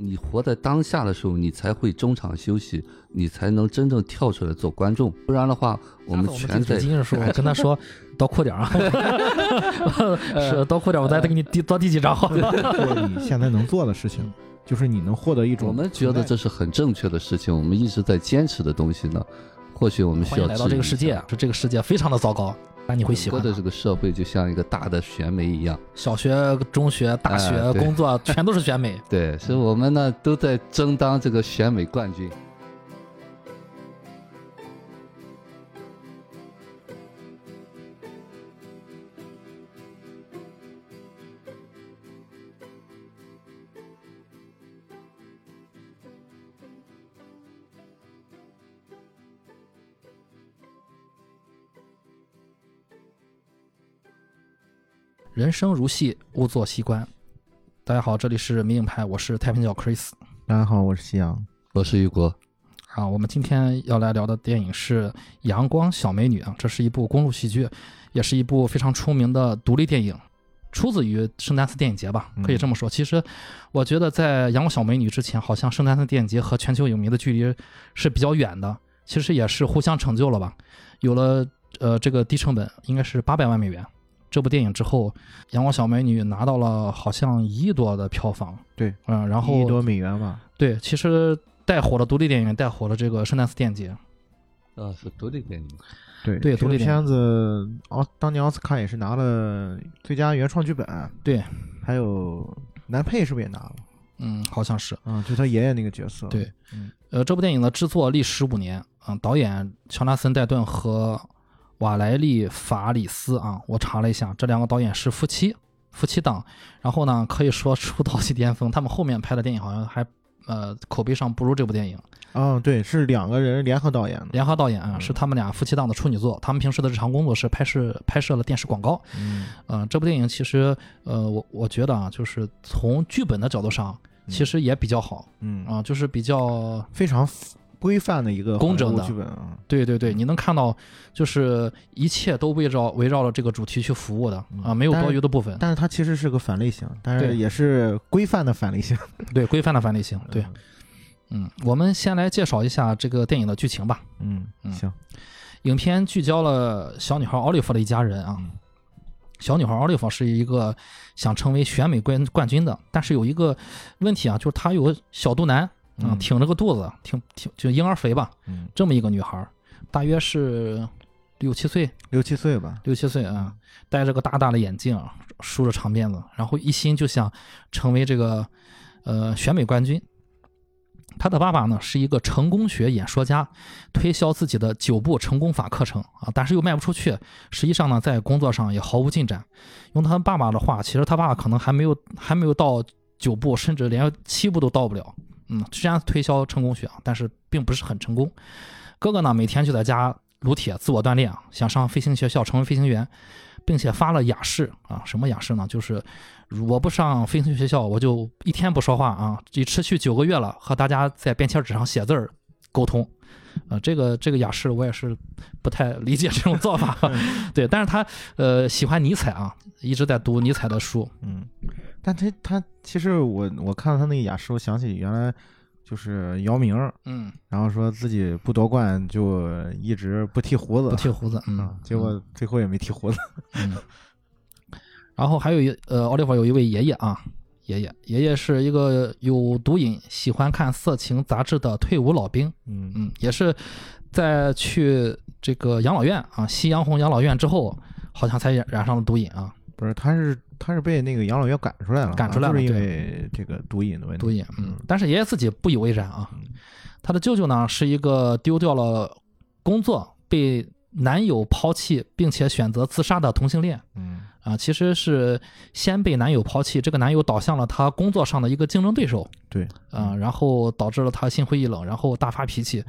你活在当下的时候，你才会中场休息，你才能真正跳出来做观众。不然的话，我们全在。今日说，跟他说 多哭点啊，是多哭点，我再给你第多第几张。做你现在能做的事情，就是你能获得一种。我们觉得这是很正确的事情，我们一直在坚持的东西呢。或许我们需要来到这个世界，说这个世界非常的糟糕。那你会喜欢的这个社会就像一个大的选美一样，小学、中学、大学、工作全都是选美。对，所以我们呢都在争当这个选美冠军。人生如戏，勿做戏官。大家好，这里是迷影派，我是太平角 Chris。大家好，我是夕阳，我是雨果。啊，我们今天要来聊的电影是《阳光小美女》啊，这是一部公路喜剧，也是一部非常出名的独立电影，出自于圣丹斯电影节吧，可以这么说。其实，我觉得在《阳光小美女》之前，好像圣丹斯电影节和全球影迷的距离是比较远的。其实也是互相成就了吧，有了呃这个低成本，应该是八百万美元。这部电影之后，《阳光小美女》拿到了好像一亿多的票房。对，嗯，然后一亿多美元吧。对，其实带火了独立电影，带火了这个圣丹斯电影节。啊，是独立电影。对对，独立片子奥当年奥斯卡也是拿了最佳原创剧本。对，还有男配是不是也拿了？嗯，好像是。嗯，就他爷爷那个角色。对，嗯，呃，这部电影的制作历时五年。嗯，导演乔纳森·戴顿和。瓦莱丽·法里斯啊，我查了一下，这两个导演是夫妻，夫妻档。然后呢，可以说出道即巅峰。他们后面拍的电影好像还，呃，口碑上不如这部电影。嗯，对，是两个人联合导演的。联合导演啊，是他们俩夫妻档的处女作。他们平时的日常工作是拍摄拍摄了电视广告。嗯，呃，这部电影其实，呃，我我觉得啊，就是从剧本的角度上，其实也比较好。嗯啊，就是比较非常。规范的一个工整的剧本啊，对对对，你能看到，就是一切都围绕围绕着这个主题去服务的啊，没有多余的部分。但是它其实是个反类型，但是也是规范的反类型。对，规范的反类型。对，嗯，我们先来介绍一下这个电影的剧情吧。嗯嗯，行。影片聚焦了小女孩奥利弗的一家人啊。小女孩奥利弗是一个想成为选美冠冠军的，但是有一个问题啊，就是她有个小肚腩。啊，挺着个肚子，挺挺就婴儿肥吧，嗯，这么一个女孩，大约是六七岁，六七岁吧，六七岁啊，戴着个大大的眼镜，梳着长辫子，然后一心就想成为这个呃选美冠军。他的爸爸呢是一个成功学演说家，推销自己的九步成功法课程啊，但是又卖不出去。实际上呢，在工作上也毫无进展。用他爸爸的话，其实他爸爸可能还没有还没有到九步，甚至连七步都到不了。嗯，虽然推销成功学啊，但是并不是很成功。哥哥呢，每天就在家撸铁自我锻炼啊，想上飞行学校成为飞行员，并且发了雅誓啊。什么雅誓呢？就是我不上飞行学校，我就一天不说话啊，已持续九个月了，和大家在便签纸上写字儿沟通。呃，这个这个雅士我也是不太理解这种做法。对，但是他呃喜欢尼采啊，一直在读尼采的书。嗯。但他他其实我我看到他那个雅士，我想起原来就是姚明，嗯，然后说自己不夺冠就一直不剃胡子，不剃胡子，嗯，结果最后也没剃胡子，嗯。然后还有一呃，奥利弗有一位爷爷啊，爷爷爷爷是一个有毒瘾、喜欢看色情杂志的退伍老兵，嗯嗯，也是在去这个养老院啊，夕阳红养老院之后，好像才染上了毒瘾啊。不是，他是他是被那个养老院赶出来了，赶出来了，就是因为这个毒瘾的问题。毒瘾，嗯。但是爷爷自己不以为然啊。他的舅舅呢，是一个丢掉了工作、被男友抛弃，并且选择自杀的同性恋。嗯。啊，其实是先被男友抛弃，这个男友倒向了他工作上的一个竞争对手。对。啊，然后导致了他心灰意冷，然后大发脾气，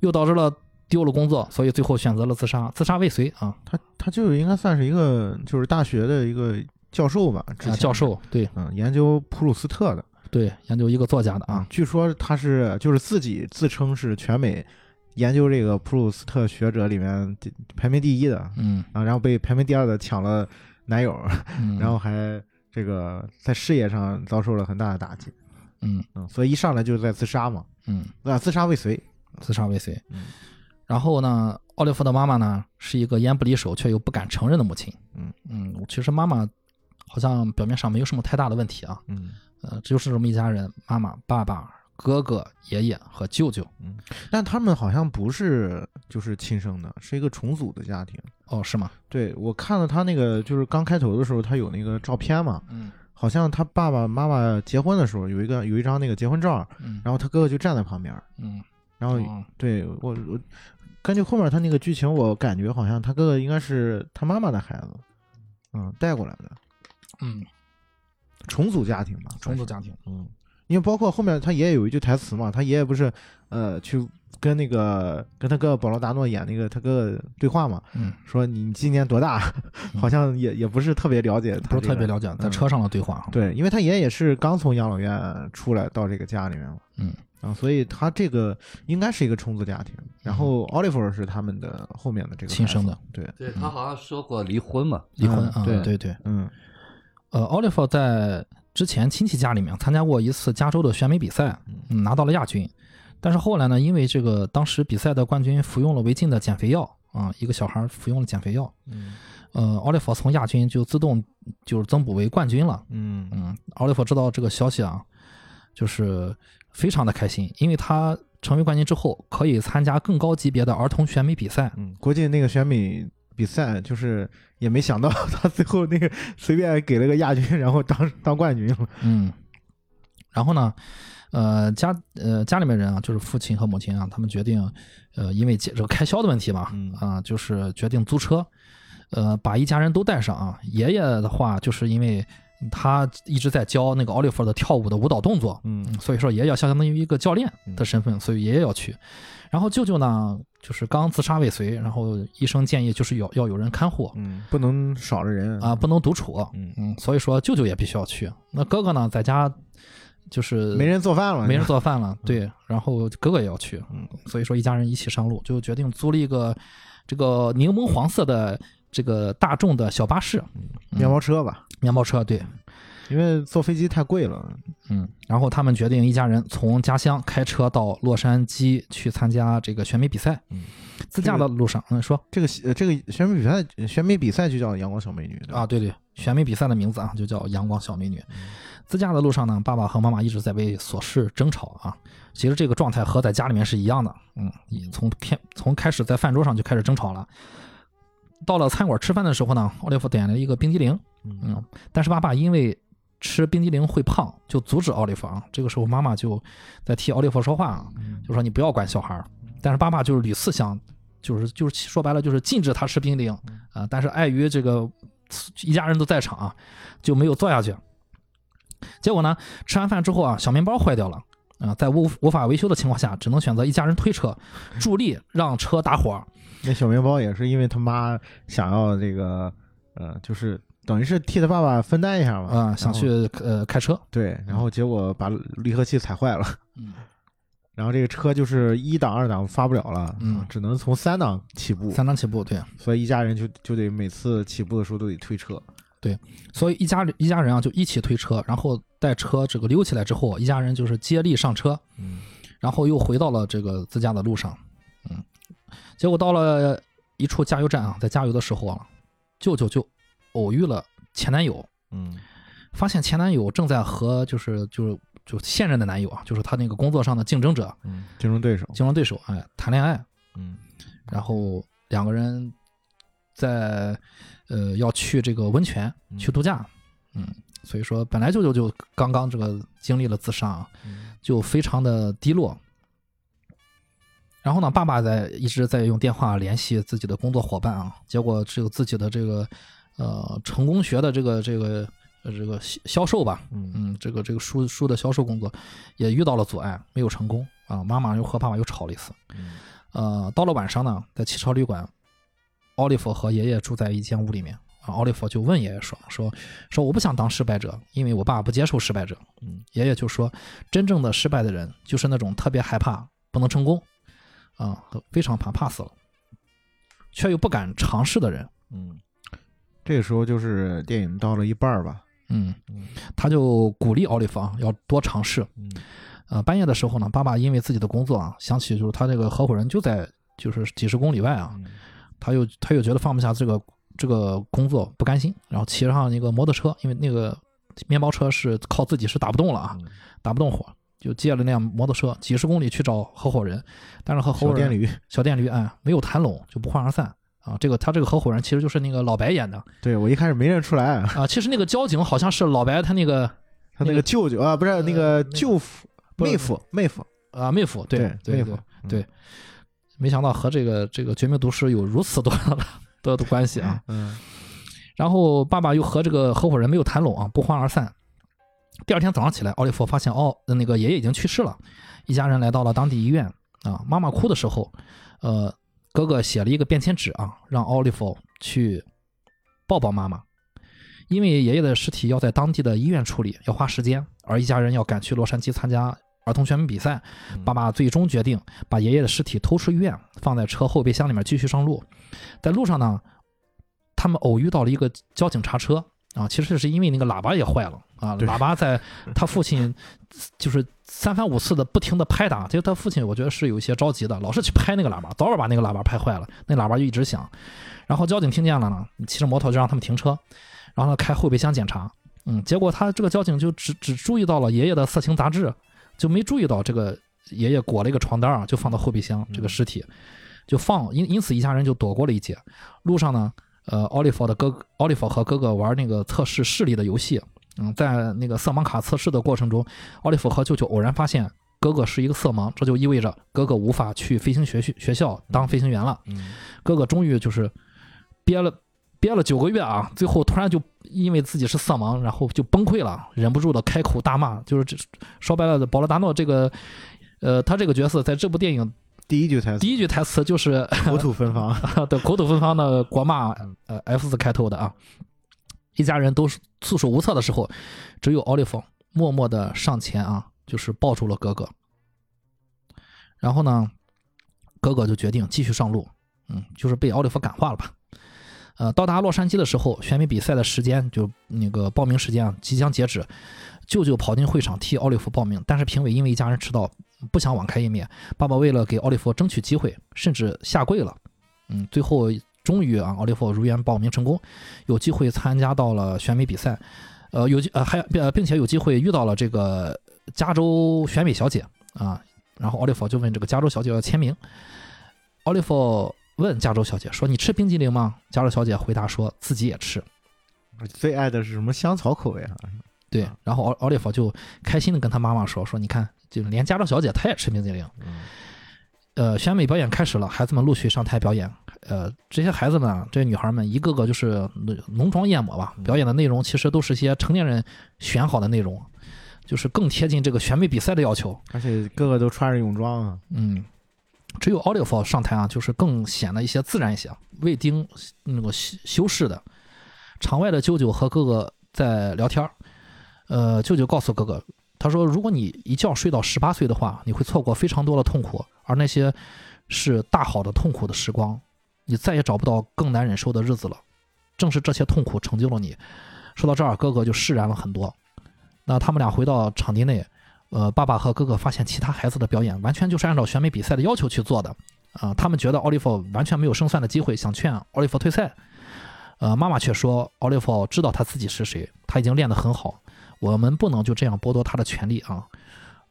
又导致了。丢了工作，所以最后选择了自杀。自杀未遂啊，他他就应该算是一个就是大学的一个教授吧？啊，教授对，嗯，研究普鲁斯特的，对，研究一个作家的啊。据说他是就是自己自称是全美研究这个普鲁斯特学者里面排名第一的，嗯啊，然后被排名第二的抢了男友，然后还这个在事业上遭受了很大的打击，嗯嗯，所以一上来就是在自杀嘛，嗯，啊，自杀未遂，自杀未遂。嗯然后呢，奥利弗的妈妈呢是一个烟不离手却又不敢承认的母亲。嗯嗯，其实妈妈好像表面上没有什么太大的问题啊。嗯，呃，就是这么一家人，妈妈、爸爸、哥哥、爷爷和舅舅。嗯但他们好像不是就是亲生的，是一个重组的家庭。哦，是吗？对我看了他那个，就是刚开头的时候，他有那个照片嘛，嗯好像他爸爸妈妈结婚的时候有一个有一张那个结婚照，嗯然后他哥哥就站在旁边，嗯。然后哦对我我根据后面他那个剧情，我感觉好像他哥哥应该是他妈妈的孩子，嗯，带过来的嗯，重组家庭吧，重组家庭。嗯，因为包括后面他爷爷有一句台词嘛，他爷爷不是呃去跟那个跟他哥哥保罗达诺演那个他哥哥对话嘛，嗯，说你今年多大？嗯好像也也不是特别了解他、不是特别了解，在车上的对话。对，因为他爷爷也是刚从养老院出来到这个家里面嘛，嗯，啊，所以他这个应该是一个重组家庭。然后奥利弗是他们的后面的这个亲生的，对，对他好像说过离婚嘛，离婚对对对。嗯呃，奥利弗在之前亲戚家里面参加过一次加州的选美比赛，嗯，拿到了亚军。但是后来呢，因为这个当时比赛的冠军服用了违禁的减肥药啊，一个小孩服用了减肥药，嗯呃，奥利弗从亚军就自动就是增补为冠军了。嗯嗯，奥利弗知道这个消息啊，就是非常的开心，因为他成为冠军之后，可以参加更高级别的儿童选美比赛。嗯，估计那个选美比赛就是也没想到 他最后那个随便给了个亚军，然后当当冠军了。嗯，然后呢，呃，家呃家里面人啊，就是父亲和母亲啊，他们决定，呃，因为这这个开销的问题嘛，嗯啊，就是决定租车，呃，把一家人都带上啊。爷爷的话，就是因为他一直在教那个奥利弗的跳舞的舞蹈动作，嗯所以说爷爷相当于一个教练的身份，所以爷爷要去。然后舅舅呢，就是刚自杀未遂，然后医生建议就是要要有人看护嗯，不能少了人啊，不能独处。嗯嗯，所以说舅舅也必须要去。那哥哥呢，在家就是没人做饭了，没人做饭了，对，然后哥哥也要去，嗯，所以说一家人一起上路，就决定租了一个这个柠檬黄色的这个大众的小巴士，面包车吧，面包车，对，因为坐飞机太贵了。嗯，然后他们决定一家人从家乡开车到洛杉矶去参加这个选美比赛。嗯，自驾的路上，嗯，说这个呃这个选美比赛，选美比赛就叫阳光小美女啊，对对，选美比赛的名字啊就叫阳光小美女。嗯自驾的路上呢，爸爸和妈妈一直在为琐事争吵啊。其实这个状态和在家里面是一样的，嗯，从开从开始在饭桌上就开始争吵了。到了餐馆吃饭的时候呢，奥利弗点了一个冰激凌，嗯，但是爸爸因为吃冰激凌会胖，就阻止奥利弗啊。这个时候妈妈就在替奥利弗说话啊，就说你不要管小孩儿。但是爸爸就是屡次想，就是就是说白了就是禁止他吃冰激凌啊、但是碍于这个一家人都在场啊，就没有做下去。结果呢，吃完饭之后啊，小面包坏掉了啊、在无无法维修的情况下，只能选择一家人推车，助力让车打火。那小面包也是因为他妈想要这个，呃，就是等于是替他爸爸分担一下嘛，啊、想去呃开车，对，然后结果把离合器踩坏了，嗯，然后这个车就是一档二档发不了了，嗯。只能从三档起步，三档起步，对，所以一家人就就得每次起步的时候都得推车，对所以一家一家人啊就一起推车，然后带车这个溜起来之后，一家人就是接力上车，嗯然后又回到了这个自驾的路上，嗯，结果到了一处加油站啊，在加油的时候啊，舅舅就偶遇了前男友，嗯。发现前男友正在和就是就是就现任的男友啊，就是他那个工作上的竞争者、嗯，竞争对手，竞争对手，哎，谈恋爱，嗯。然后两个人在呃要去这个温泉嗯。去度假，嗯，所以说本来舅舅就刚刚这个经历了自杀就非常的低落。然后呢，爸爸在一直在用电话联系自己的工作伙伴啊，结果只有自己的这个呃成功学的这个这个呃这个销销售吧，嗯嗯，这个这个书书的销售工作也遇到了阻碍，没有成功啊。妈妈又和爸爸又吵了一次。嗯呃，到了晚上呢，在汽车旅馆，奥利弗和爷爷住在一间屋里面啊。奥利弗就问爷爷说：“说说我不想当失败者，因为我爸不接受失败者。”嗯，爷爷就说：“真正的失败的人，就是那种特别害怕不能成功，啊，非常怕怕死了，却又不敢尝试的人。嗯，这个时候就是电影到了一半儿吧，嗯，他就鼓励奥利弗啊要多尝试。嗯。呃，半夜的时候呢，爸爸因为自己的工作啊，想起就是他这个合伙人就在就是几十公里外啊，嗯。他又他又觉得放不下这个这个工作，不甘心，然后骑上那个摩托车，因为那个面包车是靠自己是打不动了啊，嗯。打不动火，就借了辆摩托车，几十公里去找合伙人，但是和合伙人小电驴，小电驴哎没有谈拢，就不欢而散啊。这个他这个合伙人其实就是那个老白演的对我一开始没认出来，啊，其实那个交警好像是老白他那个 他那个舅舅啊，不是那个舅父、妹夫、妹夫，啊妹夫，对对对妹夫，对没想到和这个这个绝命毒师有如此多的 多的关系啊。嗯 然后爸爸又和这个合伙人没有谈拢啊，不欢而散。第二天早上起来，奥利弗发现哦，那个爷爷已经去世了，一家人来到了当地医院啊。妈妈哭的时候，呃，哥哥写了一个便签纸啊，让奥利弗去抱抱妈妈，因为爷爷的尸体要在当地的医院处理，要花时间，而一家人要赶去洛杉矶参加儿童选美比赛。爸爸最终决定把爷爷的尸体偷出医院，放在车后备箱里面继续上路。在路上呢，他们偶遇到了一个交警查车啊，其实是因为那个喇叭也坏了啊，喇叭在他父亲就是三番五次的不停的拍打，就他父亲我觉得是有一些着急的，老是去拍那个喇叭，早晚把那个喇叭拍坏了，那喇叭就一直响。然后交警听见了呢，骑着摩托就让他们停车，然后呢开后备箱检查，嗯，结果他这个交警就只只注意到了爷爷的色情杂志，就没注意到这个爷爷裹了一个床单啊，就放到后备箱，这个尸体就放，因因此一家人就躲过了一劫。路上呢，呃，奥利弗的哥哥，奥利弗和哥哥玩那个测试视力的游戏，嗯，在那个色盲卡测试的过程中，奥利弗和舅舅偶然发现哥哥是一个色盲，这就意味着哥哥无法去飞行学学学校当飞行员了。嗯哥哥终于就是憋了憋了九个月啊，最后突然就因为自己是色盲，然后就崩溃了，忍不住的开口大骂。就是这说白了，保罗达诺这个，呃，他这个角色在这部电影第一句台词第一句台词就是口吐芬芳，的口吐芬芳的国骂，呃，F 字开头的啊。一家人都是束手无策的时候，只有奥利弗默默的上前啊，就是抱住了哥哥。然后呢，哥哥就决定继续上路，嗯，就是被奥利弗感化了吧。呃，到达洛杉矶的时候，选美比赛的时间就那个报名时间啊即将截止，舅舅跑进会场替奥利弗报名，但是评委因为一家人迟到，不想网开一面。爸爸为了给奥利弗争取机会，甚至下跪了。嗯，最后终于啊，奥利弗如愿报名成功，有机会参加到了选美比赛。呃，有机呃还呃，并且有机会遇到了这个加州选美小姐啊。然后奥利弗就问这个加州小姐要签名。奥利弗问加州小姐说：“你吃冰激凌吗？”加州小姐回答说自己也吃。最爱的是什么香草口味啊？对，然后奥奥利弗就开心的跟他妈妈说：“说你看，就连加州小姐她也吃冰激凌。”嗯呃，选美表演开始了，孩子们陆续上台表演。呃，这些孩子们啊，这些女孩们，一个个就是浓妆艳抹吧，表演的内容其实都是一些成年人选好的内容，就是更贴近这个选美比赛的要求。而且个个都穿着泳装啊，嗯，只有奥利弗上台啊，就是更显得一些自然一些，未经那个修修饰的。场外的舅舅和哥哥在聊天儿呃，舅舅告诉哥哥，他说，如果你一觉睡到十八岁的话，你会错过非常多的痛苦，而那些是大好的痛苦的时光，你再也找不到更难忍受的日子了。正是这些痛苦成就了你。说到这儿，哥哥就释然了很多。那他们俩回到场地内，呃，爸爸和哥哥发现其他孩子的表演完全就是按照选美比赛的要求去做的，啊、他们觉得奥利弗完全没有胜算的机会，想劝奥利弗退赛。呃，妈妈却说奥利弗知道他自己是谁，他已经练得很好，我们不能就这样剥夺他的权利啊。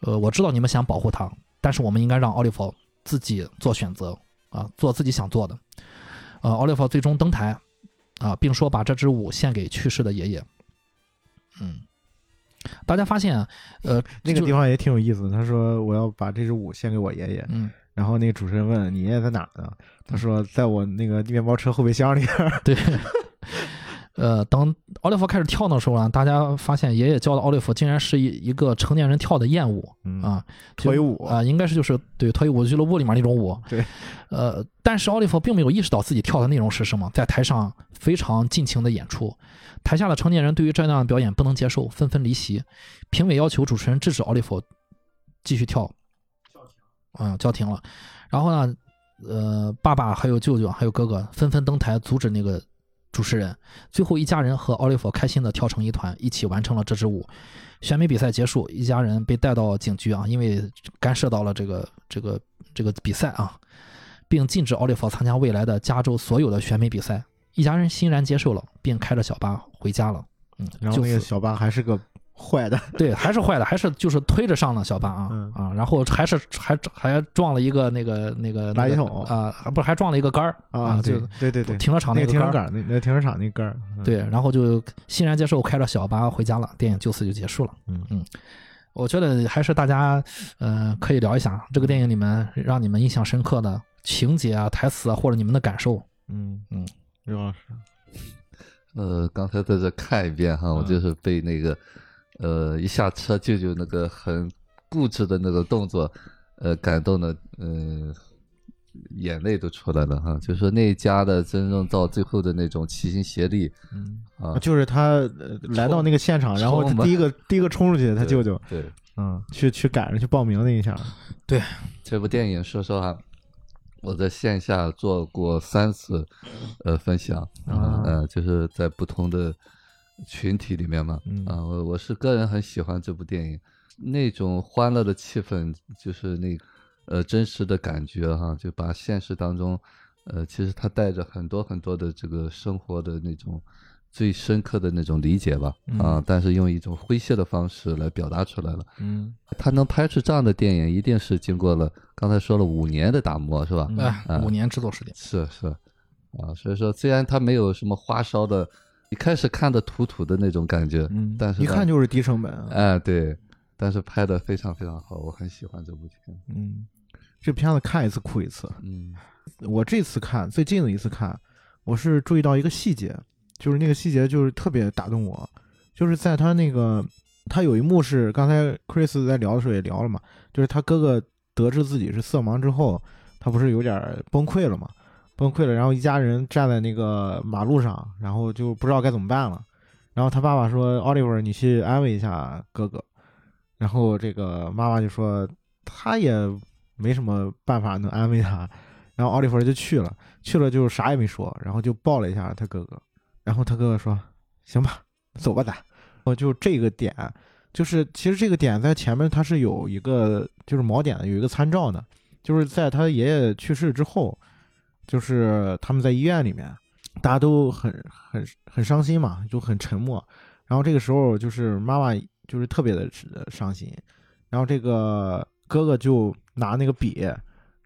呃，我知道你们想保护他，但是我们应该让奥利弗自己做选择啊，做自己想做的。呃，奥利弗最终登台啊，并说把这支舞献给去世的爷爷。嗯，大家发现，呃，那个地方也挺有意思。他说我要把这支舞献给我爷爷，嗯，然后那个主持人问你爷爷在哪儿呢？他说在我那个面包车后备箱里。对，呃，等奥利弗开始跳的时候呢，大家发现爷爷教的奥利弗竟然是一一个成年人跳的艳舞嗯啊，脱衣舞啊、应该是就是对脱衣舞俱乐部里面那种舞。对，呃，但是奥利弗并没有意识到自己跳的内容是什么，在台上非常尽情的演出。台下的成年人对于这样的表演不能接受，纷纷离席。评委要求主持人制止奥利弗继续跳，啊、叫停了。然后呢，呃，爸爸还有舅舅还有哥哥纷纷登台阻止那个主持人。最后，一家人和奥利弗开心地跳成一团，一起完成了这支舞。选美比赛结束，一家人被带到警局啊，因为干涉到了这个这个这个比赛啊，并禁止奥利弗参加未来的加州所有的选美比赛。一家人欣然接受了，并开着小巴回家了。嗯，然后那个小巴还是个。坏的，对，还是坏的，还是就是推着上了小巴啊啊，然后还是还还撞了一个那个那个垃圾桶啊，不是还撞了一个杆儿啊，就对对对，停车场那个停车杆那那停车场那杆儿，对，然后就欣然接受，开着小巴回家了，电影就此就结束了。嗯嗯，我觉得还是大家呃可以聊一下这个电影里面让你们印象深刻的情节啊、台词啊，或者你们的感受。嗯嗯，刘老师，呃，刚才在这看一遍哈，我就是被那个。呃，一下车，舅舅那个很固执的那个动作，呃，感动的，嗯，眼泪都出来了哈。就说那一家的真正到最后的那种齐心协力，嗯啊，就是他来到那个现场，然后第一个第一个冲出去，他舅舅，对，嗯，去去赶着去报名那一下，对，这部电影说实话，我在线下做过三次，呃，分享，呃，就是在不同的。群体里面嘛，啊，我我是个人很喜欢这部电影，那种欢乐的气氛，就是那，呃，真实的感觉哈，就把现实当中，呃，其实他带着很多很多的这个生活的那种最深刻的那种理解吧，啊，但是用一种诙谐的方式来表达出来了。嗯，他能拍出这样的电影，一定是经过了刚才说了五年的打磨，是吧？哎，五年制作时间。是是，啊，所以说虽然他没有什么花哨的。一开始看的土土的那种感觉，嗯，但是一看就是低成本，哎，对，但是拍的非常非常好，我很喜欢这部片，嗯，这片子看一次哭一次，嗯，我这次看最近的一次看，我是注意到一个细节，就是那个细节就是特别打动我，就是在他那个他有一幕是刚才 Chris 在聊的时候也聊了嘛，就是他哥哥得知自己是色盲之后，他不是有点崩溃了嘛。崩溃了，然后一家人站在那个马路上，然后就不知道该怎么办了。然后他爸爸说：“奥利弗，你去安慰一下哥哥。”然后这个妈妈就说：“他也没什么办法能安慰他。”然后奥利弗就去了，去了就啥也没说，然后就抱了一下他哥哥。然后他哥哥说：“行吧，走吧，咱。”哦就这个点，就是其实这个点在前面他是有一个就是锚点的，有一个参照的，就是在他爷爷去世之后。就是他们在医院里面，大家都很很很伤心嘛，就很沉默。然后这个时候，就是妈妈就是特别的伤心。然后这个哥哥就拿那个笔，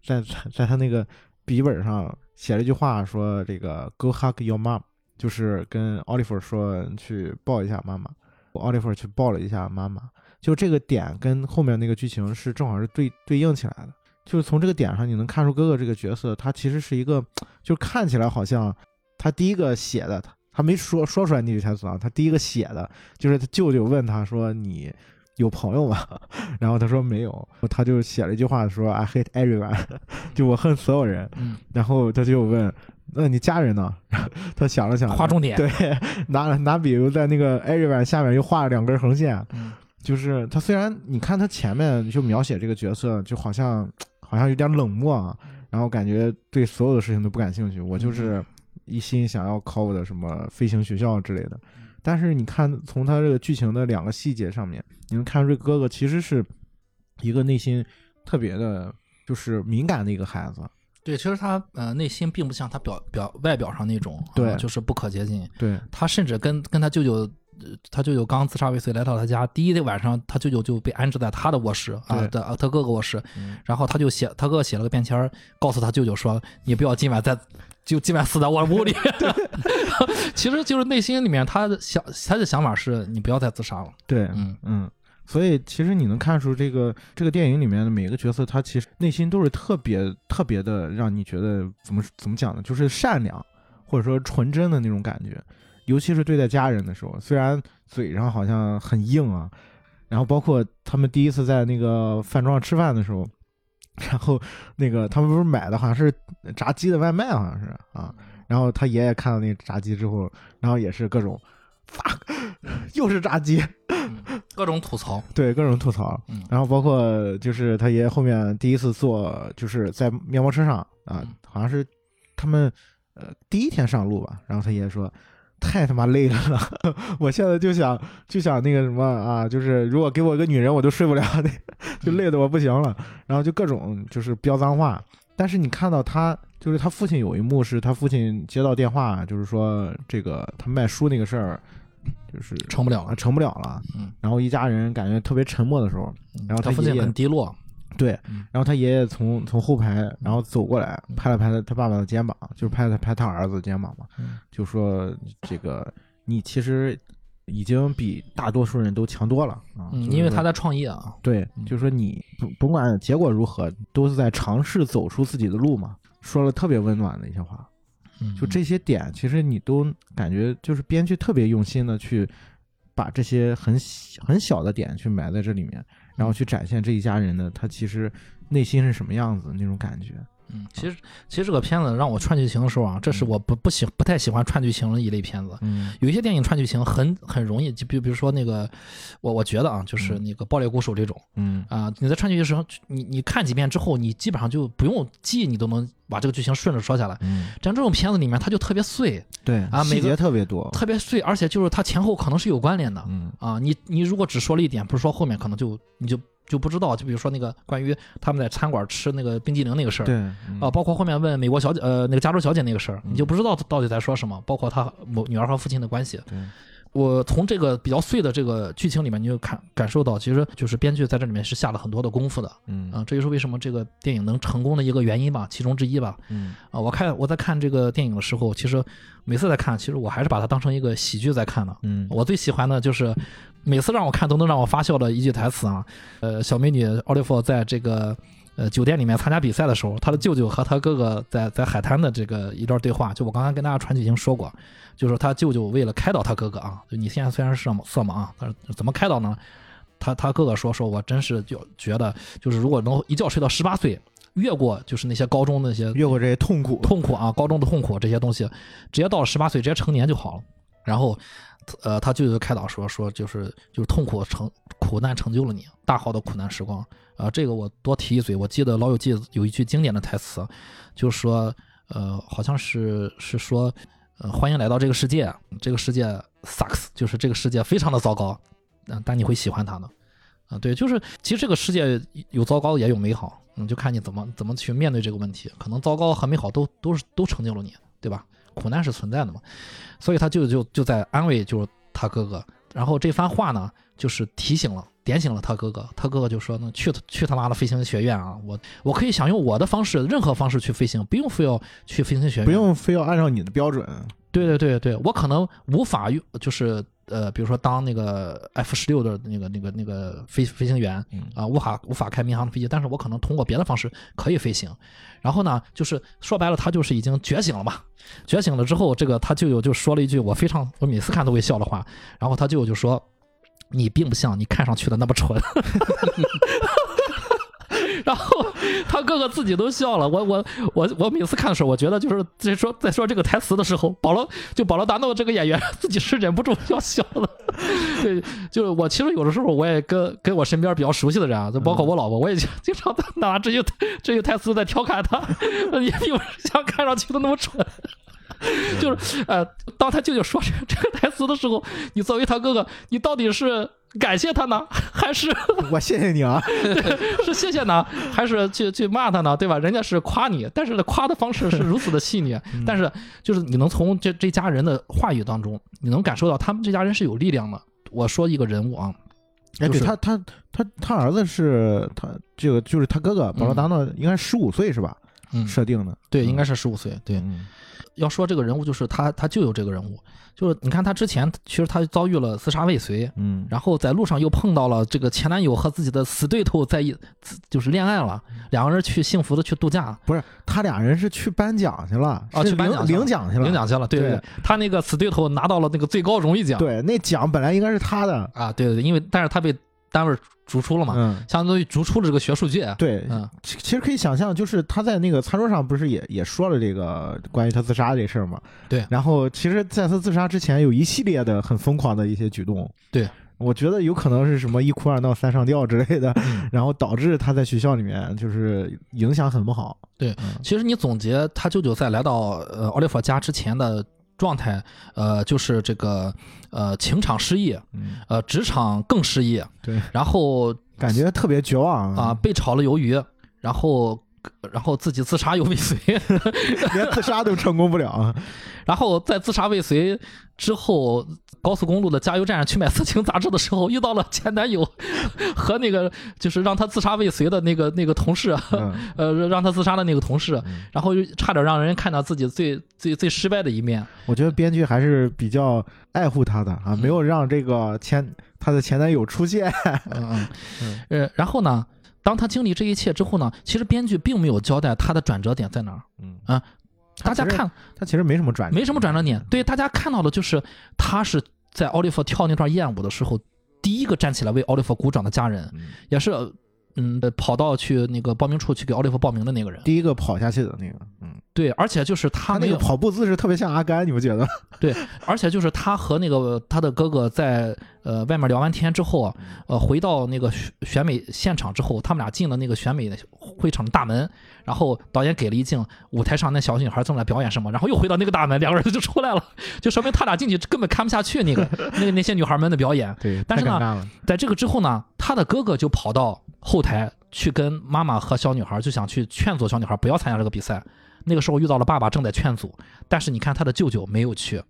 在在他那个笔记本上写了一句话，说：“这个 Go hug your mom。”就是跟奥利弗说去抱一下妈妈。奥利弗去抱了一下妈妈。就这个点跟后面那个剧情是正好是对对应起来的。就是从这个点上，你能看出哥哥这个角色，他其实是一个，就看起来好像他第一个写的，他他没说说出来那句台词啊，他第一个写的就是他舅舅问他说你有朋友吗？然后他说没有，他就写了一句话说 I hate everyone，就我恨所有人。然后他就问那你家人呢？他想了想，划重点，对，拿拿笔又在那个 everyone 下面又画了两根横线，就是他虽然你看他前面就描写这个角色就好像。好像有点冷漠啊，然后感觉对所有的事情都不感兴趣。我就是一心想要考我的什么飞行学校之类的。但是你看，从他这个剧情的两个细节上面，你能看出这哥哥其实是一个内心特别的，就是敏感的一个孩子。对，其实他呃内心并不像他表表外表上那种，对，就是不可接近。对他甚至跟跟他舅舅。他舅舅刚自杀未遂，来到他家，第一天晚上，他舅舅就被安置在他的卧室啊的他哥哥卧室，然后他就写他哥哥写了个便签，告诉他舅舅说：“你不要今晚在，就今晚死在我屋里。”其实就是内心里面他的想他的想法是你不要再自杀了。对，嗯嗯，所以其实你能看出这个这个电影里面的每个角色，他其实内心都是特别特别的，让你觉得怎么怎么讲呢？就是善良或者说纯真的那种感觉。尤其是对待家人的时候，虽然嘴上好像很硬啊，然后包括他们第一次在那个饭庄吃饭的时候，然后那个他们不是买的好像是炸鸡的外卖，好像是啊，然后他爷爷看到那炸鸡之后，然后也是各种，fuck，又是炸鸡，各种吐槽，对，各种吐槽，然后包括就是他爷爷后面第一次坐，就是在面包车上啊，好像是他们。呃第一天上路吧，然后他爷爷说。太他妈累了，我现在就想就想那个什么啊，就是如果给我一个女人，我都睡不了，那就累得我不行了。然后就各种就是飙脏话。但是你看到他，就是他父亲有一幕是他父亲接到电话，就是说这个他卖书那个事儿，就是成不了了，成不了了。嗯。然后一家人感觉特别沉默的时候，然后他父亲很低落。对。然后他爷爷从从后排然后走过来，拍了拍他他爸爸的肩膀，就是拍了拍他儿子的肩膀嘛，就说这个你其实。已经比大多数人都强多了啊！因为他在创业啊。对，就是说你不甭管结果如何，都是在尝试走出自己的路嘛。说了特别温暖的一些话，就这些点，其实你都感觉就是编剧特别用心的去把这些很很小的点去埋在这里面，然后去展现这一家人的他其实内心是什么样子那种感觉。嗯，其实其实这个片子让我串剧情的时候啊，这是我不不喜不太喜欢串剧情的一类片子。嗯，有一些电影串剧情很很容易，就比比如说那个，我我觉得啊，就是那个《爆裂鼓手》这种。嗯啊，你在串剧的时候，你你看几遍之后，你基本上就不用记，你都能把这个剧情顺着说下来。嗯，像这种片子里面，它就特别碎。对啊，细节特别多，特别碎，而且就是它前后可能是有关联的。嗯啊，你你如果只说了一点，不是说后面可能就你就。就不知道，就比如说那个关于他们在餐馆吃那个冰激凌那个事儿，对，啊，包括后面问美国小姐，呃，那个加州小姐那个事儿，你就不知道到底在说什么，包括他母女儿和父亲的关系。对，我从这个比较碎的这个剧情里面，你就看感受到，其实就是编剧在这里面是下了很多的功夫的。嗯，啊，这就是为什么这个电影能成功的一个原因吧，其中之一吧。嗯，啊，我看我在看这个电影的时候，其实每次在看，其实我还是把它当成一个喜剧在看的。嗯，我最喜欢的就是。每次让我看都能让我发笑的一句台词啊，呃，小美女奥利弗在这个呃酒店里面参加比赛的时候，他的舅舅和他哥哥在在海滩的这个一段对话，就我刚才跟大家传剧情说过，就是他舅舅为了开导他哥哥啊，就你现在虽然是色盲啊，但是怎么开导呢？他他哥哥说说我真是就觉得就是如果能一觉睡到十八岁，越过就是那些高中那些越过这些痛苦痛苦啊，高中的痛苦这些东西，直接到了十八岁直接成年就好了，然后。呃，他舅舅开导说说，就是就是痛苦成苦难成就了你，大好的苦难时光。啊，这个我多提一嘴，我记得《老友记》有一句经典的台词，就是说，呃，好像是是说，呃，欢迎来到这个世界，这个世界 sucks，就是这个世界非常的糟糕，嗯，但你会喜欢它的，啊，对，就是其实这个世界有糟糕也有美好，嗯，就看你怎么怎么去面对这个问题，可能糟糕和美好都都是都成就了你，对吧？苦难是存在的嘛，所以他就就就在安慰，就是他哥哥。然后这番话呢，就是提醒了、点醒了他哥哥。他哥哥就说：“呢，去去他妈的飞行学院啊！我我可以想用我的方式，任何方式去飞行，不用非要去飞行学院，不用非要按照你的标准。”对对对对，我可能无法用，就是。呃，比如说当那个 F 十六的那个、那个、那个飞飞行员啊，无法无法开民航的飞机，但是我可能通过别的方式可以飞行。然后呢，就是说白了，他就是已经觉醒了嘛。觉醒了之后，这个他舅舅就说了一句我非常我每次看都会笑的话。然后他舅舅就说：“你并不像你看上去的那么蠢。”然后他哥哥自己都笑了，我我我我每次看的时候，我觉得就是在说在说这个台词的时候，保罗就保罗达诺这个演员自己是忍不住要笑了。对，就是我其实有的时候我也跟跟我身边比较熟悉的人啊，就包括我老婆，我也经常拿这些这些台词在调侃他，也并不像看上去的那么蠢。就是呃，当他舅舅说这这个台词的时候，你作为他哥哥，你到底是？感谢他呢，还是我谢谢你啊？是谢谢呢，还是去去骂他呢？对吧？人家是夸你，但是夸的方式是如此的细腻。但是就是你能从这这家人的话语当中，你能感受到他们这家人是有力量的。我说一个人物啊，哎，对他他他他儿子是他这个就是他哥哥保罗达诺，应该十五岁是吧？嗯，设定的对，应该是十五岁。对，要说这个人物就是他他就有这个人物。就是你看他之前，其实他遭遇了自杀未遂，嗯，然后在路上又碰到了这个前男友和自己的死对头在一，就是恋爱了，两个人去幸福的去度假。不是，他俩人是去颁奖去了，啊，去颁奖领奖去了，领奖去了。对对，他那个死对头拿到了那个最高荣誉奖。对，那奖本来应该是他的啊，对对对，因为但是他被单位逐出了嘛，嗯，相当于逐出了这个学术界。对，嗯，其其实可以想象，就是他在那个餐桌上不是也也说了这个关于他自杀这事儿嘛？对。然后其实在他自杀之前，有一系列的很疯狂的一些举动。对。我觉得有可能是什么一哭二闹三上吊之类的，然后导致他在学校里面就是影响很不好。对，其实你总结他舅舅在来到呃奥利弗家之前的状态，呃，就是这个呃情场失意，呃职场更失意，对，然后感觉特别绝望啊，被炒了鱿鱼，然后。然后自己自杀又未遂，连自杀都成功不了。然后在自杀未遂之后，高速公路的加油站去买色情杂志的时候，遇到了前男友和那个就是让他自杀未遂的那个那个同事，呃，让他自杀的那个同事，然后差点让人看到自己最最最失败的一面。我觉得编剧还是比较爱护他的啊，没有让这个前他的前男友出现。嗯 嗯，呃，然后呢？当他经历这一切之后呢，其实编剧并没有交代他的转折点在哪儿。嗯啊，大家看他其实没什么转，没什么转折点。对，大家看到的就是他是在奥利弗跳那段艳舞的时候，第一个站起来为奥利弗鼓掌的家人，也是。嗯，跑到去那个报名处去给奥利弗报名的那个人，第一个跑下去的那个，嗯，对，而且就是他那个跑步姿势特别像阿甘，你不觉得？对，而且就是他和那个他的哥哥在呃外面聊完天之后啊，呃回到那个选美现场之后，他们俩进了那个选美会场的大门，然后导演给了一镜舞台上那小女孩正在表演什么，然后又回到那个大门，两个人就出来了，就说明他俩进去根本看不下去那个那那些女孩们的表演。对，但是呢，在这个之后呢，他的哥哥就跑到。后台去跟妈妈和小女孩就想去劝阻小女孩不要参加这个比赛。那个时候遇到了爸爸正在劝阻，但是你看他的舅舅没有去。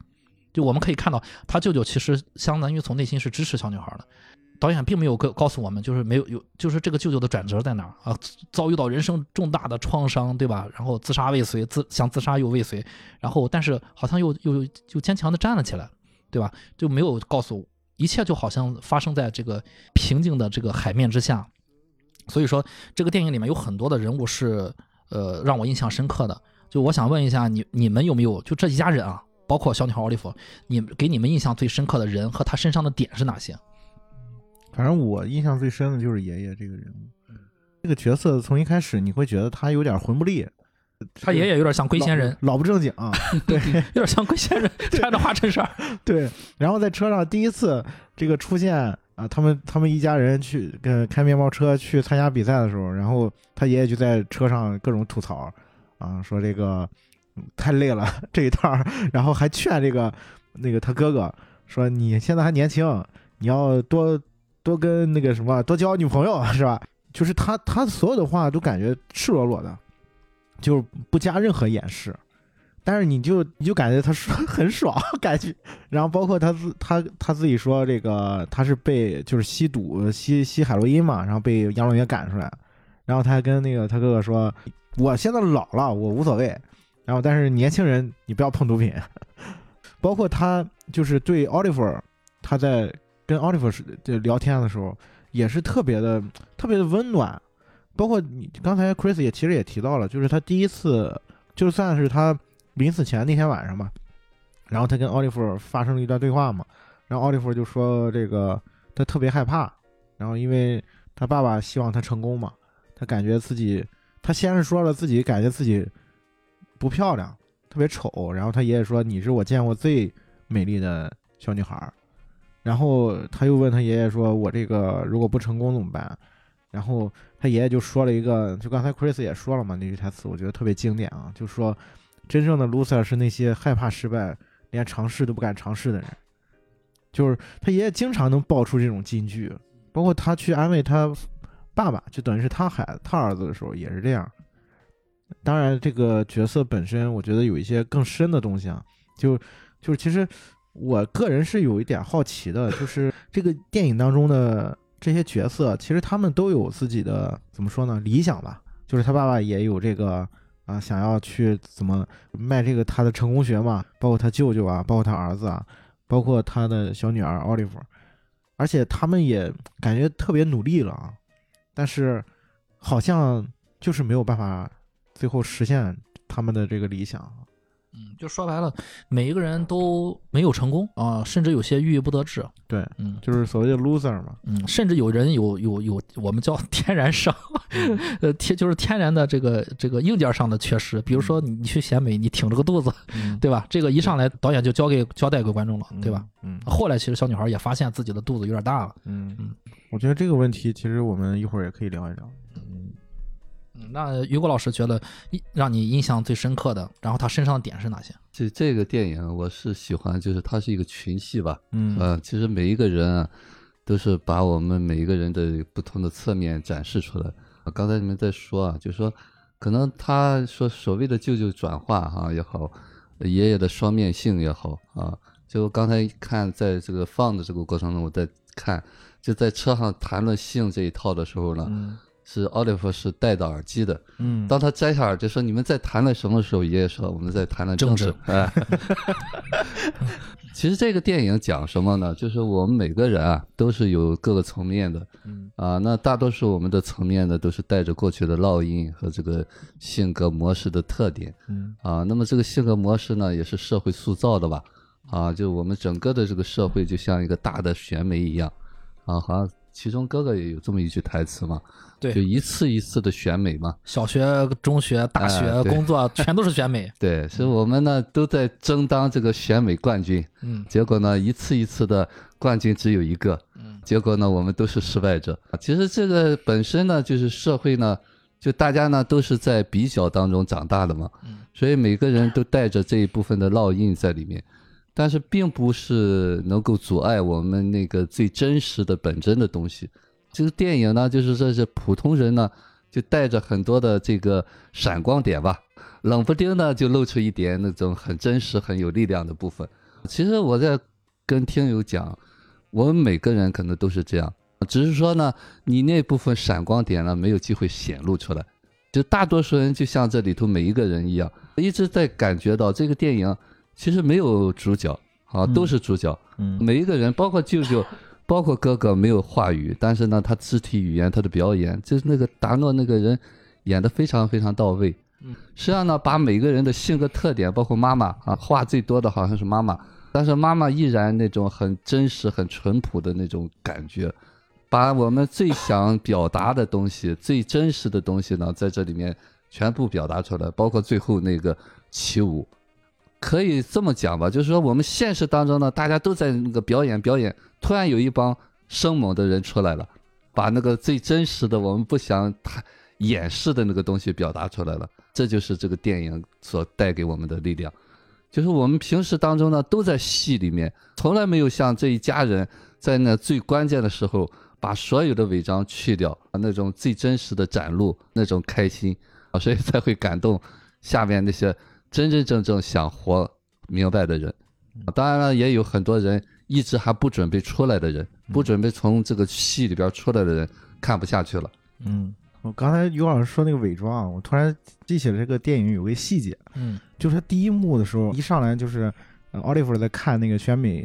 就我们可以看到，他舅舅其实相当于从内心是支持小女孩的。导演并没有告告诉我们，就是没有有，就是这个舅舅的转折在哪儿啊？遭遇到人生重大的创伤，对吧？然后自杀未遂，自想自杀又未遂，然后但是好像又又又坚强的站了起来，对吧？就没有告诉一切，就好像发生在这个平静的这个海面之下。所以说，这个电影里面有很多的人物是，呃，让我印象深刻的。就我想问一下你，你们有没有就这一家人啊，包括小女孩奥利弗，你给你们印象最深刻的人和他身上的点是哪些？反正我印象最深的就是爷爷这个人物，这个角色从一开始你会觉得他有点魂不吝，他爷爷有点像龟仙人，老不正经啊，对，有点像龟仙人，穿着花衬衫，对。然后在车上第一次这个出现。啊，他们他们一家人去跟开面包车去参加比赛的时候，然后他爷爷就在车上各种吐槽，啊，说这个太累了这一趟，然后还劝这个那个他哥哥说你现在还年轻，你要多多跟那个什么多交女朋友 是吧？就是他他所有的话都感觉赤裸裸的，就是不加任何掩饰。但是你就你就感觉他说很爽，感觉，然后包括他自他他自己说这个他是被就是吸毒吸吸海洛因嘛，然后被养老院赶出来，然后他还跟那个他哥哥说，我现在老了，我无所谓，然后但是年轻人你不要碰毒品，包括他就是对奥利弗，他在跟奥利弗是聊天的时候也是特别的特别的温暖，包括你刚才 Chris 也其实也提到了，就是他第一次就算是他。临死前那天晚上嘛，然后他跟奥利弗发生了一段对话嘛，然后奥利弗就说这个他特别害怕，然后因为他爸爸希望他成功嘛，他感觉自己他先是说了自己感觉自己不漂亮，特别丑，然后他爷爷说你是我见过最美丽的小女孩儿，然后他又问他爷爷说我这个如果不成功怎么办？然后他爷爷就说了一个，就刚才 Chris 也说了嘛，那句台词我觉得特别经典啊，就说。真正的 loser 是那些害怕失败、连尝试都不敢尝试的人。就是他爷爷经常能爆出这种金句，包括他去安慰他爸爸，就等于是他孩子、他儿子的时候也是这样。当然，这个角色本身，我觉得有一些更深的东西啊。就就是，其实我个人是有一点好奇的，就是这个电影当中的这些角色，其实他们都有自己的怎么说呢？理想吧。就是他爸爸也有这个。啊，想要去怎么卖这个他的成功学嘛？包括他舅舅啊，包括他儿子啊，包括他的小女儿奥利弗，而且他们也感觉特别努力了啊，但是好像就是没有办法最后实现他们的这个理想。嗯，就说白了，每一个人都没有成功啊，甚至有些郁郁不得志。对，嗯，就是所谓的 loser 嘛。嗯，甚至有人有有有我们叫 天然伤，呃，天就是天然的这个这个硬件上的缺失。比如说你你去选美，你挺着个肚子，对吧？这个一上来导演就交给交代给观众了，对吧？嗯。后来其实小女孩也发现自己的肚子有点大了。嗯嗯，我觉得这个问题其实我们一会儿也可以聊一聊。嗯，那于果老师觉得让你印象最深刻的，然后他身上的点是哪些？这这个电影我是喜欢，就是它是一个群戏吧。嗯呃，其实每一个人啊，都是把我们每一个人的不同的侧面展示出来。刚才你们在说啊，就是说可能他说所谓的舅舅转化哈也好，爷爷的双面性也好啊，就刚才看在这个放的这个过程中，我在看就在车上谈论性这一套的时候呢。是奥利弗是戴着耳机的，嗯，当他摘下耳机说你们在谈论什么时候，爷爷说我们在谈论政治。哎，其实这个电影讲什么呢？就是我们每个人啊都是有各个层面的，嗯啊，那大多数我们的层面呢都是带着过去的烙印和这个性格模式的特点，嗯啊，那么这个性格模式呢也是社会塑造的吧？啊，就我们整个的这个社会就像一个大的选美一样，啊，好像。其中哥哥也有这么一句台词嘛，对，就一次一次的选美嘛，小学、中学、大学、工作 全都是选美。对，所以我们呢都在争当这个选美冠军，嗯，结果呢一次一次的冠军只有一个，嗯，结果呢我们都是失败者。其实这个本身呢就是社会呢，就大家呢都是在比较当中长大的嘛，嗯，所以每个人都带着这一部分的烙印在里面。但是并不是能够阻碍我们那个最真实的本真的东西。这个电影呢，就是说是普通人呢，就带着很多的这个闪光点吧，冷不丁呢就露出一点那种很真实、很有力量的部分。其实我在跟听友讲，我们每个人可能都是这样，只是说呢，你那部分闪光点呢没有机会显露出来。就大多数人就像这里头每一个人一样，一直在感觉到这个电影。其实没有主角啊，都是主角。嗯，每一个人，包括舅舅，包括哥哥，没有话语，但是呢，他肢体语言，他的表演，就是那个达诺那个人演的非常非常到位。嗯，实际上呢，把每个人的性格特点，包括妈妈啊，话最多的好像是妈妈，但是妈妈依然那种很真实、很淳朴的那种感觉，把我们最想表达的东西、最真实的东西呢，在这里面全部表达出来，包括最后那个起舞。可以这么讲吧，就是说我们现实当中呢，大家都在那个表演表演，突然有一帮生猛的人出来了，把那个最真实的我们不想他掩饰的那个东西表达出来了。这就是这个电影所带给我们的力量。就是我们平时当中呢，都在戏里面，从来没有像这一家人在那最关键的时候，把所有的伪装去掉，那种最真实的展露，那种开心啊，所以才会感动下面那些。真真正正想活明白的人，当然了，也有很多人一直还不准备出来的人，不准备从这个戏里边出来的人，看不下去了。嗯，我刚才于老师说那个伪装，我突然记起了这个电影有个细节，嗯，就是他第一幕的时候，一上来就是奥利弗在看那个选美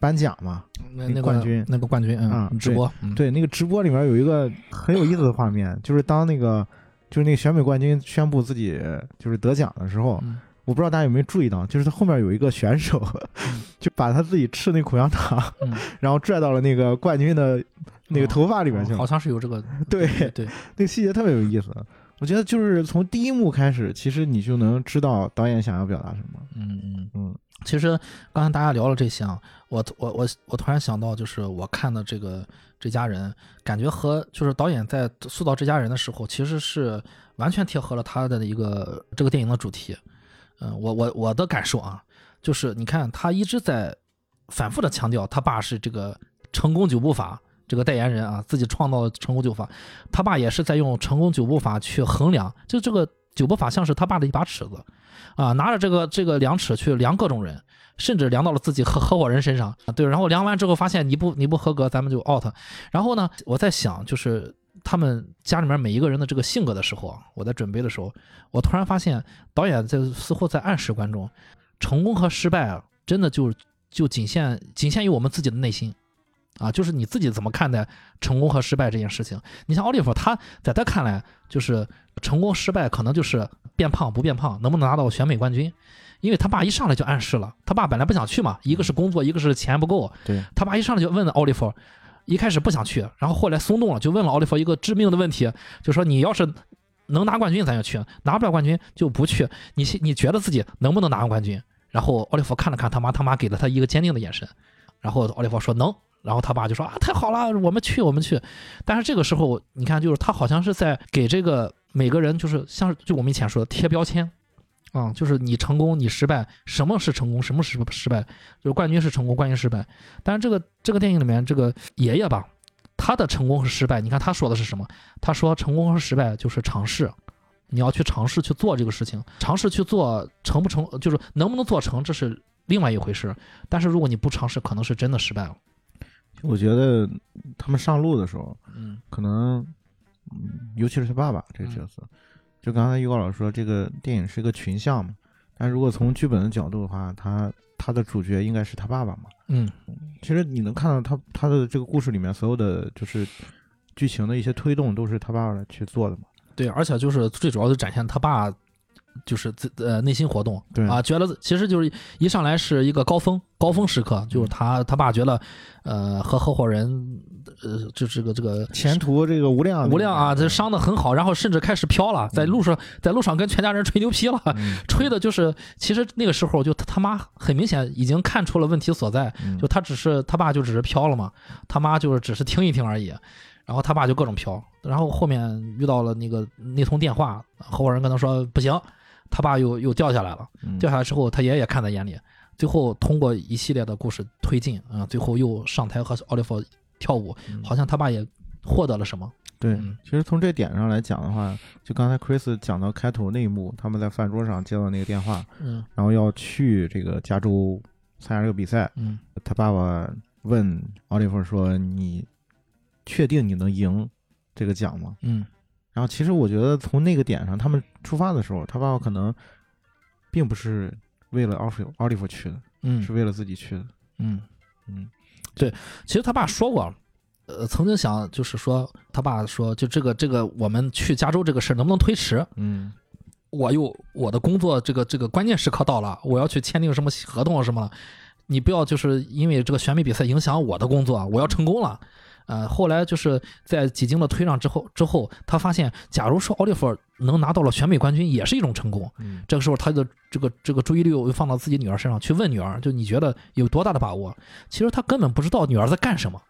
颁奖嘛，那个冠军，那个冠军，嗯，直播，对，那个直播里面有一个很有意思的画面，就是当那个。就是那个选美冠军宣布自己就是得奖的时候，我不知道大家有没有注意到，就是他后面有一个选手，就把他自己吃那口香糖，然后拽到了那个冠军的那个头发里面去了。好像是有这个，对对，那个细节特别有意思。我觉得就是从第一幕开始，其实你就能知道导演想要表达什么。嗯嗯嗯。其实刚才大家聊了这些啊，我我我我突然想到，就是我看的这个这家人，感觉和就是导演在塑造这家人的时候，其实是完全贴合了他的一个这个电影的主题。嗯，我我我的感受啊，就是你看他一直在反复的强调，他爸是这个成功九步法这个代言人啊，自己创造的成功九法，他爸也是在用成功九步法去衡量，就这个九步法像是他爸的一把尺子。啊，拿着这个这个量尺去量各种人，甚至量到了自己合合伙人身上啊。对，然后量完之后发现你不你不合格，咱们就 out。然后呢，我在想，就是他们家里面每一个人的这个性格的时候啊，我在准备的时候，我突然发现导演在似乎在暗示观众，成功和失败啊，真的就就仅限仅限于我们自己的内心啊，就是你自己怎么看待成功和失败这件事情。你像奥利弗，他在他看来就是成功失败可能就是。变胖不变胖，能不能拿到选美冠军？因为他爸一上来就暗示了，他爸本来不想去嘛，一个是工作，一个是钱不够。对他爸一上来就问了奥利弗，一开始不想去，然后后来松动了，就问了奥利弗一个致命的问题，就说你要是能拿冠军，咱就去；拿不了冠军就不去。你你觉得自己能不能拿冠军？然后奥利弗看了看他妈，他妈给了他一个坚定的眼神。然后奥利弗说能。然后他爸就说啊，太好了，我们去，我们去。但是这个时候，你看，就是他好像是在给这个每个人，就是像就我们以前说的贴标签。啊，就是你成功，你失败，什么是成功，什么是失败？就是冠军是成功，冠军失败。但是这个这个电影里面，这个爷爷吧，他的成功和失败，你看他说的是什么？他说成功和失败就是尝试，你要去尝试去做这个事情，尝试去做成不成，就是能不能做成，这是另外一回事。但是如果你不尝试，可能是真的失败了。我觉得他们上路的时候，嗯，可能，嗯，尤其是他爸爸这个角色。就刚才预告老师说，这个电影是一个群像嘛，但如果从剧本的角度的话，他他的主角应该是他爸爸嘛。嗯，其实你能看到他他的这个故事里面所有的就是剧情的一些推动，都是他爸爸去做的嘛。对，而且就是最主要的展现他爸。就是自呃内心活动，对。啊，觉得其实就是一上来是一个高峰高峰时刻，就是他他爸觉得，呃和合伙人，呃就这个这个前途这个无量无量啊，这伤的很好，然后甚至开始飘了，在路上在路上跟全家人吹牛皮了，吹的就是其实那个时候就他他妈很明显已经看出了问题所在，就他只是他爸就只是飘了嘛，他妈就是只是听一听而已，然后他爸就各种飘，然后后面遇到了那个那通电话，合伙人跟他说不行。他爸又又掉下来了，掉下来之后，他爷爷看在眼里，最后通过一系列的故事推进，啊，最后又上台和奥利弗跳舞，好像他爸也获得了什么。对，其实从这点上来讲的话，就刚才 Chris 讲到开头那一幕，他们在饭桌上接到那个电话，嗯，然后要去这个加州参加这个比赛，嗯，他爸爸问奥利弗说：“你确定你能赢这个奖吗？”嗯。然后，其实我觉得从那个点上，他们出发的时候，他爸爸可能并不是为了奥弗奥利弗去的，嗯，是为了自己去的，嗯嗯，对。其实他爸说过，呃，曾经想就是说，他爸说，就这个这个我们去加州这个事能不能推迟？嗯，我又我的工作，这个这个关键时刻到了，我要去签订什么合同什么了，你不要就是因为这个选美比赛影响我的工作，我要成功了。呃，后来就是在几经的推让之后，之后他发现，假如说奥利弗能拿到了全美冠军，也是一种成功。嗯，这个时候他的这个这个注意力又放到自己女儿身上，去问女儿，就你觉得有多大的把握？其实他根本不知道女儿在干什么，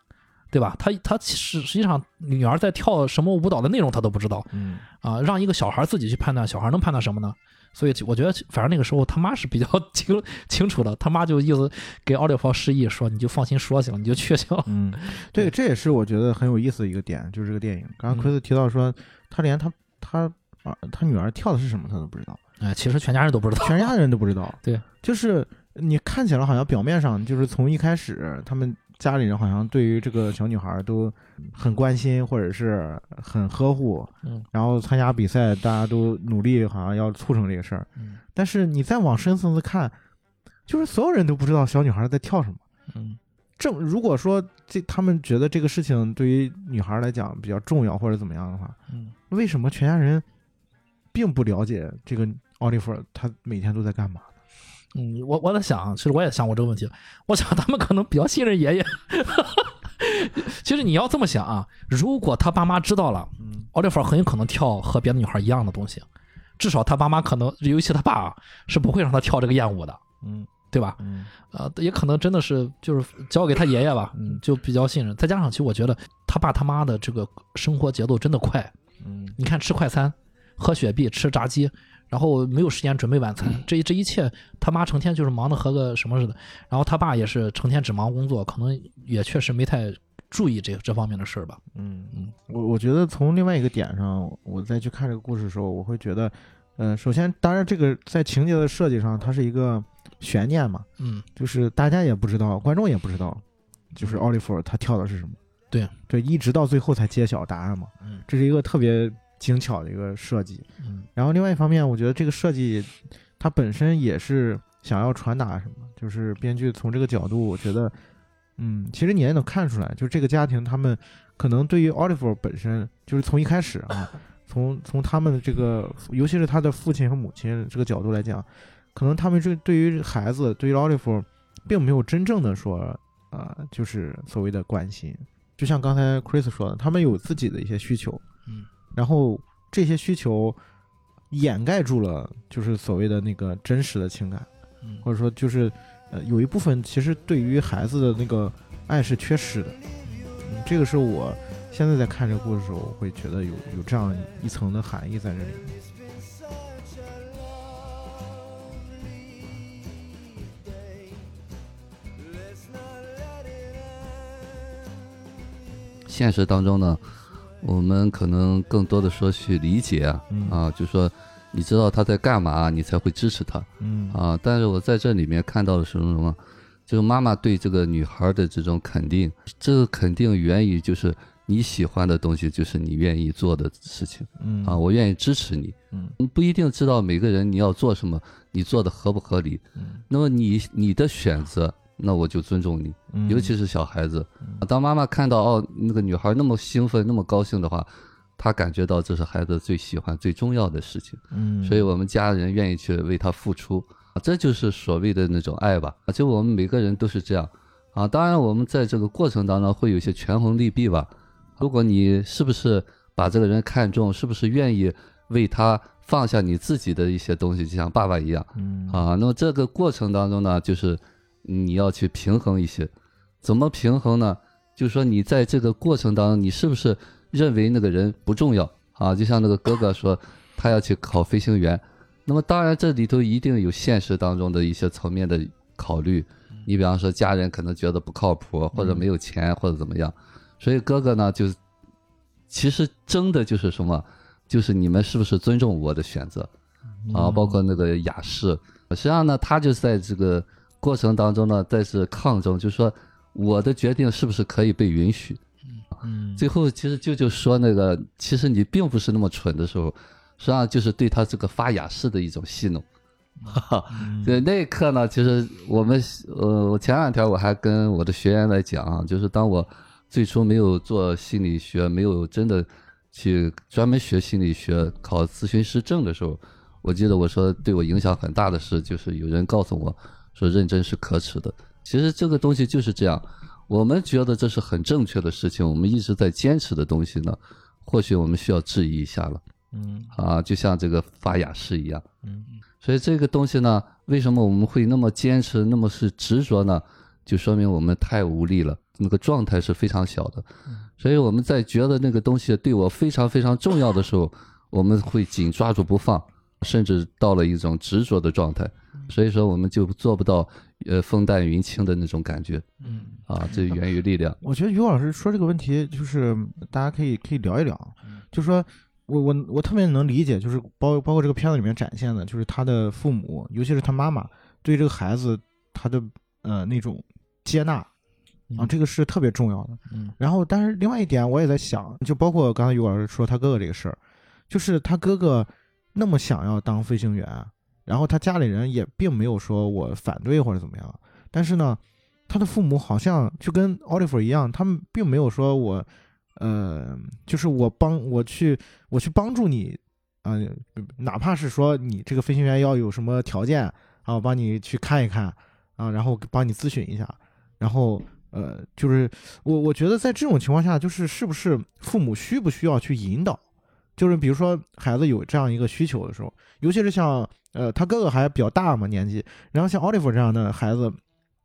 对吧？他他实实际上女儿在跳什么舞蹈的内容他都不知道。嗯，啊，让一个小孩自己去判断，小孩能判断什么呢？所以我觉得，反正那个时候他妈是比较 清清楚的。他妈就意思给奥利弗示意说：“你就放心说行了，你就去行了。”嗯，对，这也是我觉得很有意思的一个点，就是这个电影。刚刚奎斯提到说，他连他他啊他女儿跳的是什么他都不知道。哎，其实全家人都不知道，全家人都不知道。对，就是你看起来好像表面上就是从一开始他们。家里人好像对于这个小女孩都很关心，或者是很呵护。嗯，然后参加比赛，大家都努力，好像要促成这个事儿。嗯，但是你再往深层次看，就是所有人都不知道小女孩在跳什么。嗯，正如果说这他们觉得这个事情对于女孩来讲比较重要或者怎么样的话，嗯，为什么全家人并不了解这个奥利弗他每天都在干嘛？嗯，我我在想，其实我也想过这个问题。我想他们可能比较信任爷爷。其实你要这么想啊，如果他爸妈知道了，奥利弗很有可能跳和别的女孩一样的东西，至少他爸妈可能，尤其他爸啊是不会让他跳这个艳舞的，嗯，对吧？嗯，呃，也可能真的是就是交给他爷爷吧，嗯，就比较信任。再加上，其实我觉得他爸他妈的这个生活节奏真的快，嗯，你看吃快餐、喝雪碧、吃炸鸡。然后没有时间准备晚餐，这这一切他妈成天就是忙的和个什么似的，然后他爸也是成天只忙工作，可能也确实没太注意这这方面的事儿吧。嗯。嗯，我我觉得从另外一个点上，我再去看这个故事的时候，我会觉得，嗯，首先，当然这个在情节的设计上，它是一个悬念嘛，嗯，就是大家也不知道，观众也不知道，就是奥利弗他跳的是什么，对。对，一直到最后才揭晓答案嘛，嗯，这是一个特别。精巧的一个设计，嗯，然后另外一方面，我觉得这个设计它本身也是想要传达什么，就是编剧从这个角度，我觉得，嗯，其实你也能看出来，就是这个家庭他们可能对于奥利弗本身，就是从一开始啊，从从他们的这个，尤其是他的父亲和母亲这个角度来讲，可能他们这对于孩子，对于奥利弗，并没有真正的说，呃，就是所谓的关心。就像刚才 Chris 说的，他们有自己的一些需求，嗯，然后这些需求掩盖住了，就是所谓的那个真实的情感，嗯，或者说就是呃，有一部分其实对于孩子的那个爱是缺失的，嗯，这个是我。现在在看这个故事的时候，我会觉得有有这样一层的含义在这里。现实当中呢，我们可能更多的说去理解啊，啊，就说你知道他在干嘛，你才会支持他，嗯。啊。但是我在这里面看到的是什么？就是妈妈对这个女孩的这种肯定，这个肯定源于就是。你喜欢的东西就是你愿意做的事情，嗯。啊，我愿意支持你，嗯，不一定知道每个人你要做什么，你做的合不合理，嗯，那么你你的选择，那我就尊重你，尤其是小孩子，当妈妈看到哦那个女孩那么兴奋那么高兴的话，她感觉到这是孩子最喜欢最重要的事情，嗯，所以我们家人愿意去为她付出，这就是所谓的那种爱吧，就我们每个人都是这样，啊，当然我们在这个过程当中会有些权衡利弊吧。如果你是不是把这个人看中，是不是愿意为他放下你自己的一些东西，就像爸爸一样，嗯。啊，那么这个过程当中呢，就是你要去平衡一些，怎么平衡呢？就是说你在这个过程当中，你是不是认为那个人不重要啊？就像那个哥哥说，他要去考飞行员，那么当然这里头一定有现实当中的一些层面的考虑，你比方说家人可能觉得不靠谱，或者没有钱，或者怎么样。所以哥哥呢，就其实争的就是什么，就是你们是不是尊重我的选择啊？包括那个雅士，实际上呢，他就在这个过程当中呢，再是抗争，就是说我的决定是不是可以被允许？嗯，最后其实舅舅说那个，其实你并不是那么蠢的时候，实际上就是对他这个发雅式的一种戏弄。哈哈，对那一刻呢，其实我们呃，我前两天我还跟我的学员来讲啊，就是当我。最初没有做心理学，没有真的去专门学心理学、考咨询师证的时候，我记得我说对我影响很大的是，就是有人告诉我说认真是可耻的。其实这个东西就是这样，我们觉得这是很正确的事情，我们一直在坚持的东西呢，或许我们需要质疑一下了。嗯，啊，就像这个发雅士一样。嗯，所以这个东西呢，为什么我们会那么坚持，那么是执着呢？就说明我们太无力了。那个状态是非常小的，所以我们在觉得那个东西对我非常非常重要的时候，我们会紧抓住不放，甚至到了一种执着的状态。所以说，我们就做不到呃风淡云轻的那种感觉。嗯，啊，这源于力量。我觉得于老师说这个问题，就是大家可以可以聊一聊。就说我我我特别能理解，就是包包括这个片子里面展现的，就是他的父母，尤其是他妈妈对这个孩子他的呃那种接纳。啊，这个是特别重要的。嗯，然后，但是另外一点，我也在想，就包括刚才于老师说他哥哥这个事儿，就是他哥哥那么想要当飞行员，然后他家里人也并没有说我反对或者怎么样，但是呢，他的父母好像就跟奥利弗一样，他们并没有说我，呃，就是我帮我去我去帮助你，啊，哪怕是说你这个飞行员要有什么条件啊，我帮你去看一看啊，然后帮你咨询一下，然后。呃，就是我我觉得在这种情况下，就是是不是父母需不需要去引导？就是比如说孩子有这样一个需求的时候，尤其是像呃他哥哥还比较大嘛年纪，然后像奥利弗这样的孩子，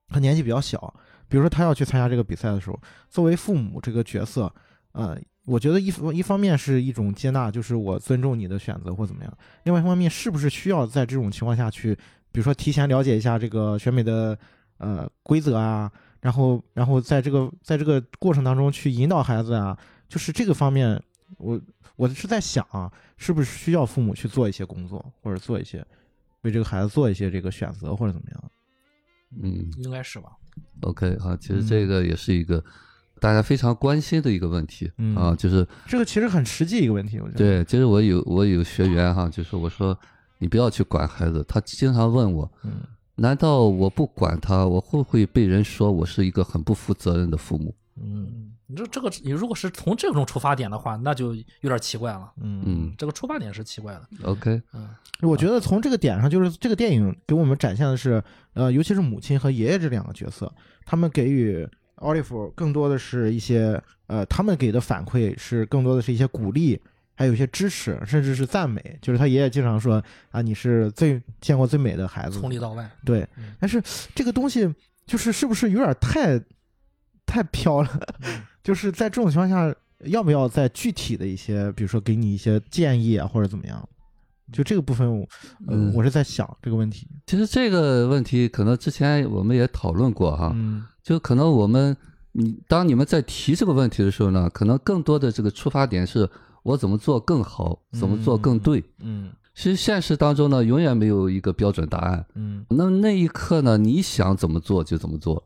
他年纪比较小，比如说他要去参加这个比赛的时候，作为父母这个角色，呃，我觉得一一方面是一种接纳，就是我尊重你的选择或怎么样；另外一方面，是不是需要在这种情况下去，比如说提前了解一下这个选美的呃规则啊？然后，然后在这个在这个过程当中去引导孩子啊，就是这个方面，我我是在想啊，是不是需要父母去做一些工作，或者做一些为这个孩子做一些这个选择，或者怎么样？嗯，应该是吧。OK 啊，其实这个也是一个大家非常关心的一个问题啊，就是这个其实很实际一个问题，我觉得。对，其实我有我有学员哈，就是我说你不要去管孩子，他经常问我。嗯。难道我不管他，我会不会被人说我是一个很不负责任的父母？嗯，你这这个你如果是从这种出发点的话，那就有点奇怪了。嗯嗯这个出发点是奇怪的。，OK，嗯我觉得从这个点上，就是这个电影给我们展现的是，呃，尤其是母亲和爷爷这两个角色，他们给予奥利弗更多的是一些，呃，他们给的反馈是更多的是一些鼓励，还有一些支持，甚至是赞美。就是他爷爷经常说啊，你是最见过最美的孩子，从里到外，对嗯。但是这个东西就是是不是有点太太飘了？嗯就是在这种情况下，要不要再具体的一些，比如说给你一些建议啊，或者怎么样？就这个部分，呃，嗯我是在想这个问题。其实这个问题可能之前我们也讨论过哈，嗯就可能我们你当你们在提这个问题的时候呢，可能更多的这个出发点是我怎么做更好，怎么做更对。嗯其实现实当中呢，永远没有一个标准答案。嗯那那一刻呢，你想怎么做就怎么做。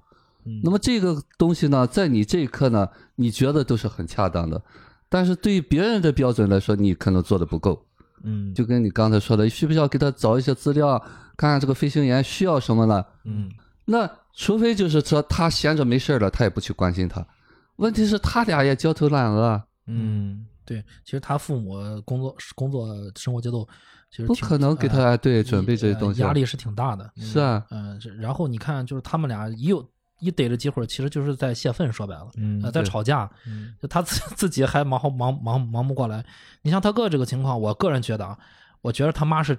嗯那么这个东西呢，在你这一刻呢，你觉得都是很恰当的，但是对于别人的标准来说，你可能做的不够。嗯就跟你刚才说的，需不需要给他找一些资料，看看这个飞行员需要什么呢？嗯那除非就是说他闲着没事儿了，他也不去关心他。问题是，他俩也焦头烂额啊，嗯对，其实他父母工作工作生活节奏其实不可能给他、呃对准备这些东西。呃压力是挺大的。是啊，嗯、是然后你看，就是他们俩也有一逮着机会，其实就是在泄愤，说白了，嗯呃，在吵架，嗯就他自自己还忙忙忙忙不过来。你像他哥这个情况，我个人觉得啊，我觉得他妈是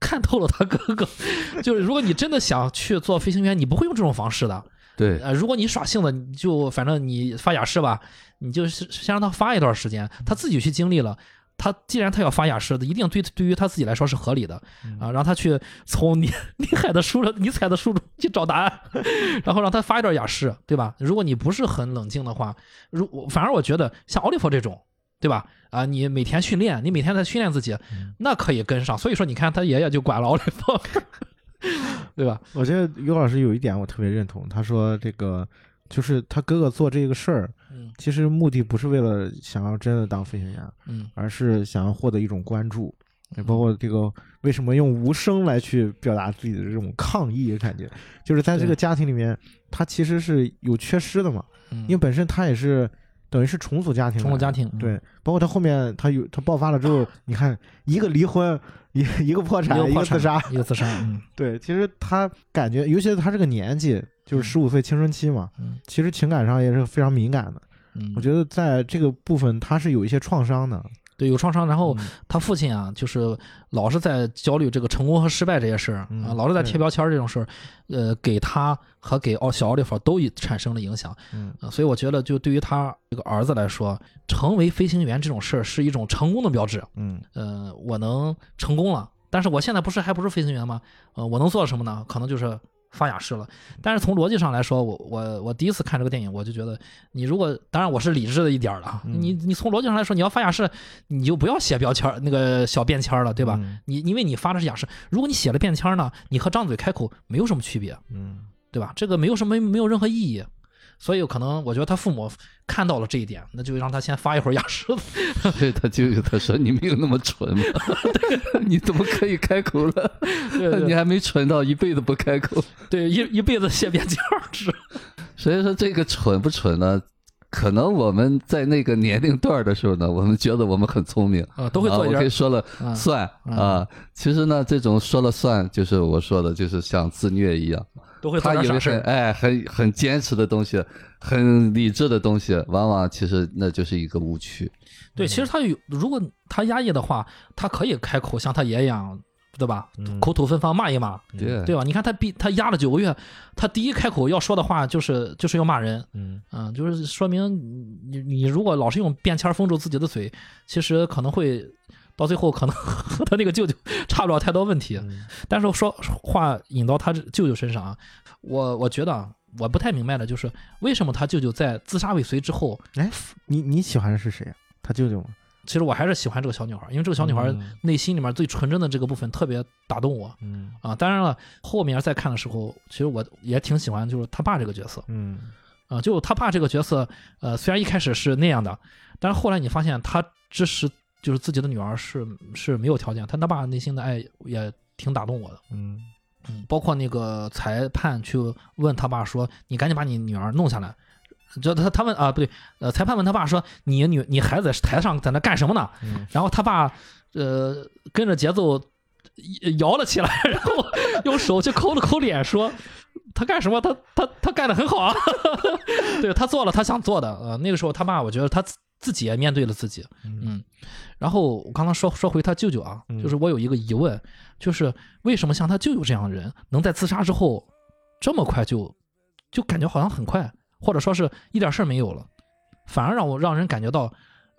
看透了他哥哥，就是如果你真的想去做飞行员，你不会用这种方式的。对，呃，如果你耍性子，你就反正你发雅誓吧，你就是先让他发一段时间，他自己去经历了。他既然他要发雅士的，一定对对于他自己来说是合理的啊，让他去从尼尼海的书尼采的书中去找答案，然后让他发一段雅诗，对吧？如果你不是很冷静的话，如我反而我觉得像奥利弗这种，对吧？啊，你每天训练，你每天在训练自己，那可以跟上。所以说，你看他爷爷就管了奥利弗，对吧？我觉得于老师有一点我特别认同，他说这个就是他哥哥做这个事儿，嗯。其实目的不是为了想要真的当飞行员，嗯。而是想要获得一种关注，也包括这个为什么用无声来去表达自己的这种抗议，感觉就是在这个家庭里面，他其实是有缺失的嘛，嗯，因为本身他也是等于是重组家庭，重组家庭，嗯对，包括他后面他有他爆发了之后，你看一个离婚，一一个破产，一一个自杀，一个自杀，嗯 对，其实他感觉，尤其是他这个年纪，就是十五岁青春期嘛，嗯其实情感上也是非常敏感的。嗯，我觉得在这个部分他是有一些创伤的。对有创伤，然后嗯他父亲啊，就是老是在焦虑这个成功和失败这些事儿嗯啊，老是在贴标签儿这种事儿，呃，给他和给奥小奥利弗都以产生了影响。嗯啊，所以我觉得，就对于他这个儿子来说，成为飞行员这种事儿是一种成功的标志。嗯呃，我能成功了，但是我现在不是还不是飞行员吗？呃，我能做什么呢？可能就是发雅式了。但是从逻辑上来说，我我我第一次看这个电影，我就觉得，你如果当然我是理智的一点儿了啊，嗯你你从逻辑上来说，你要发雅式，你就不要写标签儿那个小便签儿了，对吧？嗯你因为你发的是雅式，如果你写了便签儿呢，你和张嘴开口没有什么区别。嗯对吧？这个没有什么没有任何意义，所以可能我觉得他父母看到了这一点，那就让他先发一会儿雅诗。所以他就有他说你没有那么蠢嘛，你怎么可以开口了？对你还没蠢到一辈子不开口。对，一一辈子写便签儿纸。所以说这个蠢不蠢呢？可能我们在那个年龄段的时候呢，我们觉得我们很聪明，啊，都会啊我做一以说了嗯算嗯啊。其实呢，这种说了算，就是我说的，就是像自虐一样。都会做他以为点傻事哎很很坚持的东西，很理智的东西，往往其实那就是一个误区。对，其实他有，如果他压抑的话，他可以开口像他爷一样，对吧？嗯口吐芬芳骂一骂，对对吧？你看他逼他压了九个月，他第一开口要说的话就是就是要骂人，嗯嗯，就是说明你你如果老是用便签封住自己的嘴，其实可能会到最后可能和 他那个舅舅差不了太多问题。嗯但是说话引到他舅舅身上啊，我我觉得啊，我不太明白的就是为什么他舅舅在自杀未遂之后，哎，你你喜欢的是谁呀？他舅舅吗？其实我还是喜欢这个小女孩，因为这个小女孩嗯内心里面最纯真的这个部分特别打动我嗯啊。当然了，后面再看的时候，其实我也挺喜欢就是他爸这个角色。嗯啊，就他爸这个角色，呃，虽然一开始是那样的，但是后来你发现他支持就是自己的女儿是是没有条件，他他爸内心的爱也挺打动我的，嗯嗯，包括那个裁判去问他爸说：“你赶紧把你女儿弄下来，就他他问啊，不对，呃，裁判问他爸说：“你女你孩子在台上在那干什么呢？”然后他爸呃跟着节奏摇了起来，然后 用手去抠了抠脸，说：“他干什么？他他他干的很好啊！对他做了他想做的。呃，那个时候他爸，我觉得他自己也面对了自己。嗯，然后我刚刚说说回他舅舅啊，就是我有一个疑问，就是为什么像他舅舅这样的人，能在自杀之后这么快就就感觉好像很快。或者说是一点事儿没有了，反而让我让人感觉到，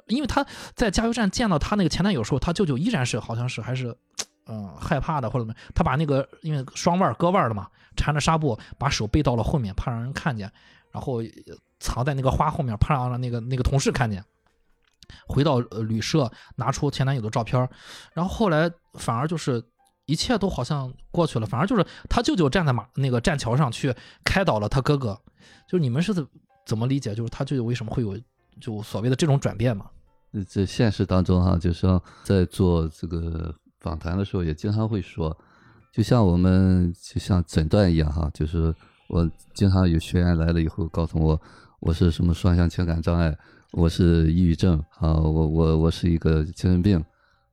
因为他在加油站见到他那个前男友时候，他舅舅依然是好像是还是，嗯，害怕的或者怎么，他把那个因为双腕割腕了嘛，缠着纱布把手背到了后面，怕让人看见，然后藏在那个花后面，怕让那个那个同事看见。回到旅社拿出前男友的照片，然后后来反而就是一切都好像过去了，反而就是他舅舅站在马那个栈桥上去开导了他哥哥。就是你们是怎么理解？就是他舅舅为什么会有就所谓的这种转变嘛？在现实当中哈，就是在做这个访谈的时候，也经常会说，就像我们就像诊断一样哈，就是我经常有学员来了以后，告诉我我是什么双向情感障碍，我是抑郁症啊，我我我是一个精神病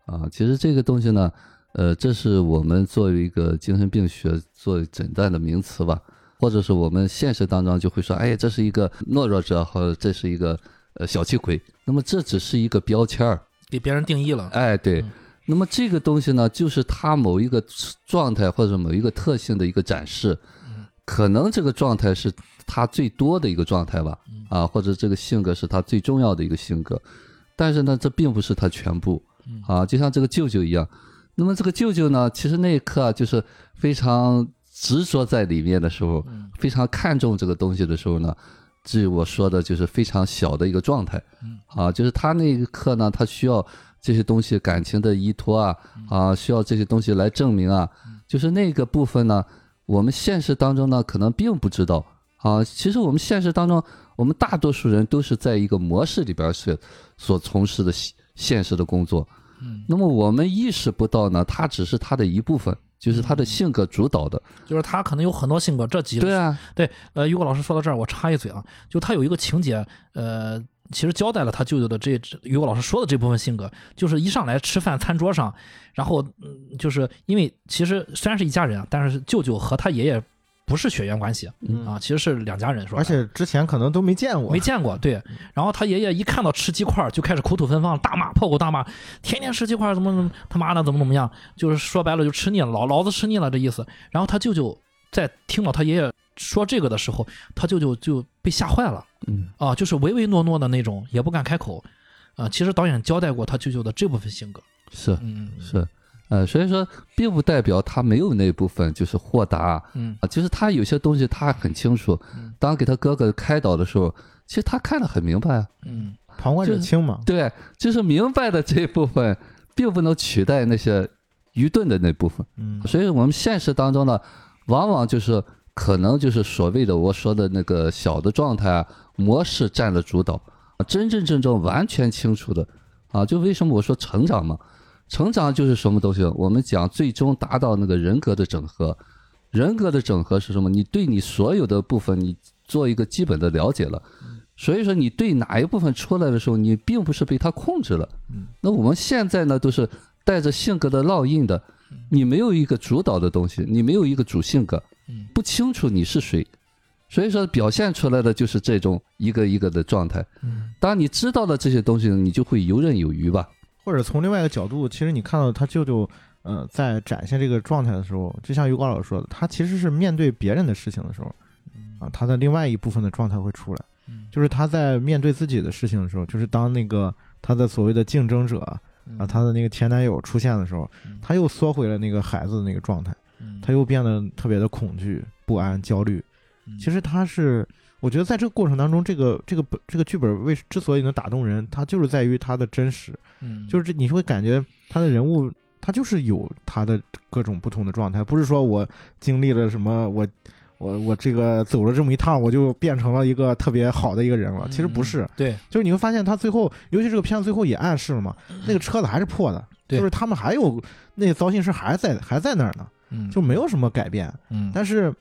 啊。其实这个东西呢，呃，这是我们作为一个精神病学做诊断的名词吧。或者是我们现实当中就会说，哎，这是一个懦弱者，或者这是一个呃小气鬼。那么这只是一个标签儿，给别人定义了。哎，对。那么这个东西呢，就是他某一个状态或者某一个特性的一个展示。可能这个状态是他最多的一个状态吧，啊，或者这个性格是他最重要的一个性格。但是呢，这并不是他全部。啊，就像这个舅舅一样。那么这个舅舅呢，其实那一刻就是非常。执着在里面的时候，非常看重这个东西的时候呢，至于我说的就是非常小的一个状态，啊，就是他那一刻呢，他需要这些东西感情的依托啊，啊，需要这些东西来证明啊，就是那个部分呢，我们现实当中呢可能并不知道啊，其实我们现实当中，我们大多数人都是在一个模式里边是所从事的现实的工作，嗯那么我们意识不到呢，它只是它的一部分。就是他的性格主导的，就是他可能有很多性格，这几对啊，对，呃，于果老师说到这儿，我插一嘴啊，就他有一个情节，呃，其实交代了他舅舅的这于果老师说的这部分性格，就是一上来吃饭餐桌上，然后嗯，就是因为其实虽然是一家人啊，但是舅舅和他爷爷。不是血缘关系啊，其实是两家人说，而且之前可能都没见过，没见过。对，然后他爷爷一看到吃鸡块就开始口吐芬芳，大骂破口大骂，天天吃鸡块怎么怎么他妈的怎么怎么样，就是说白了就吃腻了，老老子吃腻了这意思。然后他舅舅在听到他爷爷说这个的时候，他舅舅就被吓坏了，嗯啊，就是唯唯诺诺的那种，也不敢开口。啊，其实导演交代过他舅舅的这部分性格，是，嗯是。呃，所以说并不代表他没有那部分就是豁达，嗯啊，就是他有些东西他很清楚，当给他哥哥开导的时候，其实他看得很明白啊，嗯，旁观者清嘛，对，就是明白的这一部分，并不能取代那些愚钝的那部分，嗯，所以我们现实当中呢，往往就是可能就是所谓的我说的那个小的状态啊模式占了主导，真真正正完全清楚的，啊，就为什么我说成长嘛。成长就是什么东西？我们讲最终达到那个人格的整合。人格的整合是什么？你对你所有的部分，你做一个基本的了解了。所以说，你对哪一部分出来的时候，你并不是被他控制了。那我们现在呢，都是带着性格的烙印的。你没有一个主导的东西，你没有一个主性格，不清楚你是谁。所以说，表现出来的就是这种一个一个的状态。当你知道了这些东西，你就会游刃有余吧。或者从另外一个角度，其实你看到他舅舅，呃，在展现这个状态的时候，就像于光老师说的，他其实是面对别人的事情的时候，啊，他的另外一部分的状态会出来，就是他在面对自己的事情的时候，就是当那个他的所谓的竞争者啊，他的那个前男友出现的时候，他又缩回了那个孩子的那个状态，他又变得特别的恐惧、不安、焦虑。其实他是。我觉得在这个过程当中，这个这个本这个剧本为之所以能打动人，它就是在于它的真实，嗯，就是这你会感觉他的人物他就是有他的各种不同的状态，不是说我经历了什么，我我我这个走了这么一趟，我就变成了一个特别好的一个人了。其实不是，对，就是你会发现他最后，尤其这个片子最后也暗示了嘛，那个车子还是破的，就是他们还有那个糟心事还在还在那儿呢，嗯，就没有什么改变，嗯，但是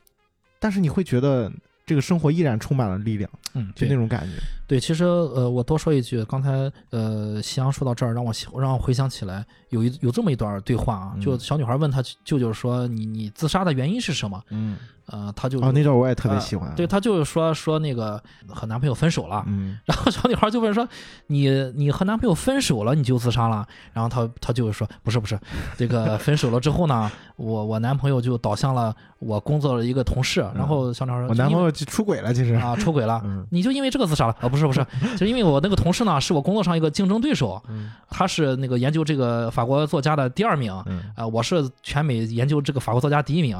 但是你会觉得。这个生活依然充满了力量，嗯，就那种感觉。对，其实呃，我多说一句，刚才呃，夕阳说到这儿，让我让我回想起来，有一有这么一段对话啊，就小女孩问她舅舅说：“你你自杀的原因是什么？”嗯，呃，他就哦，那段我也特别喜欢。对他就是说说那个和男朋友分手了，嗯，然后小女孩就问说：“你你和男朋友分手了，你就自杀了？”然后他他就说：“不是不是，这个分手了之后呢，我我男朋友就倒向了我工作的一个同事，然后小女孩说：‘我男朋友就出轨了，其实啊，出轨了，你就因为这个自杀了啊？’不是不是，就因为我那个同事呢，是我工作上一个竞争对手，他是那个研究这个法国作家的第二名，啊，我是全美研究这个法国作家第一名。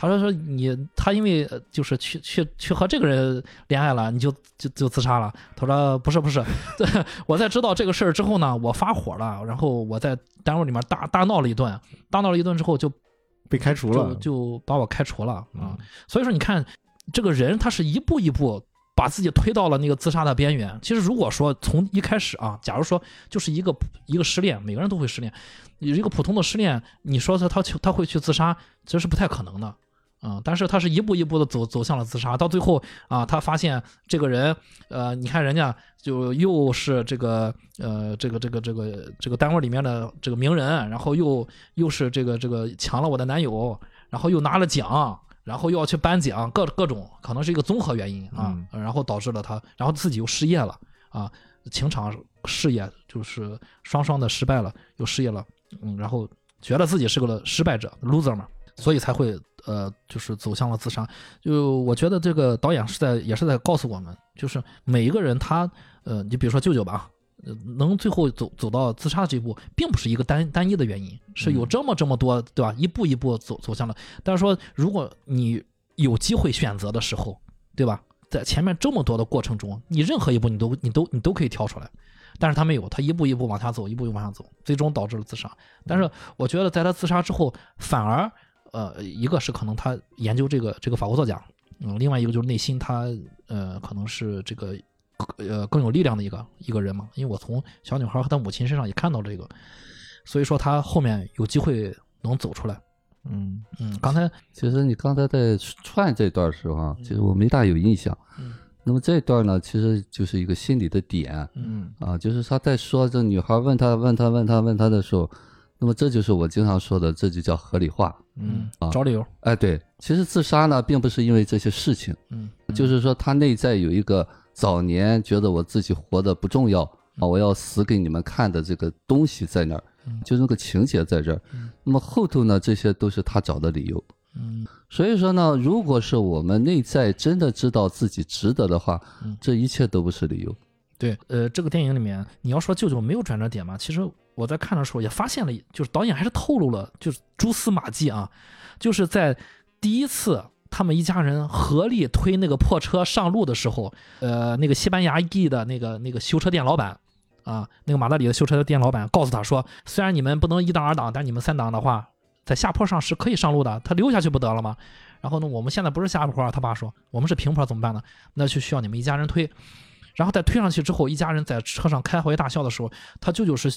他说说你，他因为就是去去去和这个人恋爱了，你就就就自杀了。他说不是不是，我在知道这个事儿之后呢，我发火了，然后我在单位里面大大闹了一顿，大闹了一顿之后就被开除了，就把我开除了啊。所以说你看，这个人他是一步一步。把自己推到了那个自杀的边缘。其实，如果说从一开始啊，假如说就是一个一个失恋，每个人都会失恋，一个普通的失恋，你说他他他会去自杀，其实是不太可能的啊。但是他是一步一步的走走向了自杀，到最后啊，他发现这个人，呃，你看人家就又是这个呃这个这个这个这个单位里面的这个名人，然后又又是这个这个抢了我的男友，然后又拿了奖。然后又要去颁奖，各各种可能是一个综合原因啊，然后导致了他，然后自己又失业了啊，情场事业就是双双的失败了，又失业了，嗯，然后觉得自己是个失败者，loser 嘛，所以才会呃，就是走向了自杀。就我觉得这个导演是在也是在告诉我们，就是每一个人他呃，你比如说舅舅吧。能最后走走到自杀这一步，并不是一个单单一的原因，是有这么这么多，对吧？一步一步走走向了。但是说，如果你有机会选择的时候，对吧？在前面这么多的过程中，你任何一步你都你都你都可以跳出来，但是他没有，他一步一步往下走，一步一步往下走，最终导致了自杀。但是我觉得，在他自杀之后，反而呃，一个是可能他研究这个这个法国作家，嗯，另外一个就是内心他呃，可能是这个。呃，更有力量的一个一个人嘛，因为我从小女孩和她母亲身上也看到这个，所以说他后面有机会能走出来。嗯嗯，刚才其实你刚才在串这段时候啊，其实我没大有印象。嗯，那么这段呢，其实就是一个心理的点。嗯啊，就是他在说这女孩问他问他问他问他的时候，那么这就是我经常说的，这就叫合理化。嗯啊，找理由。哎，对，其实自杀呢，并不是因为这些事情。嗯，就是说他内在有一个。早年觉得我自己活的不重要啊，我要死给你们看的这个东西在那儿，就那个情节在这儿。那么后头呢，这些都是他找的理由。嗯，所以说呢，如果是我们内在真的知道自己值得的话，这一切都不是理由。对，呃，这个电影里面你要说舅舅没有转折点嘛，其实我在看的时候也发现了，就是导演还是透露了，就是蛛丝马迹啊，就是在第一次。他们一家人合力推那个破车上路的时候，呃，那个西班牙裔的那个那个修车店老板，啊，那个马德里的修车店老板告诉他说，虽然你们不能一档二档，但你们三档的话，在下坡上是可以上路的。他溜下去不得了吗？然后呢，我们现在不是下坡，他爸说我们是平坡，怎么办呢？那就需要你们一家人推。然后在推上去之后，一家人在车上开怀大笑的时候，他舅舅是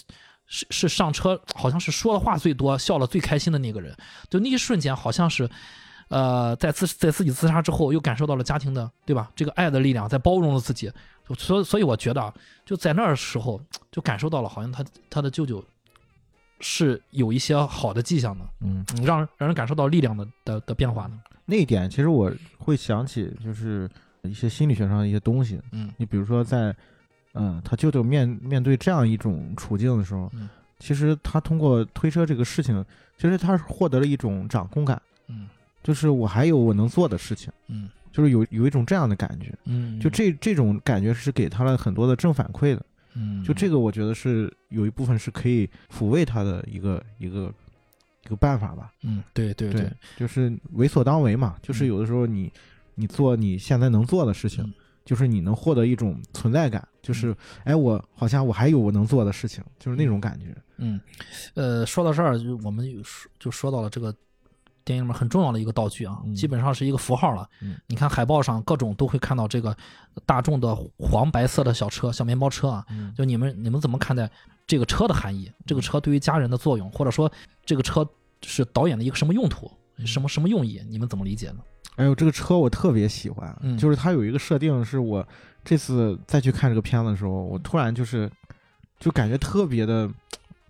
是是上车，好像是说的话最多、笑了最开心的那个人。就那一瞬间，好像是。呃，在自在自己自杀之后，又感受到了家庭的，对吧？这个爱的力量在包容了自己，所所以我觉得啊，就在那儿时候，就感受到了，好像他他的舅舅是有一些好的迹象的，嗯，让让人感受到力量的的的变化呢。那一点，其实我会想起，就是一些心理学上的一些东西，嗯，你比如说在，嗯，他舅舅面面对这样一种处境的时候，其实他通过推车这个事情，其实他获得了一种掌控感，嗯。就是我还有我能做的事情，嗯，就是有有一种这样的感觉，嗯，就这这种感觉是给他了很多的正反馈的，嗯，就这个我觉得是有一部分是可以抚慰他的一个一个一个办法吧，嗯，对对对，就是为所当为嘛，就是有的时候你你做你现在能做的事情，就是你能获得一种存在感，就是哎我好像我还有我能做的事情，就是那种感觉，嗯，呃，说到这儿就我们说就说到了这个。电影里面很重要的一个道具啊，基本上是一个符号了。你看海报上各种都会看到这个大众的黄白色的小车、小面包车啊。就你们你们怎么看待这个车的含义？这个车对于家人的作用，或者说这个车是导演的一个什么用途、什么什么用意？你们怎么理解呢？哎呦，这个车我特别喜欢，就是它有一个设定，是我这次再去看这个片子的时候，我突然就是就感觉特别的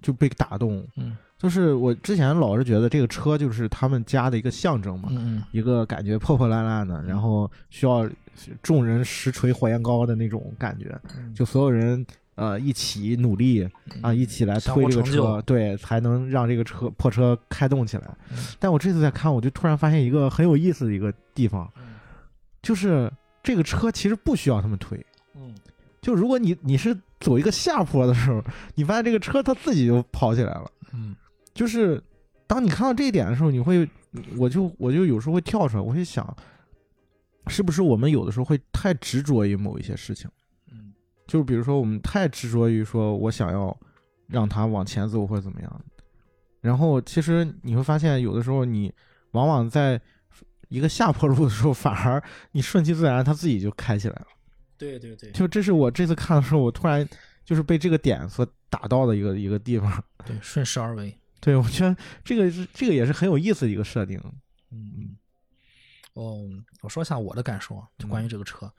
就被打动。嗯，就是我之前老是觉得这个车就是他们家的一个象征嘛，嗯一个感觉破破烂烂的，然后需要众人实锤火焰高的那种感觉，就所有人。呃，一起努力啊，一起来推这个车，对，才能让这个车破车开动起来。但我这次在看，我就突然发现一个很有意思的一个地方，就是这个车其实不需要他们推。嗯，就如果你你是走一个下坡的时候，你发现这个车它自己就跑起来了。嗯，就是当你看到这一点的时候，你会，我就我就有时候会跳出来，我会想，是不是我们有的时候会太执着于某一些事情？就比如说，我们太执着于说我想要让他往前走或者怎么样，然后其实你会发现，有的时候你往往在一个下坡路的时候，反而你顺其自然，他自己就开起来了。对对对，就这是我这次看的时候，我突然就是被这个点所打到的一个一个地方。对，顺势而为。对，我觉得这个是这个也是很有意思的一个设定。嗯嗯。哦，我说一下我的感受啊，就关于这个车，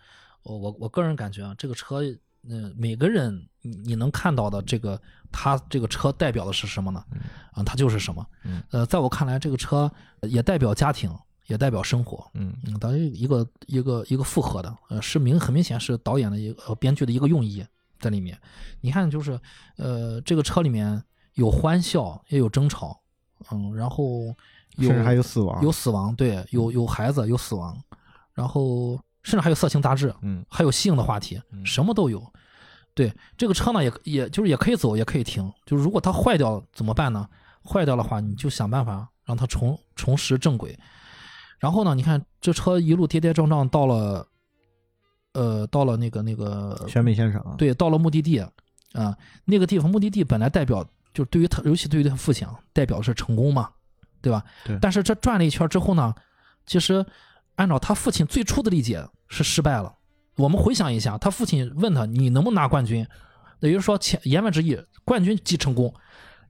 我我我个人感觉啊，这个车。嗯，每个人你你能看到的这个，它这个车代表的是什么呢？啊，它就是什么？呃，在我看来，这个车也代表家庭，也代表生活。嗯嗯，等于一个一个一个复合的，呃，是明很明显是导演的一个编剧的一个用意在里面。你看，就是呃，这个车里面有欢笑，也有争吵，嗯，然后甚至还有死亡，有死亡，对，有有孩子，有死亡，然后。甚至还有色情杂志，嗯，还有性的话题，什么都有。对这个车呢，也也就是也可以走，也可以停。就是如果它坏掉怎么办呢？坏掉的话，你就想办法让它重重拾正轨。然后呢，你看这车一路跌跌撞撞到了，呃，到了那个那个选美现场，对，到了目的地啊，那个地方目的地本来代表就对于他，尤其对于他父亲，代表是成功嘛，对吧？对。但是这转了一圈之后呢，其实。按照他父亲最初的理解是失败了。我们回想一下，他父亲问他：“你能不能拿冠军？”也就是说，前言外之意，冠军即成功，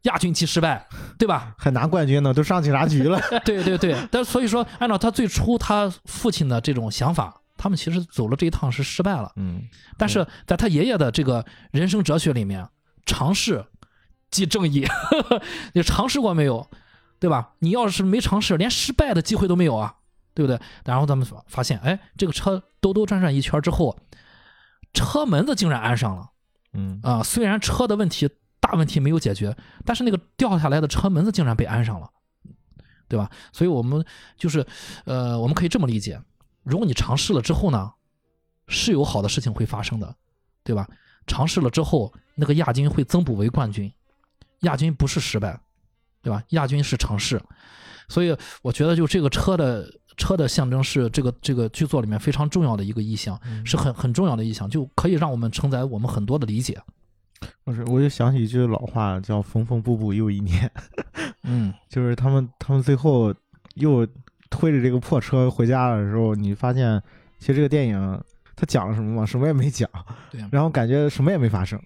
亚军即失败，对吧？还拿冠军呢，都上警察局了。对对对，但所以说，按照他最初他父亲的这种想法，他们其实走了这一趟是失败了。嗯。但是在他爷爷的这个人生哲学里面，尝试即正义。你尝试过没有？对吧？你要是没尝试，连失败的机会都没有啊。对不对？然后咱们发现，哎，这个车兜兜转转一圈之后，车门子竟然安上了。嗯啊，虽然车的问题大问题没有解决，但是那个掉下来的车门子竟然被安上了，对吧？所以我们就是，呃，我们可以这么理解：如果你尝试了之后呢，是有好的事情会发生的，对吧？尝试了之后，那个亚军会增补为冠军，亚军不是失败，对吧？亚军是尝试。所以我觉得，就这个车的。车的象征是这个这个剧作里面非常重要的一个意象，是很很重要的意象，就可以让我们承载我们很多的理解。不是，我就想起一句老话，叫“缝缝补补又一年”。嗯，就是他们他们最后又推着这个破车回家的时候，你发现其实这个电影他讲了什么吗？什么也没讲。对，然后感觉什么也没发生。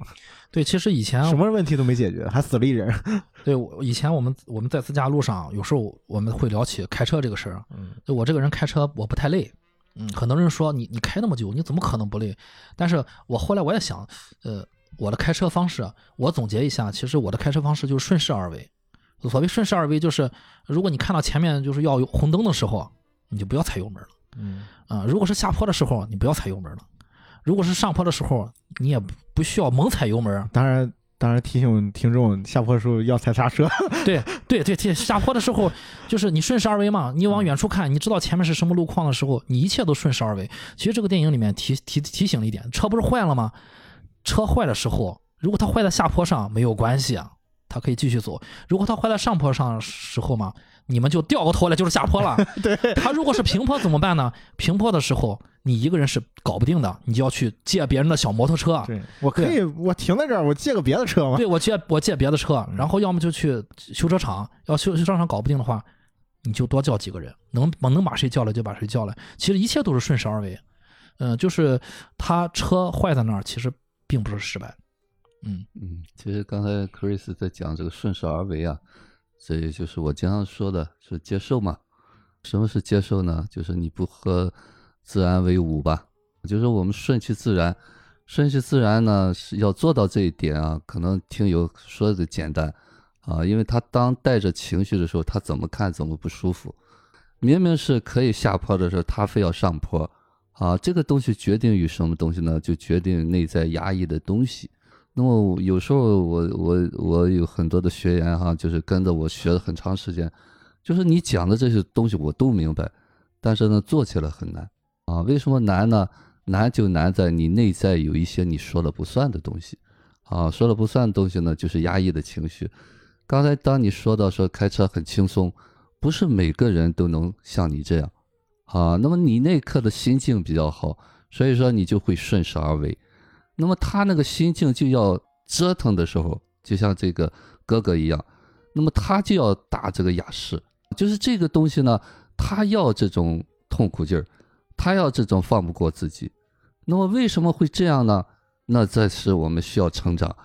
对，其实以前什么问题都没解决，还死了一人。对，我以前我们我们在自驾路上，有时候我们会聊起开车这个事儿。嗯，我这个人开车我不太累。嗯，很多人说你你开那么久，你怎么可能不累？但是我后来我也想，呃，我的开车方式，我总结一下，其实我的开车方式就是顺势而为。所谓顺势而为，就是如果你看到前面就是要红灯的时候，你就不要踩油门了。嗯，啊，如果是下坡的时候，你不要踩油门了。如果是上坡的时候，你也不需要猛踩油门。当然，当然提醒听众，下坡的时候要踩刹车。对对对对，下坡的时候就是你顺势而为嘛。你往远处看，你知道前面是什么路况的时候，你一切都顺势而为。其实这个电影里面提提提醒了一点，车不是坏了吗？车坏的时候，如果它坏在下坡上没有关系啊，它可以继续走。如果它坏在上坡上时候嘛。你们就掉过头来就是下坡了。对他如果是平坡怎么办呢？平坡的时候你一个人是搞不定的，你就要去借别人的小摩托车。对，我可以我停在这儿，我借个别的车吗？对，我借我借别的车，然后要么就去修车厂，要修修车厂搞不定的话，你就多叫几个人，能能把谁叫来就把谁叫来。其实一切都是顺势而为。嗯，就是他车坏在那儿，其实并不是失败。嗯嗯，其实刚才 Chris 在讲这个顺势而为啊。所以就是我经常说的，是接受嘛，什么是接受呢？就是你不和自然为伍吧，就是我们顺其自然。顺其自然呢，是要做到这一点啊，可能听友说的简单啊，因为他当带着情绪的时候，他怎么看怎么不舒服。明明是可以下坡的时候，他非要上坡啊，这个东西决定于什么东西呢？就决定内在压抑的东西。那么有时候我我我有很多的学员哈，就是跟着我学了很长时间，就是你讲的这些东西我都明白，但是呢做起来很难啊。为什么难呢？难就难在你内在有一些你说了不算的东西，啊，说了不算的东西呢，就是压抑的情绪。刚才当你说到说开车很轻松，不是每个人都能像你这样，啊，那么你那刻的心境比较好，所以说你就会顺势而为。那么他那个心境就要折腾的时候，就像这个哥哥一样，那么他就要打这个雅士，就是这个东西呢，他要这种痛苦劲儿，他要这种放不过自己。那么为什么会这样呢？那这是我们需要成长。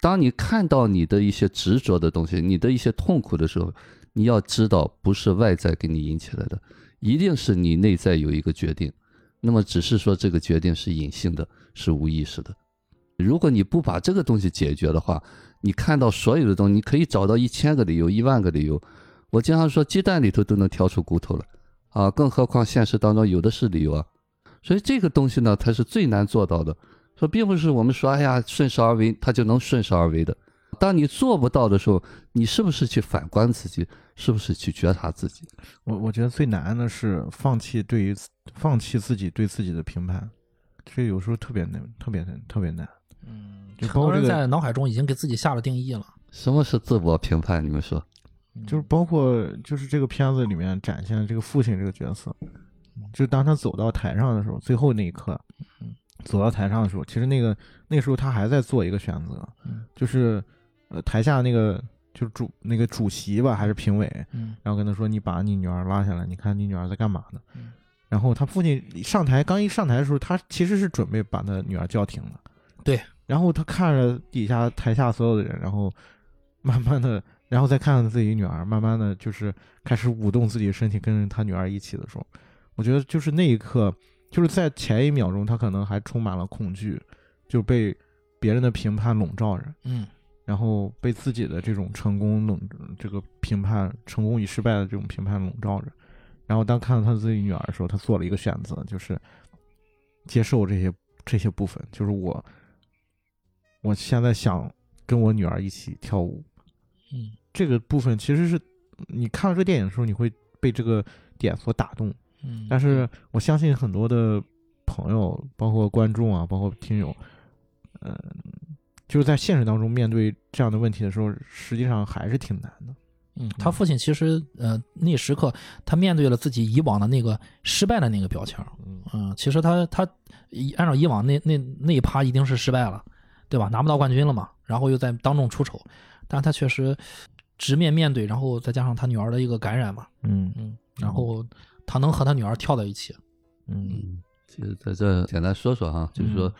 当你看到你的一些执着的东西，你的一些痛苦的时候，你要知道不是外在给你引起来的，一定是你内在有一个决定。那么只是说这个决定是隐性的，是无意识的。如果你不把这个东西解决的话，你看到所有的东西，你可以找到一千个理由、一万个理由。我经常说，鸡蛋里头都能挑出骨头了啊，更何况现实当中有的是理由啊。所以这个东西呢，它是最难做到的。说并不是我们说，哎呀，顺势而为，它就能顺势而为的。当你做不到的时候，你是不是去反观自己？是不是去觉察自己？我我觉得最难的是放弃对于放弃自己对自己的评判，这有时候特别难，特别难，特别难。嗯，就包括这个在脑海中已经给自己下了定义了。什么是自我评判？你们说，就是包括就是这个片子里面展现的这个父亲这个角色。就当他走到台上的时候，最后那一刻，走到台上的时候，其实那个那时候他还在做一个选择，就是呃台下那个就是主那个主席吧，还是评委，然后跟他说：“你把你女儿拉下来，你看你女儿在干嘛呢？”然后他父亲上台刚一上台的时候，他其实是准备把他女儿叫停的，对。然后他看着底下台下所有的人，然后 慢慢的，然后再看看自己女儿，慢慢的就是开始舞动自己的身体，跟着他女儿一起的时候。我觉得就是那一刻，就是在前一秒钟，他可能还充满了恐惧，就被别人的评判笼罩着，嗯，然后被自己的这种成功笼这个评判、成功与失败的这种评判笼罩着。然后当看到他自己女儿的时候，他做了一个选择，就是接受这些这些部分，就是我，我现在想跟我女儿一起跳舞，嗯，这个部分其实是你看到这个电影的时候，你会被这个点所打动。嗯，但是我相信很多的朋友，包括观众啊，包括听友，嗯，就是在现实当中面对这样的问题的时候，实际上还是挺难的。嗯，他父亲其实呃那时刻他面对了自己以往的那个失败的那个标签，嗯，其实他他按照以往那那那一趴一定是失败了，对吧？拿不到冠军了嘛，然后又在当众出丑，但他确实直面面对，然后再加上他女儿的一个感染嘛，嗯嗯，然后。他能和他女儿跳在一起，嗯，其实在这简单说说哈，就是说，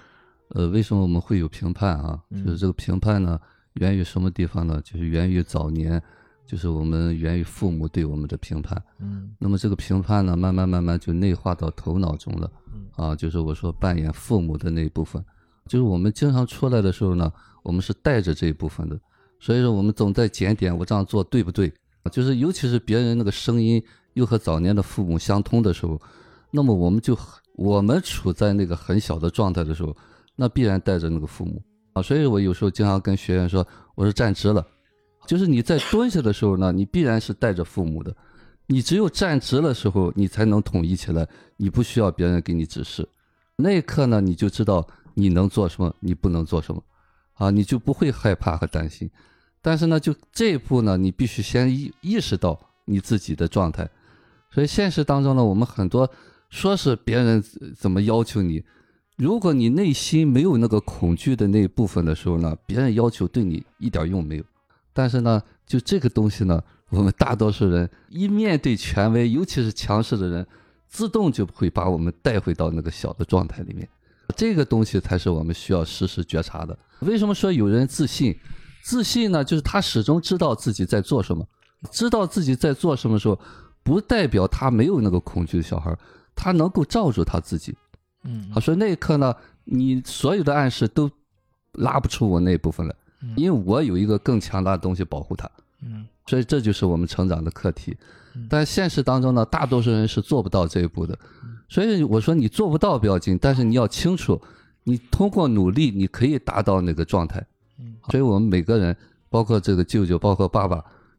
呃，为什么我们会有评判啊？就是这个评判呢，源于什么地方呢？就是源于早年，就是我们源于父母对我们的评判，嗯，那么这个评判呢，慢慢慢慢就内化到头脑中了，啊，就是我说扮演父母的那一部分，就是我们经常出来的时候呢，我们是带着这一部分的，所以说我们总在检点我这样做对不对？就是尤其是别人那个声音。又和早年的父母相通的时候，那么我们就我们处在那个很小的状态的时候，那必然带着那个父母啊。所以我有时候经常跟学员说，我是站直了，就是你在蹲下的时候呢，你必然是带着父母的。你只有站直的时候，你才能统一起来，你不需要别人给你指示。那一刻呢，你就知道你能做什么，你不能做什么，啊，你就不会害怕和担心。但是呢，就这一步呢，你必须先意意识到你自己的状态。所以现实当中呢，我们很多说是别人怎么要求你，如果你内心没有那个恐惧的那一部分的时候呢，别人要求对你一点用没有。但是呢，就这个东西呢，我们大多数人一面对权威，尤其是强势的人，自动就会把我们带回到那个小的状态里面。这个东西才是我们需要时时觉察的。为什么说有人自信？自信呢，就是他始终知道自己在做什么，知道自己在做什么时候。不代表他没有那个恐惧的小孩，他能够罩住他自己。嗯，他说那一刻呢，你所有的暗示都拉不出我那一部分来，因为我有一个更强大的东西保护他。嗯，所以这就是我们成长的课题。但现实当中呢，大多数人是做不到这一步的。所以我说你做不到不要紧，但是你要清楚，你通过努力你可以达到那个状态。嗯，所以我们每个人，包括这个舅舅，包括爸爸，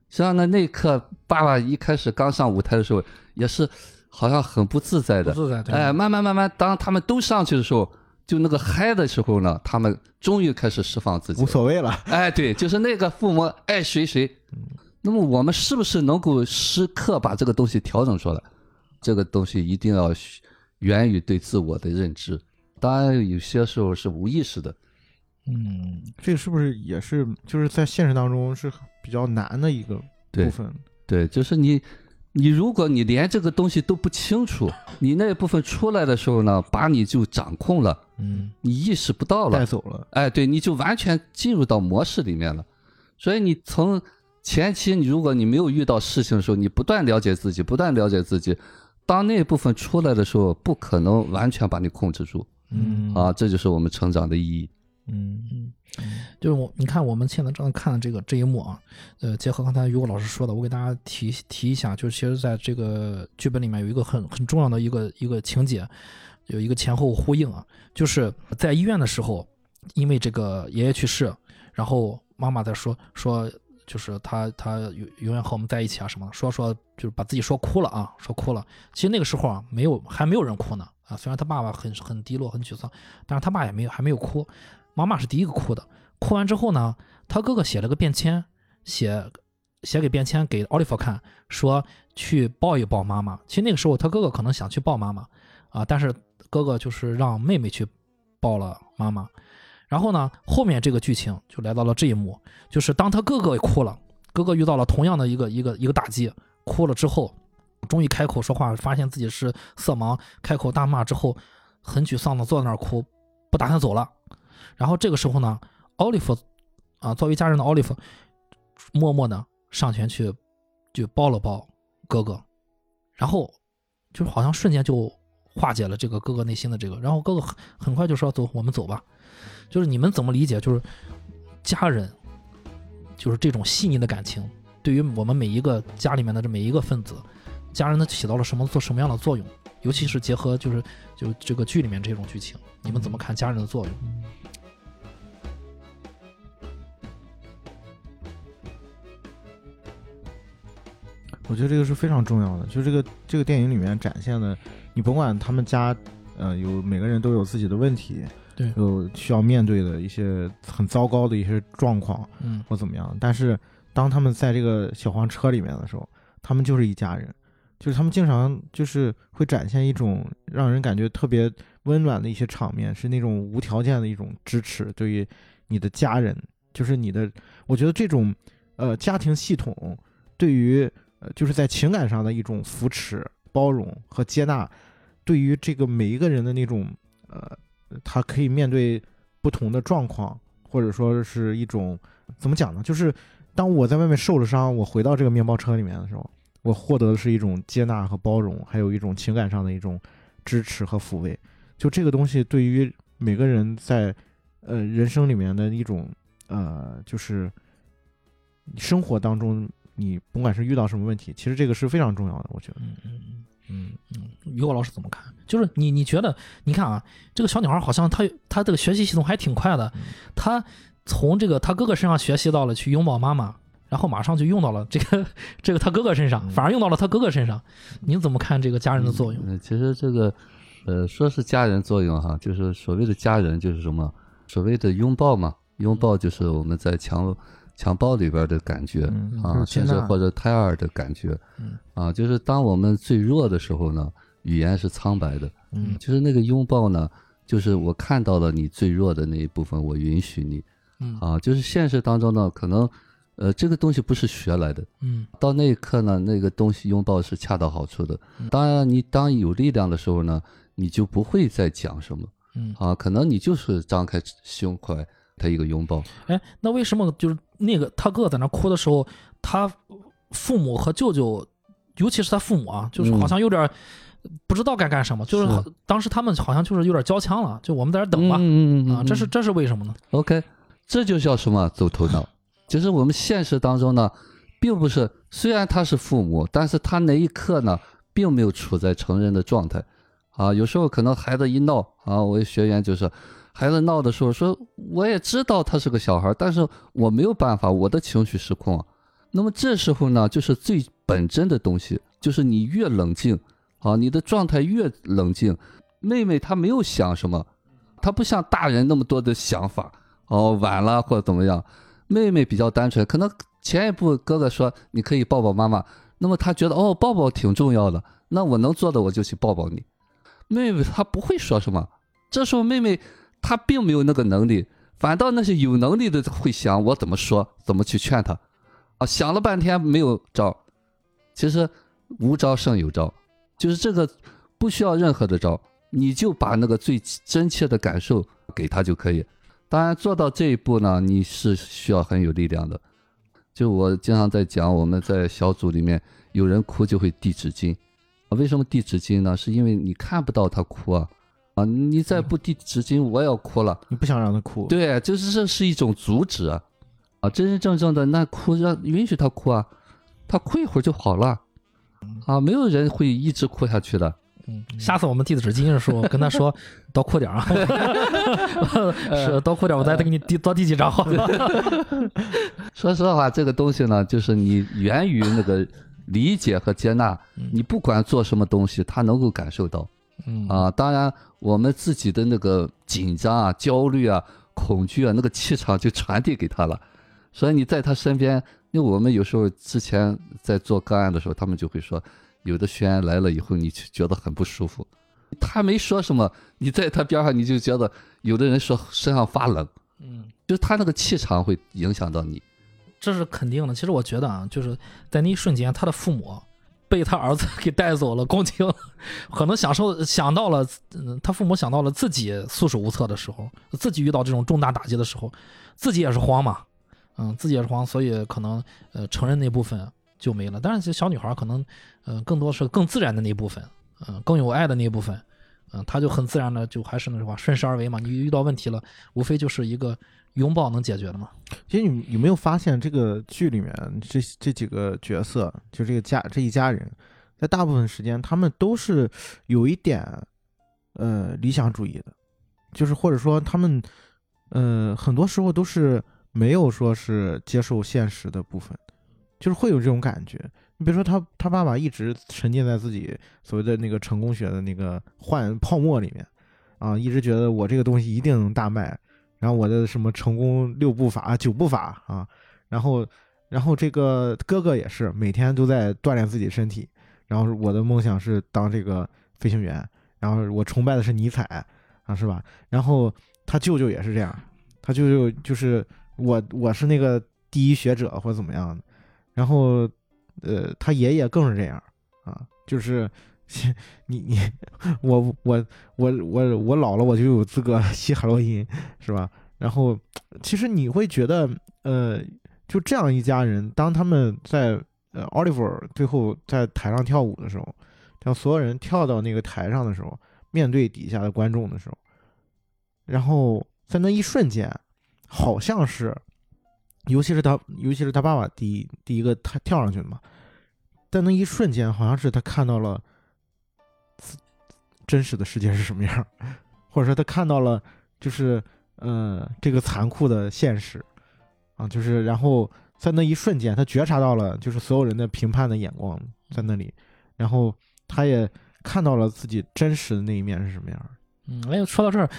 实际上呢，那一刻爸爸一开始刚上舞台的时候，也是好像很不自在的。不自在。哎，慢慢慢慢，当他们都上去的时候，就那个嗨的时候呢，他们终于开始释放自己，无所谓了。哎，对，就是那个父母爱谁谁。那么我们是不是能够时刻把这个东西调整出来？这个东西一定要源于对自我的认知，当然有些时候是无意识的。嗯，这个是不是也是就是在现实当中是比较难的一个部分？对，就是你，你如果你连这个东西都不清楚，你那部分出来的时候呢，把你就掌控了，嗯，你意识不到了，带走了。哎，对，你就完全进入到模式里面了。所以你从前期，你如果你没有遇到事情的时候，你不断了解自己，不断了解自己。当那部分出来的时候，不可能完全把你控制住，嗯啊，这就是我们成长的意义。嗯嗯，就是我，你看我们现在正在看的这个这一幕啊，呃，结合刚才于果老师说的，我给大家提提一下，就是其实在这个剧本里面有一个很很重要的一个一个情节，有一个前后呼应啊，就是在医院的时候，因为这个爷爷去世，然后妈妈在说说。就是他，他永永远和我们在一起啊，什么说说，就是把自己说哭了啊，说哭了。其实那个时候啊，没有，还没有人哭呢啊。虽然他爸爸很很低落，很沮丧，但是他爸也没有，还没有哭。妈妈是第一个哭的。哭完之后呢，他哥哥写了个便签，写写给便签给奥利弗看，说去抱一抱妈妈。其实那个时候他哥哥可能想去抱妈妈啊，但是哥哥就是让妹妹去抱了妈妈。然后呢，后面这个剧情就来到了这一幕，就是当他哥哥也哭了，哥哥遇到了同样的一个一个一个打击，哭了之后，终于开口说话，发现自己是色盲，开口大骂之后，很沮丧的坐在那儿哭，不打算走了。然后这个时候呢，奥利弗，啊，作为家人的奥利弗，默默的上前去，就抱了抱哥哥，然后，就好像瞬间就化解了这个哥哥内心的这个，然后哥哥很很快就说：“走，我们走吧。”就是你们怎么理解？就是家人，就是这种细腻的感情，对于我们每一个家里面的这每一个分子，家人呢起到了什么做什么样的作用？尤其是结合就是就这个剧里面这种剧情，你们怎么看家人的作用？我觉得这个是非常重要的。就这个这个电影里面展现的，你甭管他们家，呃，有每个人都有自己的问题。对，有需要面对的一些很糟糕的一些状况，嗯，或怎么样。但是当他们在这个小黄车里面的时候，他们就是一家人，就是他们经常就是会展现一种让人感觉特别温暖的一些场面，是那种无条件的一种支持，对于你的家人，就是你的。我觉得这种呃家庭系统对于呃就是在情感上的一种扶持、包容和接纳，对于这个每一个人的那种呃。他可以面对不同的状况，或者说是一种怎么讲呢？就是当我在外面受了伤，我回到这个面包车里面的时候，我获得的是一种接纳和包容，还有一种情感上的一种支持和抚慰。就这个东西，对于每个人在呃人生里面的一种呃，就是生活当中，你甭管是遇到什么问题，其实这个是非常重要的。我觉得，嗯嗯嗯。嗯嗯，于果老师怎么看？就是你你觉得，你看啊，这个小女孩好像她她这个学习系统还挺快的，她从这个她哥哥身上学习到了去拥抱妈妈，然后马上就用到了这个这个她哥哥身上，反而用到了她哥哥身上。您怎么看这个家人的作用？嗯，其实这个呃，说是家人作用哈，就是所谓的家人就是什么？所谓的拥抱嘛，拥抱就是我们在强。襁褓里边的感觉啊，甚至或者胎儿的感觉，啊，就是当我们最弱的时候呢，语言是苍白的，嗯，就是那个拥抱呢，就是我看到了你最弱的那一部分，我允许你，嗯，啊，就是现实当中呢，可能，呃，这个东西不是学来的，嗯，到那一刻呢，那个东西拥抱是恰到好处的。当然，你当有力量的时候呢，你就不会再讲什么，嗯，啊，可能你就是张开胸怀。他一个拥抱，哎，那为什么就是那个他哥哥在那哭的时候，他父母和舅舅尤其是他父母啊，就是好像有点不知道该干什么，就是当时他们好像就是有点交枪了，就我们在这等吧，啊，这是这是为什么呢？OK，这就叫什么走头脑？就是我们现实当中呢，并不是虽然他是父母，但是他那一刻呢，并没有处在成人的状态啊。有时候可能孩子一闹啊，我学员就是。孩子闹的时候，说我也知道他是个小孩，但是我没有办法，我的情绪失控。那么这时候呢，就是最本真的东西，就是你越冷静，啊，你的状态越冷静。妹妹她没有想什么，她不像大人那么多的想法，哦，晚了或者怎么样。妹妹比较单纯，可能前一步哥哥说你可以抱抱妈妈，那么她觉得哦，抱抱挺重要的，那我能做的我就去抱抱你。妹妹她不会说什么，这时候妹妹。他并没有那个能力，反倒那些有能力的会想我怎么说，怎么去劝他，啊，想了半天没有招，其实无招胜有招，就是这个不需要任何的招，你就把那个最真切的感受给他就可以。当然做到这一步呢，你是需要很有力量的。就我经常在讲，我们在小组里面有人哭就会递纸巾，啊，为什么递纸巾呢？是因为你看不到他哭啊。啊！你再不递纸巾，我要哭了。你不想让他哭？对，就是这是一种阻止啊！啊，真真正正的那哭，让允许他哭啊，他哭一会儿就好了。啊，没有人会一直哭下去的。嗯，下次我们递纸巾的时候，跟他说 多哭点啊。是多哭点，我再给你递多递几张好了。说实话，这个东西呢，就是你源于那个理解和接纳。你不管做什么东西，他能够感受到。嗯啊，当然，我们自己的那个紧张啊、焦虑啊、恐惧啊，那个气场就传递给他了。所以你在他身边，因为我们有时候之前在做个案的时候，他们就会说，有的学员来了以后，你就觉得很不舒服。他没说什么，你在他边上，你就觉得有的人说身上发冷，嗯，就是他那个气场会影响到你。这是肯定的。其实我觉得啊，就是在那一瞬间，他的父母。被他儿子给带走了，共情，可能享受想到了，他父母想到了自己束手无策的时候，自己遇到这种重大打击的时候，自己也是慌嘛，嗯，自己也是慌，所以可能呃承认那部分就没了，但是小女孩可能，呃，更多是更自然的那部分，嗯，更有爱的那部分，嗯，他就很自然的就还是那句话，顺势而为嘛，你遇到问题了，无非就是一个。拥抱能解决的吗？其实你有没有发现，这个剧里面这这几个角色，就这个家这一家人，在大部分时间他们都是有一点呃理想主义的，就是或者说他们呃很多时候都是没有说是接受现实的部分，就是会有这种感觉。你比如说他他爸爸一直沉浸在自己所谓的那个成功学的那个幻泡沫里面啊，一直觉得我这个东西一定能大卖。然后我的什么成功六步法、九步法啊，然后，然后这个哥哥也是每天都在锻炼自己身体。然后我的梦想是当这个飞行员。然后我崇拜的是尼采啊，是吧？然后他舅舅也是这样，他舅舅就是我，我是那个第一学者或者怎么样的。然后，呃，他爷爷更是这样啊，就是 你你我我我我我老了我就有资格吸海洛因。是吧？然后，其实你会觉得，呃，就这样一家人，当他们在呃奥利弗最后在台上跳舞的时候，当所有人跳到那个台上的时候，面对底下的观众的时候，然后在那一瞬间，好像是，尤其是他，尤其是他爸爸第一第一个他跳上去的嘛，在那一瞬间，好像是他看到了真实的世界是什么样，或者说他看到了，就是。呃，这个残酷的现实，啊，就是然后在那一瞬间，他觉察到了，就是所有人的评判的眼光在那里，然后他也看到了自己真实的那一面是什么样。嗯，哎，说到这儿，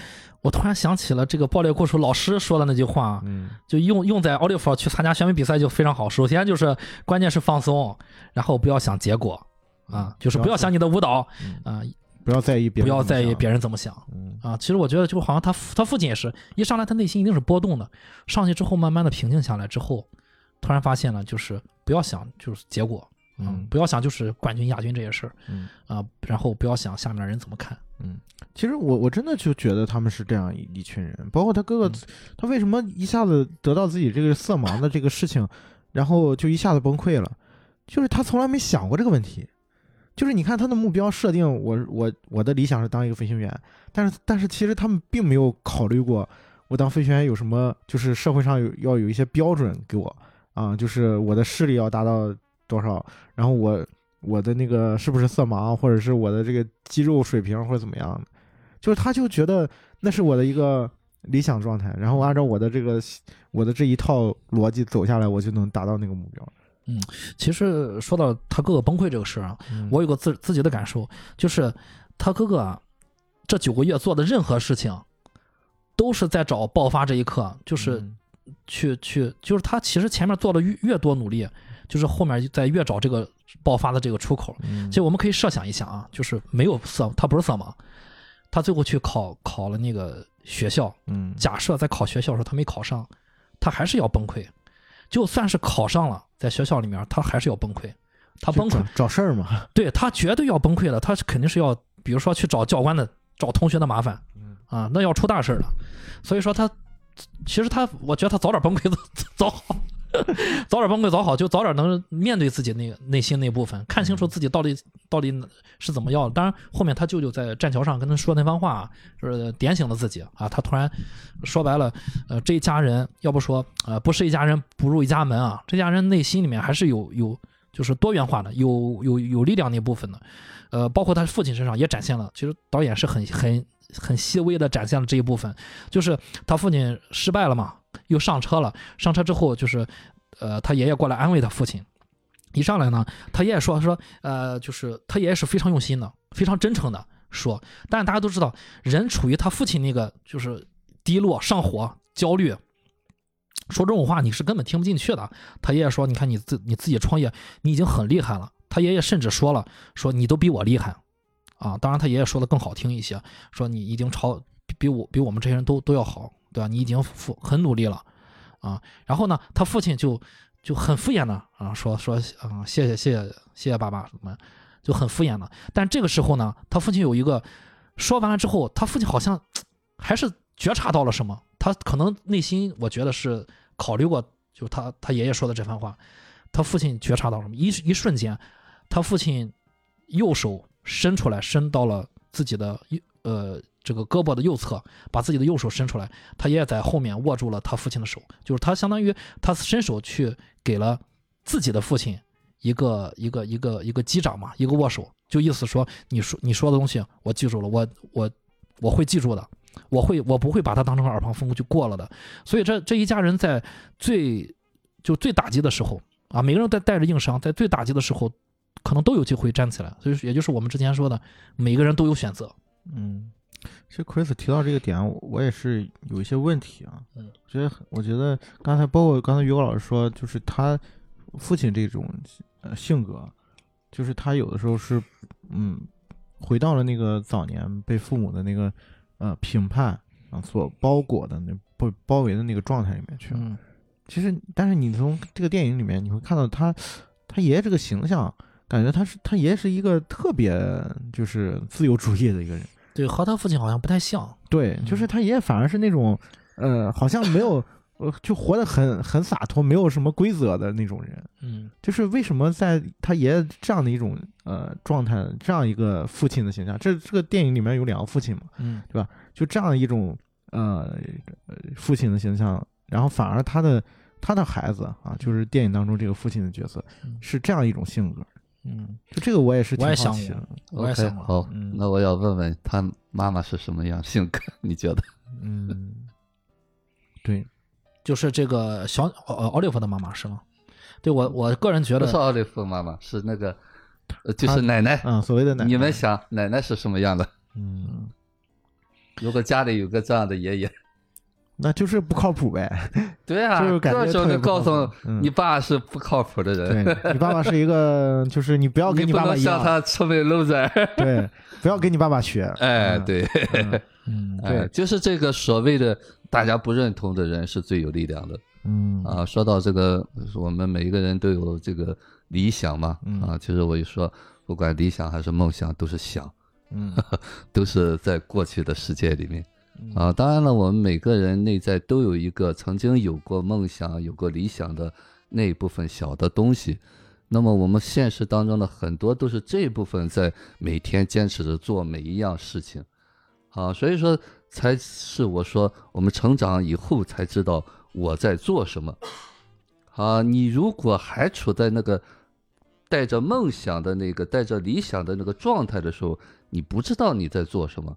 我突然想起了这个爆裂故事老师说的那句话，嗯，就用用在奥利弗去参加选美比赛就非常好。首先就是关键是放松，然后不要想结果，啊，就是不要想你的舞蹈，啊。不要在意别不要在意别人怎么想，啊，其实我觉得就好像他他父亲也是一上来他内心一定是波动的，上去之后慢慢的平静下来之后，突然发现了就是不要想就是结果，嗯，不要想就是冠军亚军这些事儿，嗯。啊，然后不要想下面的人怎么看，嗯，其实我我真的就觉得他们是这样一一群人，包括他哥哥，他为什么一下子得到自己这个色盲的这个事情，然后就一下子崩溃了，就是他从来没想过这个问题。就是你看他的目标设定，我我我的理想是当一个飞行员，但是但是其实他们并没有考虑过我当飞行员有什么，就是社会上有要有一些标准给我啊，就是我的视力要达到多少，然后我我的那个是不是色盲，或者是我的这个肌肉水平或者怎么样，就是他就觉得那是我的一个理想状态，然后按照我的这个我的这一套逻辑走下来，我就能达到那个目标。嗯，其实说到他哥哥崩溃这个事儿啊，我有个自自己的感受，就是他哥哥啊，这九个月做的任何事情，都是在找爆发这一刻，就是去去，就是他其实前面做的越越多努力，就是后面在越找这个爆发的这个出口。其实我们可以设想一下啊，就是没有色，他不是色盲，他最后去考考了那个学校，嗯，假设在考学校的时候他没考上，他还是要崩溃。就算是考上了，在学校里面，他还是要崩溃。他崩溃找事儿嘛？对他绝对要崩溃的。他肯定是要，比如说去找教官的、找同学的麻烦，啊，那要出大事了。所以说他，其实他，我觉得他早点崩溃 早好。早点崩溃早好，就早点能面对自己那个内心那部分，看清楚自己到底到底是怎么要的。当然，后面他舅舅在栈桥上跟他说那番话，啊就是点醒了自己啊。他突然说白了，呃，这一家人要不说呃不是一家人不入一家门啊，这家人内心里面还是有有就是多元化的，有有有力量那部分的。呃，包括他父亲身上也展现了，其实导演是很很很细微的展现了这一部分，就是他父亲失败了嘛。又上车了，上车之后就是，呃，他爷爷过来安慰他父亲。一上来呢，他爷爷说说，呃，就是他爷爷是非常用心的，非常真诚的说。但是大家都知道，人处于他父亲那个就是低落、上火、焦虑，说这种话你是根本听不进去的。他爷爷说，你看你自你自己创业，你已经很厉害了。他爷爷甚至说了，说你都比我厉害，啊，当然他爷爷说的更好听一些，说你已经超比我比我们这些人都都要好。对吧？你已经付很努力了，啊，然后呢，他父亲就就很敷衍的啊，说说啊，谢谢谢谢谢谢爸爸什么，就很敷衍的。但这个时候呢，他父亲有一个说完了之后，他父亲好像还是觉察到了什么，他可能内心我觉得是考虑过，就他他爷爷说的这番话，他父亲觉察到什么？一一瞬间，他父亲右手伸出来，伸到了自己的右呃。这个胳膊的右侧，把自己的右手伸出来，他爷爷在后面握住了他父亲的手，就是他相当于他伸手去给了自己的父亲一个一个一个一个击掌嘛，一个握手，就意思说你说你说的东西我记住了，我我我会记住的，我会我不会把它当成耳旁风就过了的。所以这这一家人在最就最打击的时候啊，每个人都带着硬伤，在最打击的时候，可能都有机会站起来。所以也就是我们之前说的，每个人都有选择，嗯。其实 Chris 提到这个点，我也是有一些问题啊。嗯，觉得我觉得刚才包括刚才于果老师说，就是他父亲这种呃性格，就是他有的时候是嗯回到了那个早年被父母的那个呃评判啊所包裹的那不包围的那个状态里面去。嗯，其实但是你从这个电影里面你会看到他他爷爷这个形象，感觉他是他爷爷是一个特别就是自由主义的一个人。对，和他父亲好像不太像。对，就是他爷爷反而是那种，呃，好像没有，呃，就活得很很洒脱，没有什么规则的那种人。嗯，就是为什么在他爷爷这样的一种呃状态，这样一个父亲的形象，这这个电影里面有两个父亲嘛，嗯，对吧？就这样一种呃父亲的形象，然后反而他的他的孩子啊，就是电影当中这个父亲的角色，是这样一种性格。嗯，就这个我也是挺好奇的。OK，好，那我要问问他妈妈是什么样性格？你觉得？嗯，对，就是这个小呃奥利弗的妈妈是吗？对我我个人觉得不是奥利弗妈妈，是那个就是奶奶嗯，所谓的奶奶。你们想奶奶是什么样的？嗯，如果家里有个这样的爷爷。那就是不靠谱呗，对啊，就是感觉就告诉你爸是不靠谱的人。对，你爸爸是一个，就是你不要跟你爸爸一样。像他成为 loser。对，不要跟你爸爸学。哎，对，嗯，对，就是这个所谓的大家不认同的人是最有力量的。嗯啊，说到这个，我们每一个人都有这个理想嘛。啊，其实我就说，不管理想还是梦想，都是想，嗯，都是在过去的世界里面。啊，当然了，我们每个人内在都有一个曾经有过梦想、有过理想的那一部分小的东西，那么我们现实当中的很多都是这部分在每天坚持着做每一样事情，啊，所以说才是我说我们成长以后才知道我在做什么，啊，你如果还处在那个带着梦想的那个带着理想的那个状态的时候，你不知道你在做什么，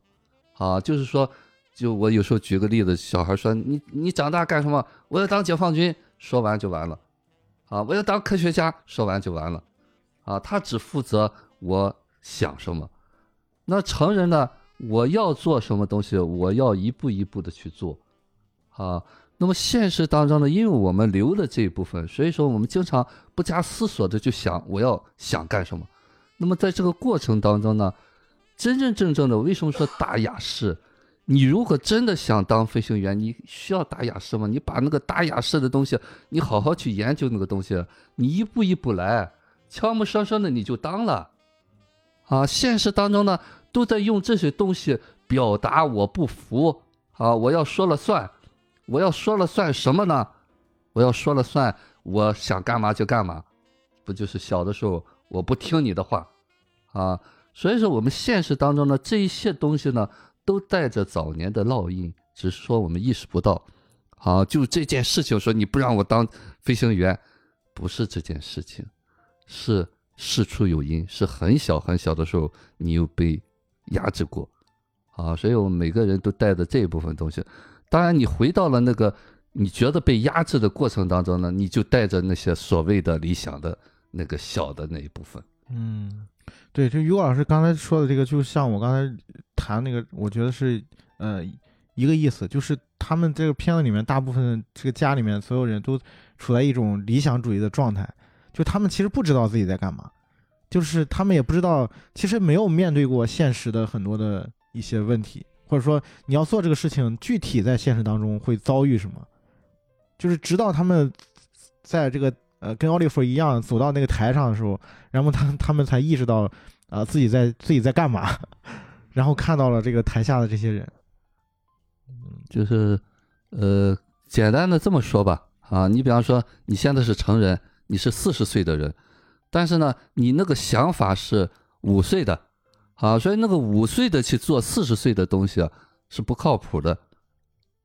啊，就是说，就我有时候举个例子，小孩说你你长大干什么？我要当解放军，说完就完了。啊！我要当科学家，说完就完了，啊！他只负责我想什么。那成人呢？我要做什么东西，我要一步一步的去做，啊！那么现实当中呢？因为我们留了这一部分，所以说我们经常不加思索的就想我要想干什么。那么在这个过程当中呢，真真正正的为什么说打雅士？你如果真的想当飞行员，你需要打雅思吗？你把那个打雅思的东西，你好好去研究那个东西，你一步一步来，悄无声声的你就当了。啊，现实当中呢，都在用这些东西表达我不服啊，我要说了算，我要说了算什么呢？我要说了算，我想干嘛就干嘛，不就是小的时候我不听你的话啊？所以说我们现实当中呢，这一些东西呢。都带着早年的烙印，只是说我们意识不到。好，就这件事情，说你不让我当飞行员，不是这件事情，是事出有因，是很小很小的时候你又被压制过。啊，所以我们每个人都带着这一部分东西。当然，你回到了那个你觉得被压制的过程当中呢，你就带着那些所谓的理想的那个小的那一部分。嗯。对，就于果老师刚才说的这个，就像我刚才谈那个，我觉得是呃一个意思，就是他们这个片子里面大部分这个家里面所有人都处在一种理想主义的状态，就他们其实不知道自己在干嘛，就是他们也不知道，其实没有面对过现实的很多的一些问题，或者说你要做这个事情，具体在现实当中会遭遇什么，就是直到他们在这个。呃，跟奥利弗一样走到那个台上的时候，然后他他们才意识到，啊，自己在自己在干嘛，然后看到了这个台下的这些人，就是呃，简单的这么说吧，啊，你比方说你现在是成人，你是四十岁的人，但是呢，你那个想法是五岁的，啊，所以那个五岁的去做四十岁的东西啊，是不靠谱的。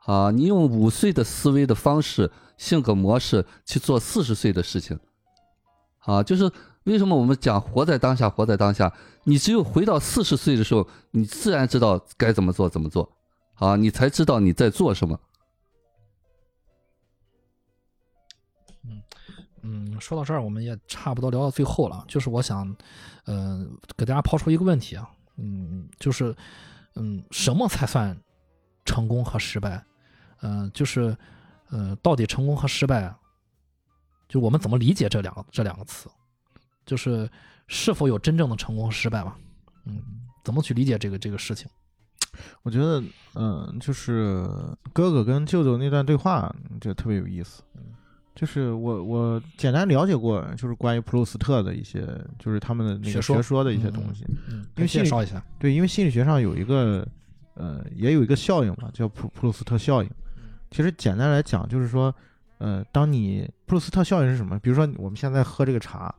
啊，你用五岁的思维的方式、性格模式去做四十岁的事情，啊，就是为什么我们讲活在当下，活在当下。你只有回到四十岁的时候，你自然知道该怎么做，怎么做，啊，你才知道你在做什么。嗯嗯，说到这儿，我们也差不多聊到最后了。就是我想，嗯，给大家抛出一个问题啊，嗯，就是，嗯，什么才算成功和失败？嗯，就是，呃，到底成功和失败，就我们怎么理解这两个这两个词？就是是否有真正的成功和失败吧？嗯，怎么去理解这个这个事情？我觉得，嗯，就是哥哥跟舅舅那段对话，就特别有意思。就是我我简单了解过，就是关于普鲁斯特的一些，就是他们的那个学说的一些东西。嗯，介绍一下。对，因为心理学上有一个，呃，也有一个效应嘛，叫普普鲁斯特效应。其实简单来讲，就是说，呃，当你普鲁斯特效应是什么？比如说我们现在喝这个茶，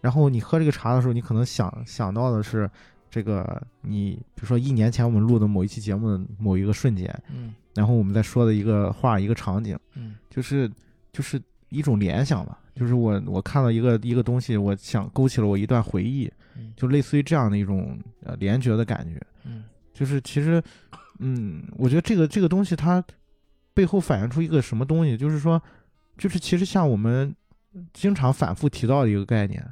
然后你喝这个茶的时候，你可能想想到的是这个你，比如说一年前我们录的某一期节目的某一个瞬间，嗯，然后我们在说的一个话一个场景，嗯，就是就是一种联想吧，就是我我看到一个一个东西，我想勾起了我一段回忆，就类似于这样的一种呃联觉的感觉，嗯，就是其实，嗯，我觉得这个这个东西它。背后反映出一个什么东西？就是说，就是其实像我们经常反复提到的一个概念，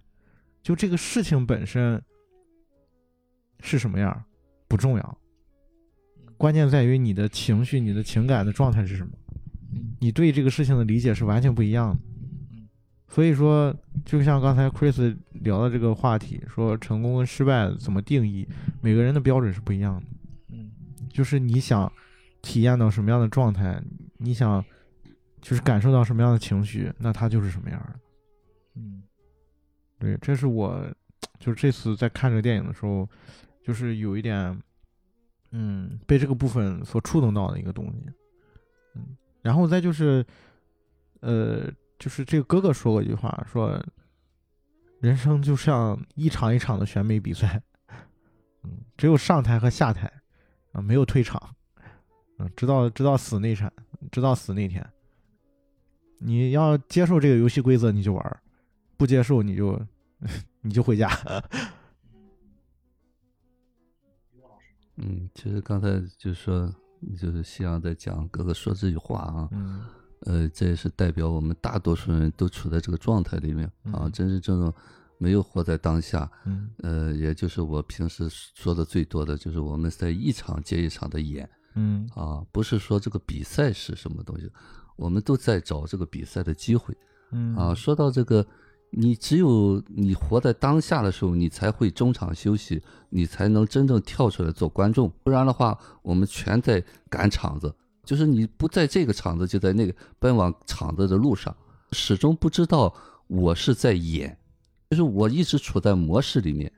就这个事情本身是什么样不重要，关键在于你的情绪、你的情感的状态是什么，你对这个事情的理解是完全不一样的。所以说，就像刚才 Chris 聊的这个话题，说成功跟失败怎么定义，每个人的标准是不一样的。嗯，就是你想。体验到什么样的状态，你想就是感受到什么样的情绪，那它就是什么样的。嗯，对，这是我就是这次在看这个电影的时候，就是有一点，嗯，被这个部分所触动到的一个东西。嗯，然后再就是，呃，就是这个哥哥说过一句话，说人生就像一场一场的选美比赛，嗯，只有上台和下台，啊，没有退场，嗯，直到直到死那场，直到死那天，你要接受这个游戏规则你就玩，不接受你就 你就回家。嗯，其实刚才就是说，就是夕阳在讲哥哥说这句话啊，嗯，呃，这也是代表我们大多数人都处在这个状态里面啊，真真正正没有活在当下，嗯，呃，也就是我平时说的最多的就是我们在一场接一场的演，嗯，啊，不是说这个比赛是什么东西，我们都在找这个比赛的机会，嗯，啊，说到这个。你只有你活在当下的时候，你才会中场休息，你才能真正跳出来做观众。不然的话，我们全在赶场子，就是你不在这个场子，就在那个奔往场子的路上，始终不知道我是在演，就是我一直处在模式里面。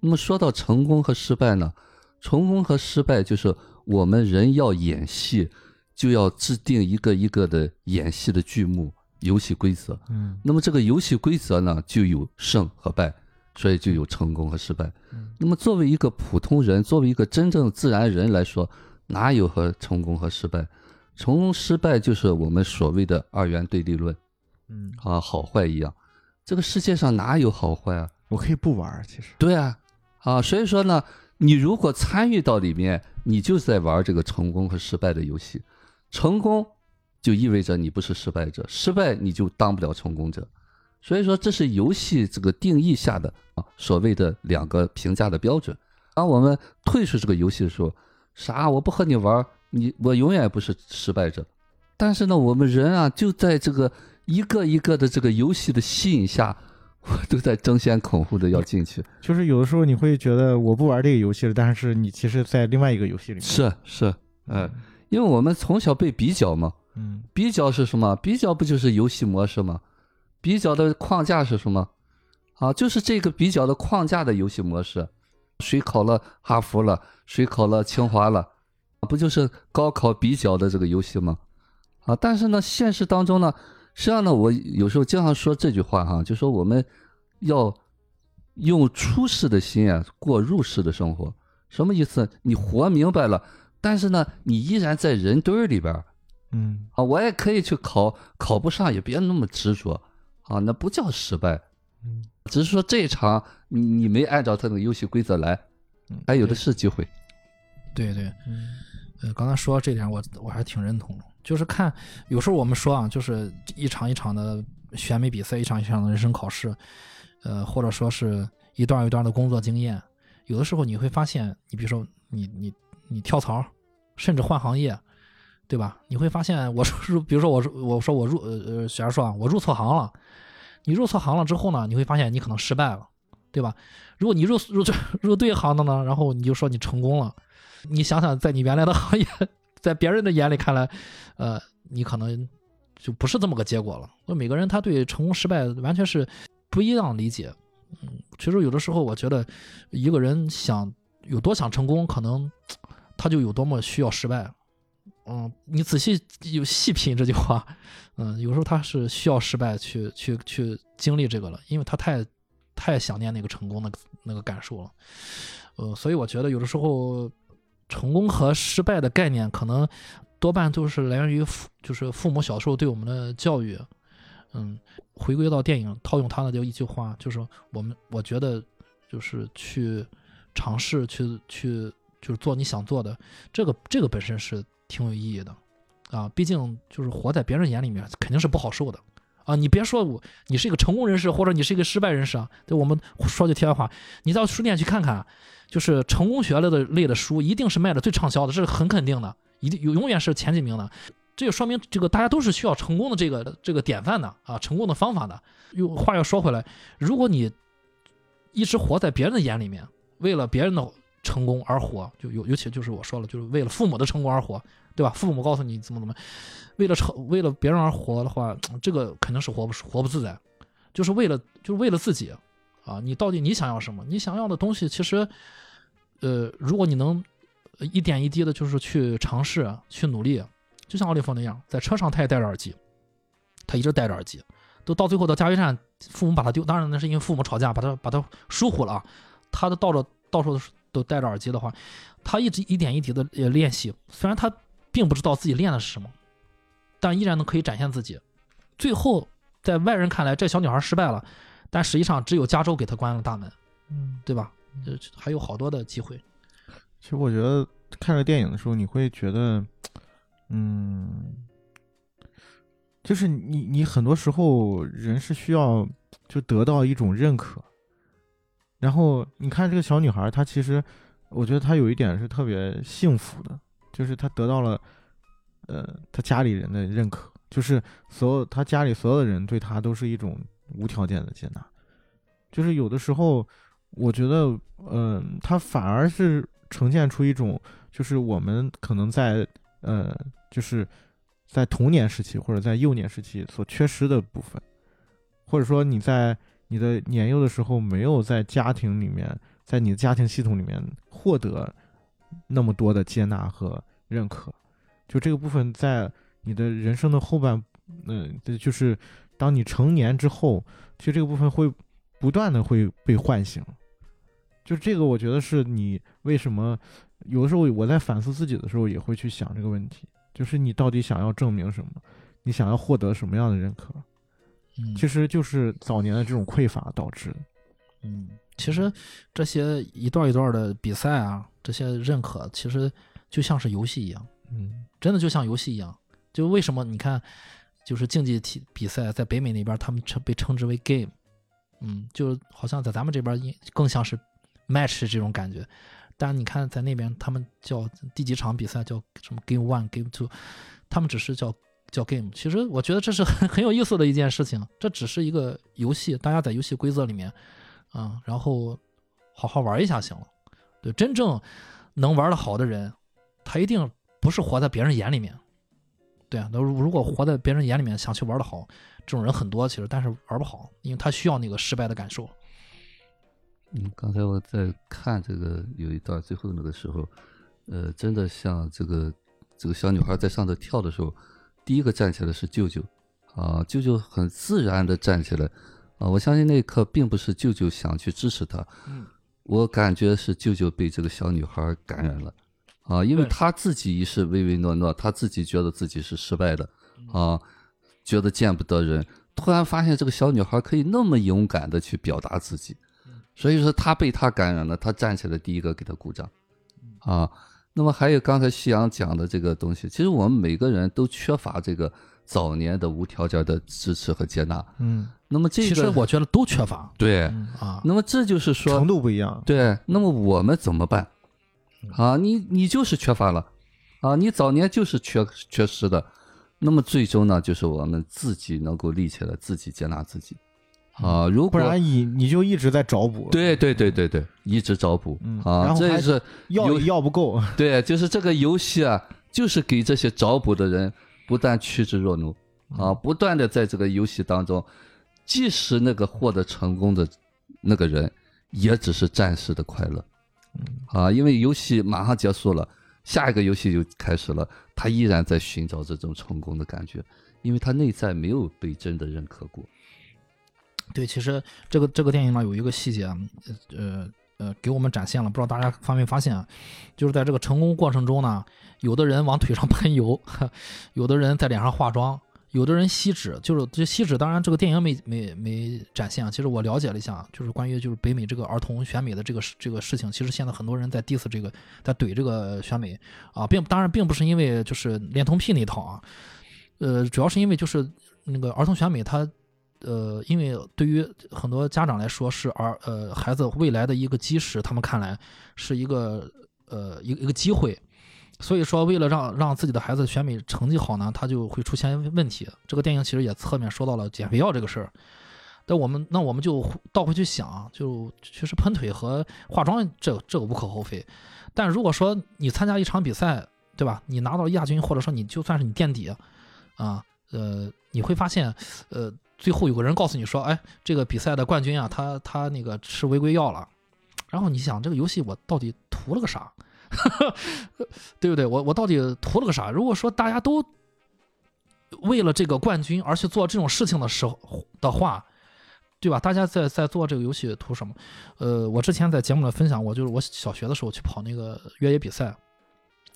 那么说到成功和失败呢？成功和失败就是我们人要演戏，就要制定一个一个的演戏的剧目。游戏规则，嗯，那么这个游戏规则呢，就有胜和败，所以就有成功和失败。那么作为一个普通人，作为一个真正自然人来说，哪有和成功和失败？成功失败就是我们所谓的二元对立论，嗯啊，好坏一样。这个世界上哪有好坏啊？我可以不玩，其实。对啊，啊，所以说呢，你如果参与到里面，你就是在玩这个成功和失败的游戏，成功。就意味着你不是失败者，失败你就当不了成功者，所以说这是游戏这个定义下的啊所谓的两个评价的标准。当我们退出这个游戏的时候，啥我不和你玩，你我永远不是失败者。但是呢，我们人啊就在这个一个一个的这个游戏的吸引下，我 都在争先恐后的要进去。就是有的时候你会觉得我不玩这个游戏了，但是你其实在另外一个游戏里面。是是，嗯，因为我们从小被比较嘛。嗯，比较是什么？比较不就是游戏模式吗？比较的框架是什么？啊，就是这个比较的框架的游戏模式。谁考了哈佛了？谁考了清华了？不就是高考比较的这个游戏吗？啊，但是呢，现实当中呢，实际上呢，我有时候经常说这句话哈，就说我们要用出世的心啊，过入世的生活。什么意思？你活明白了，但是呢，你依然在人堆儿里边。嗯啊，我也可以去考，考不上也别那么执着，啊，那不叫失败，嗯，只是说这一场你你没按照他那个游戏规则来，还有的是机会。对对，呃，刚才说到这点我我还挺认同，就是看有时候我们说啊，就是一场一场的选美比赛，一场一场的人生考试，呃，或者说是一段一段的工作经验，有的时候你会发现，你比如说你你你跳槽，甚至换行业。对吧？你会发现，我说，比如说我我说我入呃呃，假如说啊，我入错行了，你入错行了之后呢，你会发现你可能失败了，对吧？如果你入入入对行的呢，然后你就说你成功了。你想想，在你原来的行业，在别人的眼里看来，呃，你可能就不是这么个结果了。那每个人他对成功失败完全是不一样理解。嗯，其实有的时候我觉得，一个人想有多想成功，可能他就有多么需要失败。嗯，你仔细有细品这句话，嗯，有时候他是需要失败去去去经历这个了，因为他太太想念那个成功那个那个感受了，呃，所以我觉得有的时候成功和失败的概念可能多半就是来源于父，就是父母小时候对我们的教育，嗯，回归到电影，套用他的就一句话，就是我们我觉得就是去尝试去去就是做你想做的，这个这个本身是。挺有意义的，啊，毕竟就是活在别人眼里面肯定是不好受的，啊，你别说我你是一个成功人士，或者你是一个失败人士啊，对我们说句题外话，你到书店去看看，就是成功学类的类的书，一定是卖的最畅销的，这是很肯定的，一定永远是前几名的，这就说明这个大家都是需要成功的这个这个典范的啊，成功的方法的。又话又说回来，如果你一直活在别人的眼里面，为了别人的。成功而活，就尤尤其就是我说了，就是为了父母的成功而活，对吧？父母告诉你怎么怎么，为了成为了别人而活的话，这个肯定是活不活不自在。就是为了就是为了自己啊，你到底你想要什么？你想要的东西，其实，呃，如果你能一点一滴的，就是去尝试、去努力，就像奥利弗那样，在车上他也戴着耳机，他一直戴着耳机，都到最后到加油站，父母把他丢，当然那是因为父母吵架把他把他疏忽了。他都到了到时候都戴着耳机的话，他一直一点一滴的练习，虽然他并不知道自己练的是什么，但依然能可以展现自己。最后在外人看来，这小女孩失败了，但实际上只有加州给她关了大门，嗯，对吧？还有好多的机会。其实我觉得看这个电影的时候，你会觉得，嗯。就是你，你很多时候人是需要就得到一种认可，然后你看这个小女孩，她其实我觉得她有一点是特别幸福的，就是他得到了，呃，他家里人的认可，就是所有他家里所有的人对他都是一种无条件的接纳，就是有的时候我觉得，嗯，他反而是呈现出一种，就是我们可能在，呃，就是。在童年时期或者在幼年时期所缺失的部分，或者说你在你的年幼的时候没有在家庭里面，在你的家庭系统里面获得那么多的接纳和认可，就这个部分在你的人生的后半，嗯，就是当你成年之后，其实这个部分会不断的会被唤醒。就这个，我觉得是你为什么有的时候我在反思自己的时候也会去想这个问题。就是你到底想要证明什么？你想要获得什么样的认可？嗯，其实就是早年的这种匮乏导致的。嗯，其实这些一段一段的比赛啊，这些认可其实就像是游戏一样。嗯，真的就像游戏一样。就为什么你看，就是竞技体比赛在北美那边，他们称被称之为 game。嗯，就好像在咱们这边更像是 match 这种感觉。但你看，在那边他们叫第几场比赛叫什么 Game One、Game Two，他们只是叫叫 Game。其实我觉得这是很很有意思的一件事情。这只是一个游戏，大家在游戏规则里面，啊，然后好好玩一下行了。对，真正能玩的好的人，他一定不是活在别人眼里面。对啊，那如果活在别人眼里面想去玩的好，这种人很多，其实但是玩不好，因为他需要那个失败的感受。嗯，刚才我在看这个有一段最后那个时候，呃，真的像这个这个小女孩在上头跳的时候，第一个站起来是舅舅，啊，舅舅很自然的站起来，啊，我相信那一刻并不是舅舅想去支持她，嗯，我感觉是舅舅被这个小女孩感染了，啊，因为他自己是唯唯诺诺，他自己觉得自己是失败的，啊，觉得见不得人，突然发现这个小女孩可以那么勇敢的去表达自己。所以说他被他感染了，他站起来第一个给他鼓掌，啊，那么还有刚才夕阳讲的这个东西，其实我们每个人都缺乏这个早年的无条件的支持和接纳，嗯，那么这个其实我觉得都缺乏，对啊，那么这就是说程度不一样，对，那么我们怎么办？啊，你你就是缺乏了，啊，你早年就是缺缺失的，那么最终呢，就是我们自己能够立起来，自己接纳自己。啊，如果不然你你就一直在找补，对对对对对，一直找补啊，这也是要要不够，对，就是这个游戏啊，就是给这些找补的人不断趋之若鹜啊，不断的在这个游戏当中，即使那个获得成功的那个人，也只是暂时的快乐，啊，因为游戏马上结束了，下一个游戏就开始了，他依然在寻找这种成功的感觉，因为他内在没有被真的认可过。对，其实这个这个电影呢有一个细节，呃呃，给我们展现了，不知道大家发没发现啊？就是在这个成功过程中呢，有的人往腿上喷油，有的人在脸上化妆，有的人吸脂，就是这吸脂。当然，这个电影没没没展现啊。其实我了解了一下，就是关于就是北美这个儿童选美的这个这个事情，其实现在很多人在 diss 这个，在怼这个选美啊，并当然并不是因为就是恋童癖那套啊，呃，主要是因为就是那个儿童选美它。呃，因为对于很多家长来说是儿呃孩子未来的一个基石，他们看来是一个呃一个一个机会，所以说为了让让自己的孩子选美成绩好呢，他就会出现问题。这个电影其实也侧面说到了减肥药这个事儿。但我们那我们就倒回去想，就其实喷腿和化妆这这个无可厚非，但如果说你参加一场比赛，对吧？你拿到亚军，或者说你就算是你垫底啊，呃，你会发现，呃。最后有个人告诉你说：“哎，这个比赛的冠军啊，他他那个吃违规药了。”然后你想，这个游戏我到底图了个啥？对不对？我我到底图了个啥？如果说大家都为了这个冠军而去做这种事情的时候的话，对吧？大家在在做这个游戏图什么？呃，我之前在节目里分享过，就是我小学的时候去跑那个越野比赛，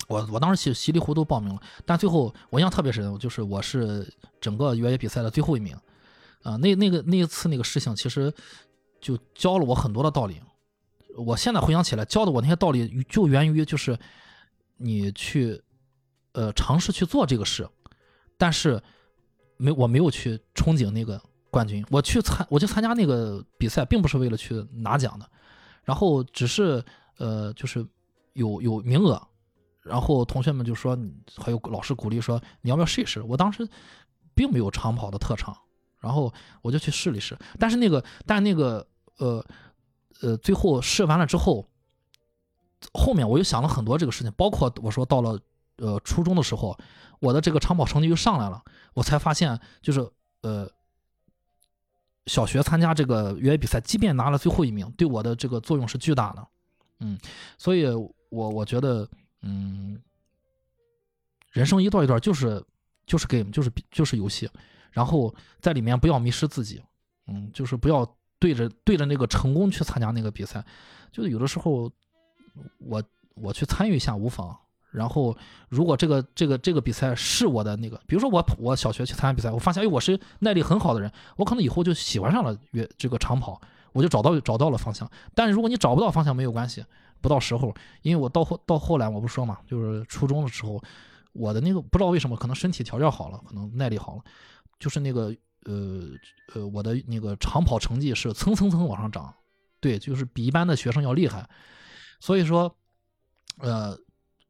我我当时稀稀里糊涂报名了，但最后我印象特别深，就是我是整个越野比赛的最后一名。啊，那那个那一次那个事情，其实就教了我很多的道理。我现在回想起来，教的我那些道理，就源于就是你去呃尝试去做这个事，但是没我没有去憧憬那个冠军。我去参我去参加那个比赛，并不是为了去拿奖的，然后只是呃就是有有名额，然后同学们就说还有老师鼓励说你要不要试一试。我当时并没有长跑的特长。然后我就去试了一试，但是那个，但那个，呃，呃，最后试完了之后，后面我又想了很多这个事情，包括我说到了，呃，初中的时候，我的这个长跑成绩又上来了，我才发现，就是，呃，小学参加这个越野比赛，即便拿了最后一名，对我的这个作用是巨大的，嗯，所以我我觉得，嗯，人生一段一段就是就是 game，就是就是游戏。然后在里面不要迷失自己，嗯，就是不要对着对着那个成功去参加那个比赛，就有的时候我我去参与一下无妨。然后如果这个这个这个比赛是我的那个，比如说我我小学去参加比赛，我发现哎我是耐力很好的人，我可能以后就喜欢上了越这个长跑，我就找到找到了方向。但是如果你找不到方向没有关系，不到时候，因为我到后到后来我不说嘛，就是初中的时候，我的那个不知道为什么可能身体条件好了，可能耐力好了。就是那个呃呃，我的那个长跑成绩是蹭蹭蹭往上涨，对，就是比一般的学生要厉害。所以说，呃，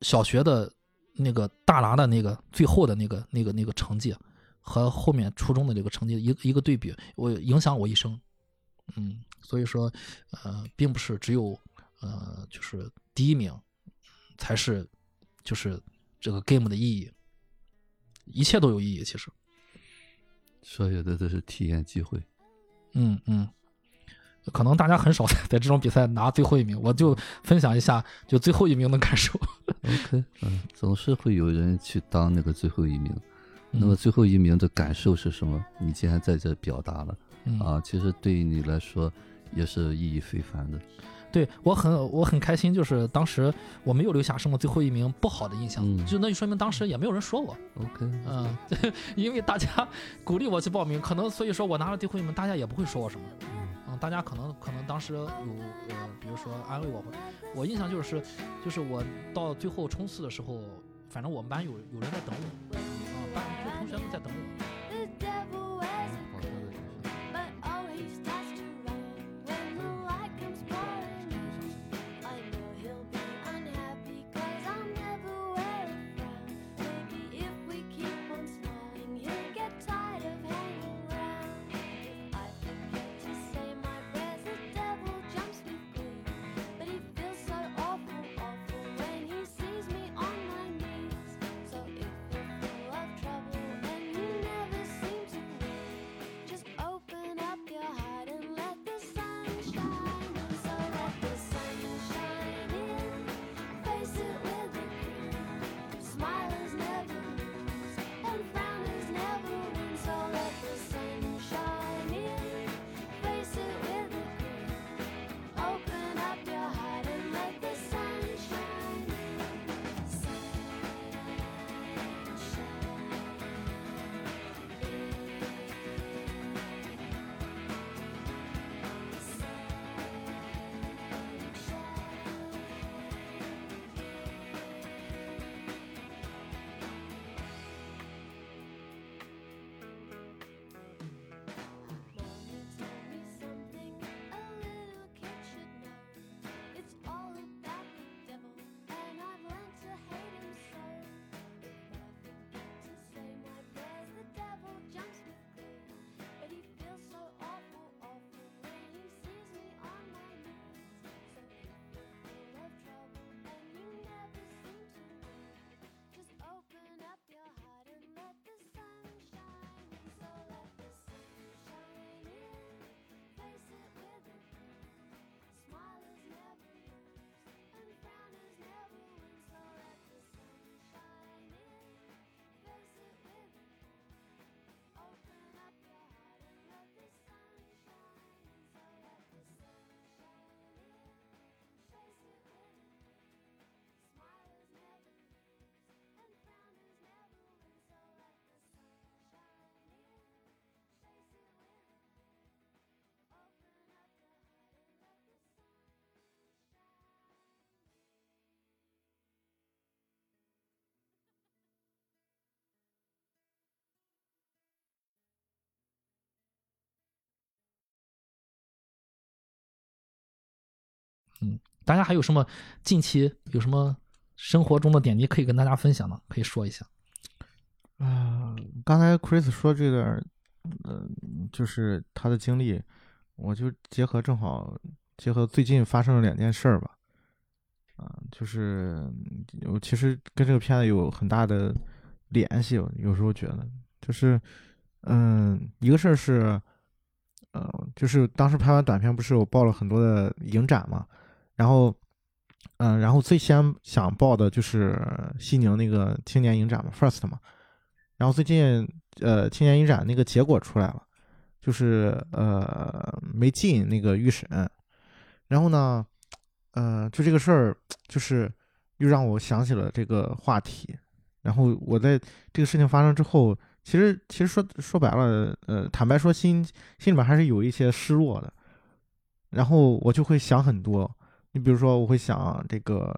小学的那个大拿的那个最后的那个那个那个成绩，和后面初中的这个成绩一一个对比，我影响我一生。嗯，所以说，呃，并不是只有呃，就是第一名才是就是这个 game 的意义，一切都有意义，其实。所有的都是体验机会，嗯嗯，可能大家很少 在这种比赛拿最后一名，我就分享一下就最后一名的感受。OK，嗯，总是会有人去当那个最后一名，那么最后一名的感受是什么？你既然在这表达了，啊，其实对于你来说也是意义非凡的。对我很我很开心，就是当时我没有留下什么最后一名不好的印象，就那就说明当时也没有人说我。OK，嗯，因为大家 鼓励我去报名，可能所以说我拿了最后一名，大家也不会说我什么。嗯，大家可能可能当时有呃，比如说安慰我，我印象就是就是我到最后冲刺的时候，反正我们班有有人在等我，啊，班就同学们在等我。嗯，大家还有什么近期有什么生活中的点滴可以跟大家分享的？可以说一下。啊，刚才 Chris 说这个，嗯，就是他的经历，我就结合正好结合最近发生了两件事儿吧。啊，就是我其实跟这个片子有很大的联系，有时候觉得就是，嗯，一个事儿是，呃，就是当时拍完短片不是我报了很多的影展嘛，然后，嗯，然后最先想报的就是西宁那个青年影展嘛，First 嘛。然后最近，呃，青年影展那个结果出来了，就是呃没进那个预审。然后呢，呃，就这个事儿，就是又让我想起了这个话题。然后我在这个事情发生之后，其实其实说说白了，呃，坦白说，心心里面还是有一些失落的。然后我就会想很多，你比如说，我会想这个，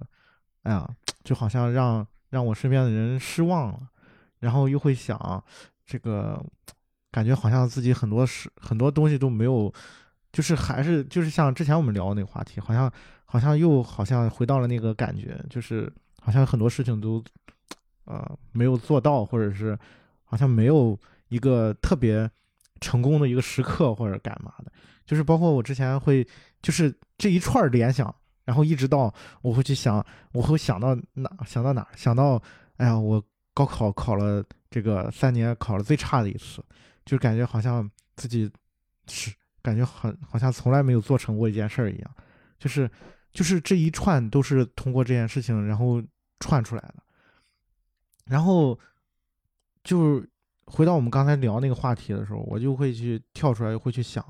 哎呀，就好像让让我身边的人失望了。然后又会想，这个感觉好像自己很多事很多东西都没有，就是还是就是像之前我们聊的那个话题，好像好像又好像回到了那个感觉，就是好像很多事情都呃没有做到，或者是好像没有一个特别成功的一个时刻或者干嘛的，就是包括我之前会就是这一串联想，然后一直到我会去想，我会想到哪想到哪想到，哎呀我。高考考了这个三年，考了最差的一次，就感觉好像自己是感觉很好像从来没有做成过一件事儿一样，就是就是这一串都是通过这件事情然后串出来的，然后就回到我们刚才聊那个话题的时候，我就会去跳出来，会去想，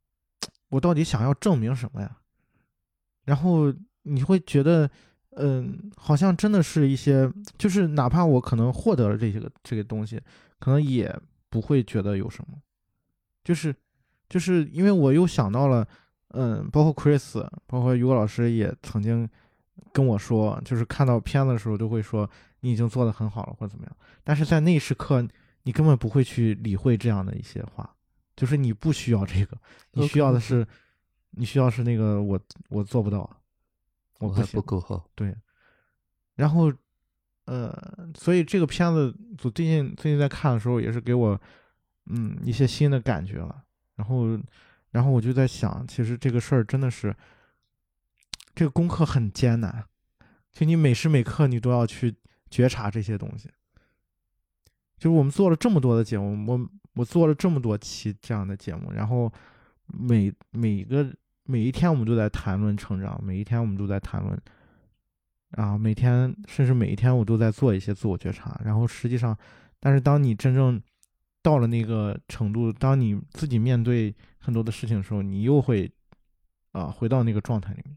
我到底想要证明什么呀？然后你会觉得。嗯，好像真的是一些，就是哪怕我可能获得了这些个这个东西，可能也不会觉得有什么，就是，就是因为我又想到了，嗯，包括 Chris，包括于果老师也曾经跟我说，就是看到片子的时候就会说你已经做得很好了或者怎么样，但是在那一时刻你根本不会去理会这样的一些话，就是你不需要这个，你需要的是，你需要是那个我我做不到。我还不够好，对，然后，呃，所以这个片子，我最近最近在看的时候，也是给我，嗯，一些新的感觉了。然后，然后我就在想，其实这个事儿真的是，这个功课很艰难，就你每时每刻你都要去觉察这些东西。就是我们做了这么多的节目，我我做了这么多期这样的节目，然后每每个。每一天我们都在谈论成长，每一天我们都在谈论，啊，每天甚至每一天我都在做一些自我觉察。然后实际上，但是当你真正到了那个程度，当你自己面对很多的事情的时候，你又会啊回到那个状态里面，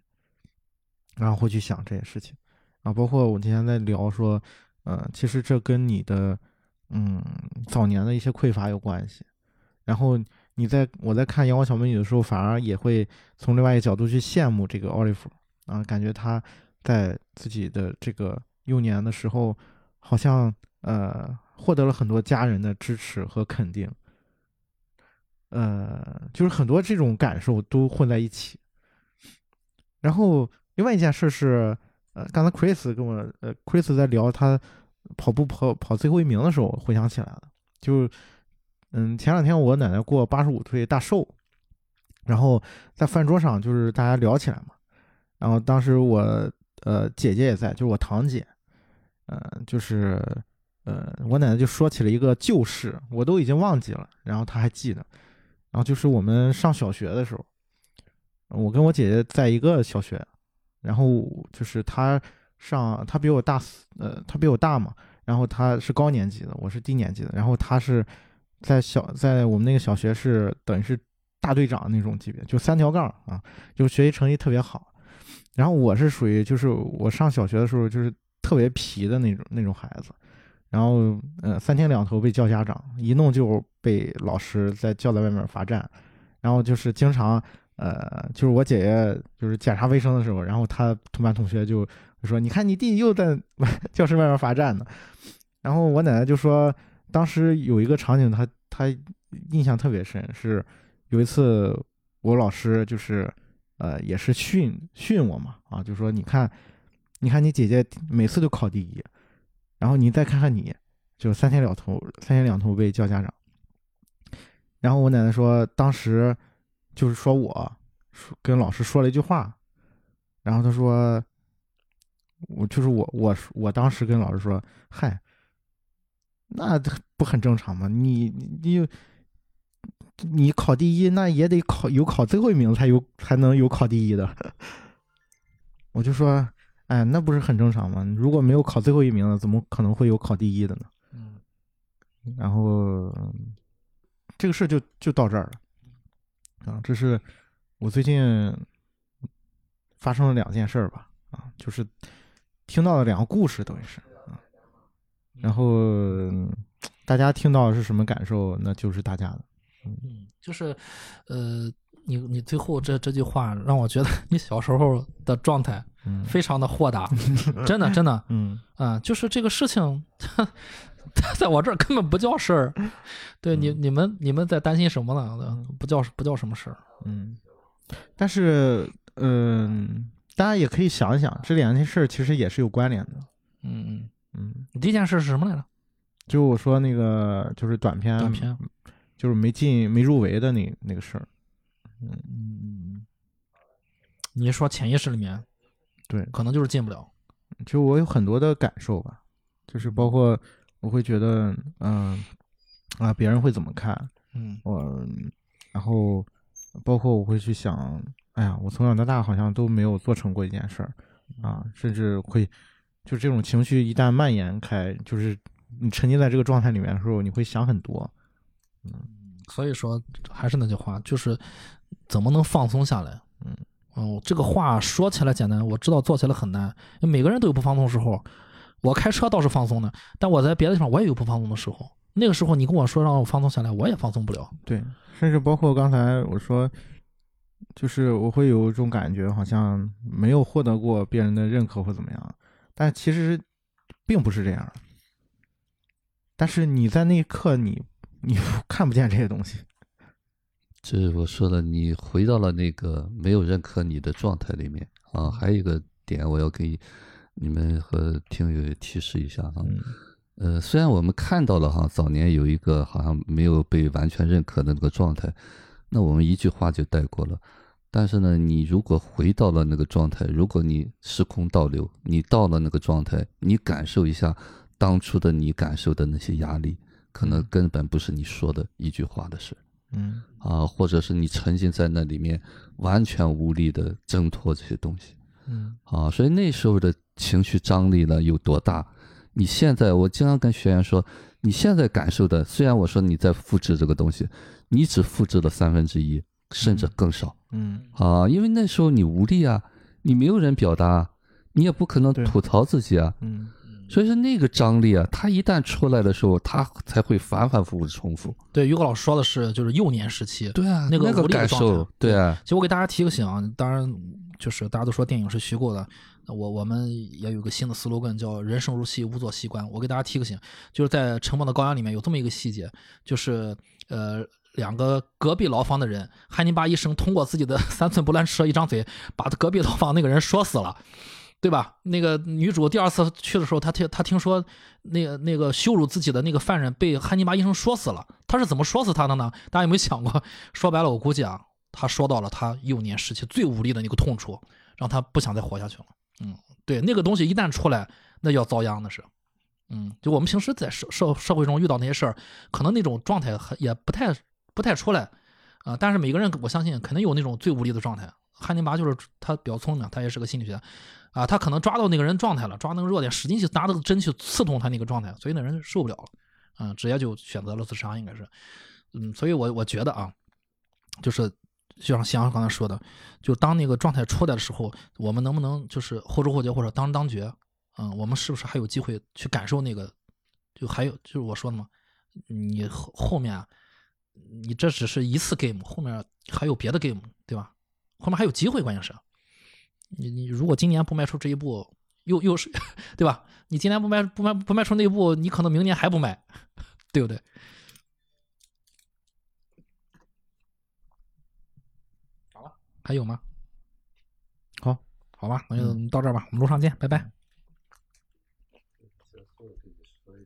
然后会去想这些事情啊。包括我今天在聊说，呃，其实这跟你的嗯早年的一些匮乏有关系，然后。你在我在看《阳光小美女》的时候，反而也会从另外一个角度去羡慕这个奥利弗啊，感觉他在自己的这个幼年的时候，好像呃获得了很多家人的支持和肯定，呃，就是很多这种感受都混在一起。然后另外一件事是，呃，刚才 Chris 跟我呃 Chris 在聊他跑步跑跑最后一名的时候，回想起来了，就。嗯，前两天我奶奶过八十五岁大寿，然后在饭桌上就是大家聊起来嘛，然后当时我呃姐姐也在，就是我堂姐，嗯，就是呃我奶奶就说起了一个旧事，我都已经忘记了，然后她还记得，然后就是我们上小学的时候，我跟我姐姐在一个小学，然后就是她上她比我大四呃她比我大嘛，然后她是高年级的，我是低年级的，然后她是。在小在我们那个小学是等于是大队长那种级别，就三条杠啊，就学习成绩特别好。然后我是属于就是我上小学的时候就是特别皮的那种那种孩子，然后呃三天两头被叫家长，一弄就被老师在叫在外面罚站。然后就是经常呃就是我姐姐就是检查卫生的时候，然后他同班同学就说：“你看你弟又在 教室外面罚站呢。”然后我奶奶就说。当时有一个场景，他他印象特别深，是有一次我老师就是，呃，也是训训我嘛，啊，就说你看，你看你姐姐每次都考第一，然后你再看看你，就三天两头三天两头被叫家长。然后我奶奶说，当时就是说我跟老师说了一句话，然后她说，我就是我我我当时跟老师说，嗨，那不很正常吗？你你。你考第一，那也得考有考最后一名才有才能有考第一的。我就说，哎，那不是很正常吗？如果没有考最后一名的，怎么可能会有考第一的呢？嗯。然后这个事就就到这儿了。啊，这是我最近发生了两件事儿吧？啊，就是听到了两个故事，等于是啊。然后大家听到是什么感受？那就是大家的。嗯，就是，呃，你你最后这这句话让我觉得你小时候的状态，非常的豁达，真的真的，嗯。啊，就是这个事情，在我这儿根本不叫事儿，对你你们你们在担心什么呢？不叫不叫什么事儿，嗯，但是嗯，大家也可以想一想，这两件事其实也是有关联的，嗯嗯嗯，第一件事是什么来着？就我说那个就是短片，短片。就是没进、没入围的那那个事儿，嗯嗯嗯，你说潜意识里面，对，可能就是进不了。就我有很多的感受吧，就是包括我会觉得，嗯啊，别人会怎么看？嗯，我，然后包括我会去想，哎呀，我从小到大好像都没有做成过一件事儿啊，甚至会，就这种情绪一旦蔓延开，就是你沉浸在这个状态里面的时候，你会想很多。嗯，所以说还是那句话，就是怎么能放松下来？嗯，哦，这个话说起来简单，我知道做起来很难。每个人都有不放松时候，我开车倒是放松的，但我在别的地方我也有不放松的时候。那个时候你跟我说让我放松下来，我也放松不了。对，甚至包括刚才我说，就是我会有一种感觉，好像没有获得过别人的认可或怎么样，但其实并不是这样。但是你在那一刻你。你 看不见这些东西，就是我说的，你回到了那个没有认可你的状态里面啊。还有一个点，我要给你们和听友提示一下哈。呃，虽然我们看到了哈，早年有一个好像没有被完全认可的那个状态，那我们一句话就带过了。但是呢，你如果回到了那个状态，如果你时空倒流，你到了那个状态，你感受一下当初的你感受的那些压力。可能根本不是你说的一句话的事，嗯啊，或者是你沉浸在那里面，完全无力的挣脱这些东西，嗯啊，所以那时候的情绪张力呢有多大？你现在我经常跟学员说，你现在感受的，虽然我说你在复制这个东西，你只复制了三分之一，甚至更少，嗯啊，因为那时候你无力啊，你没有人表达，你也不可能吐槽自己啊，嗯。所以说那个张力啊，它一旦出来的时候，它才会反反复复的重复。对，于果老师说的是，就是幼年时期，对啊，那个感受，对啊。其实我给大家提个醒啊，当然就是大家都说电影是虚构的，我我们也有个新的 slogan 叫“人生如戏，勿做戏观”。我给大家提个醒，就是在《沉默的羔羊》里面有这么一个细节，就是呃两个隔壁牢房的人，汉尼拔医生通过自己的 三寸不烂之舌一张嘴，把隔壁牢房那个人说死了。对吧？那个女主第二次去的时候，她听她听说那个那个羞辱自己的那个犯人被汉尼拔医生说死了。他是怎么说死他的呢？大家有没有想过？说白了，我估计啊，他说到了他幼年时期最无力的那个痛处，让他不想再活下去了。嗯，对，那个东西一旦出来，那叫遭殃的是。嗯，就我们平时在社社社会中遇到那些事儿，可能那种状态很也不太不太出来啊。但是每个人，我相信肯定有那种最无力的状态。汉尼拔就是他比较聪明，他也是个心理学家。啊，他可能抓到那个人状态了，抓那个弱点，使劲去拿那个针去刺痛他那个状态，所以那人受不了了，嗯，直接就选择了自杀，应该是，嗯，所以我我觉得啊，就是就像夕阳刚才说的，就当那个状态出来的时候，我们能不能就是后知后觉或者当当觉，嗯，我们是不是还有机会去感受那个？就还有就是我说的嘛，你后后面，你这只是一次 game，后面还有别的 game，对吧？后面还有机会，关键是。你你如果今年不迈出这一步，又又是，对吧？你今年不迈不迈不迈出那一步，你可能明年还不迈，对不对？好了，还有吗？好好吧，那就到这儿吧，我们路上见，拜拜。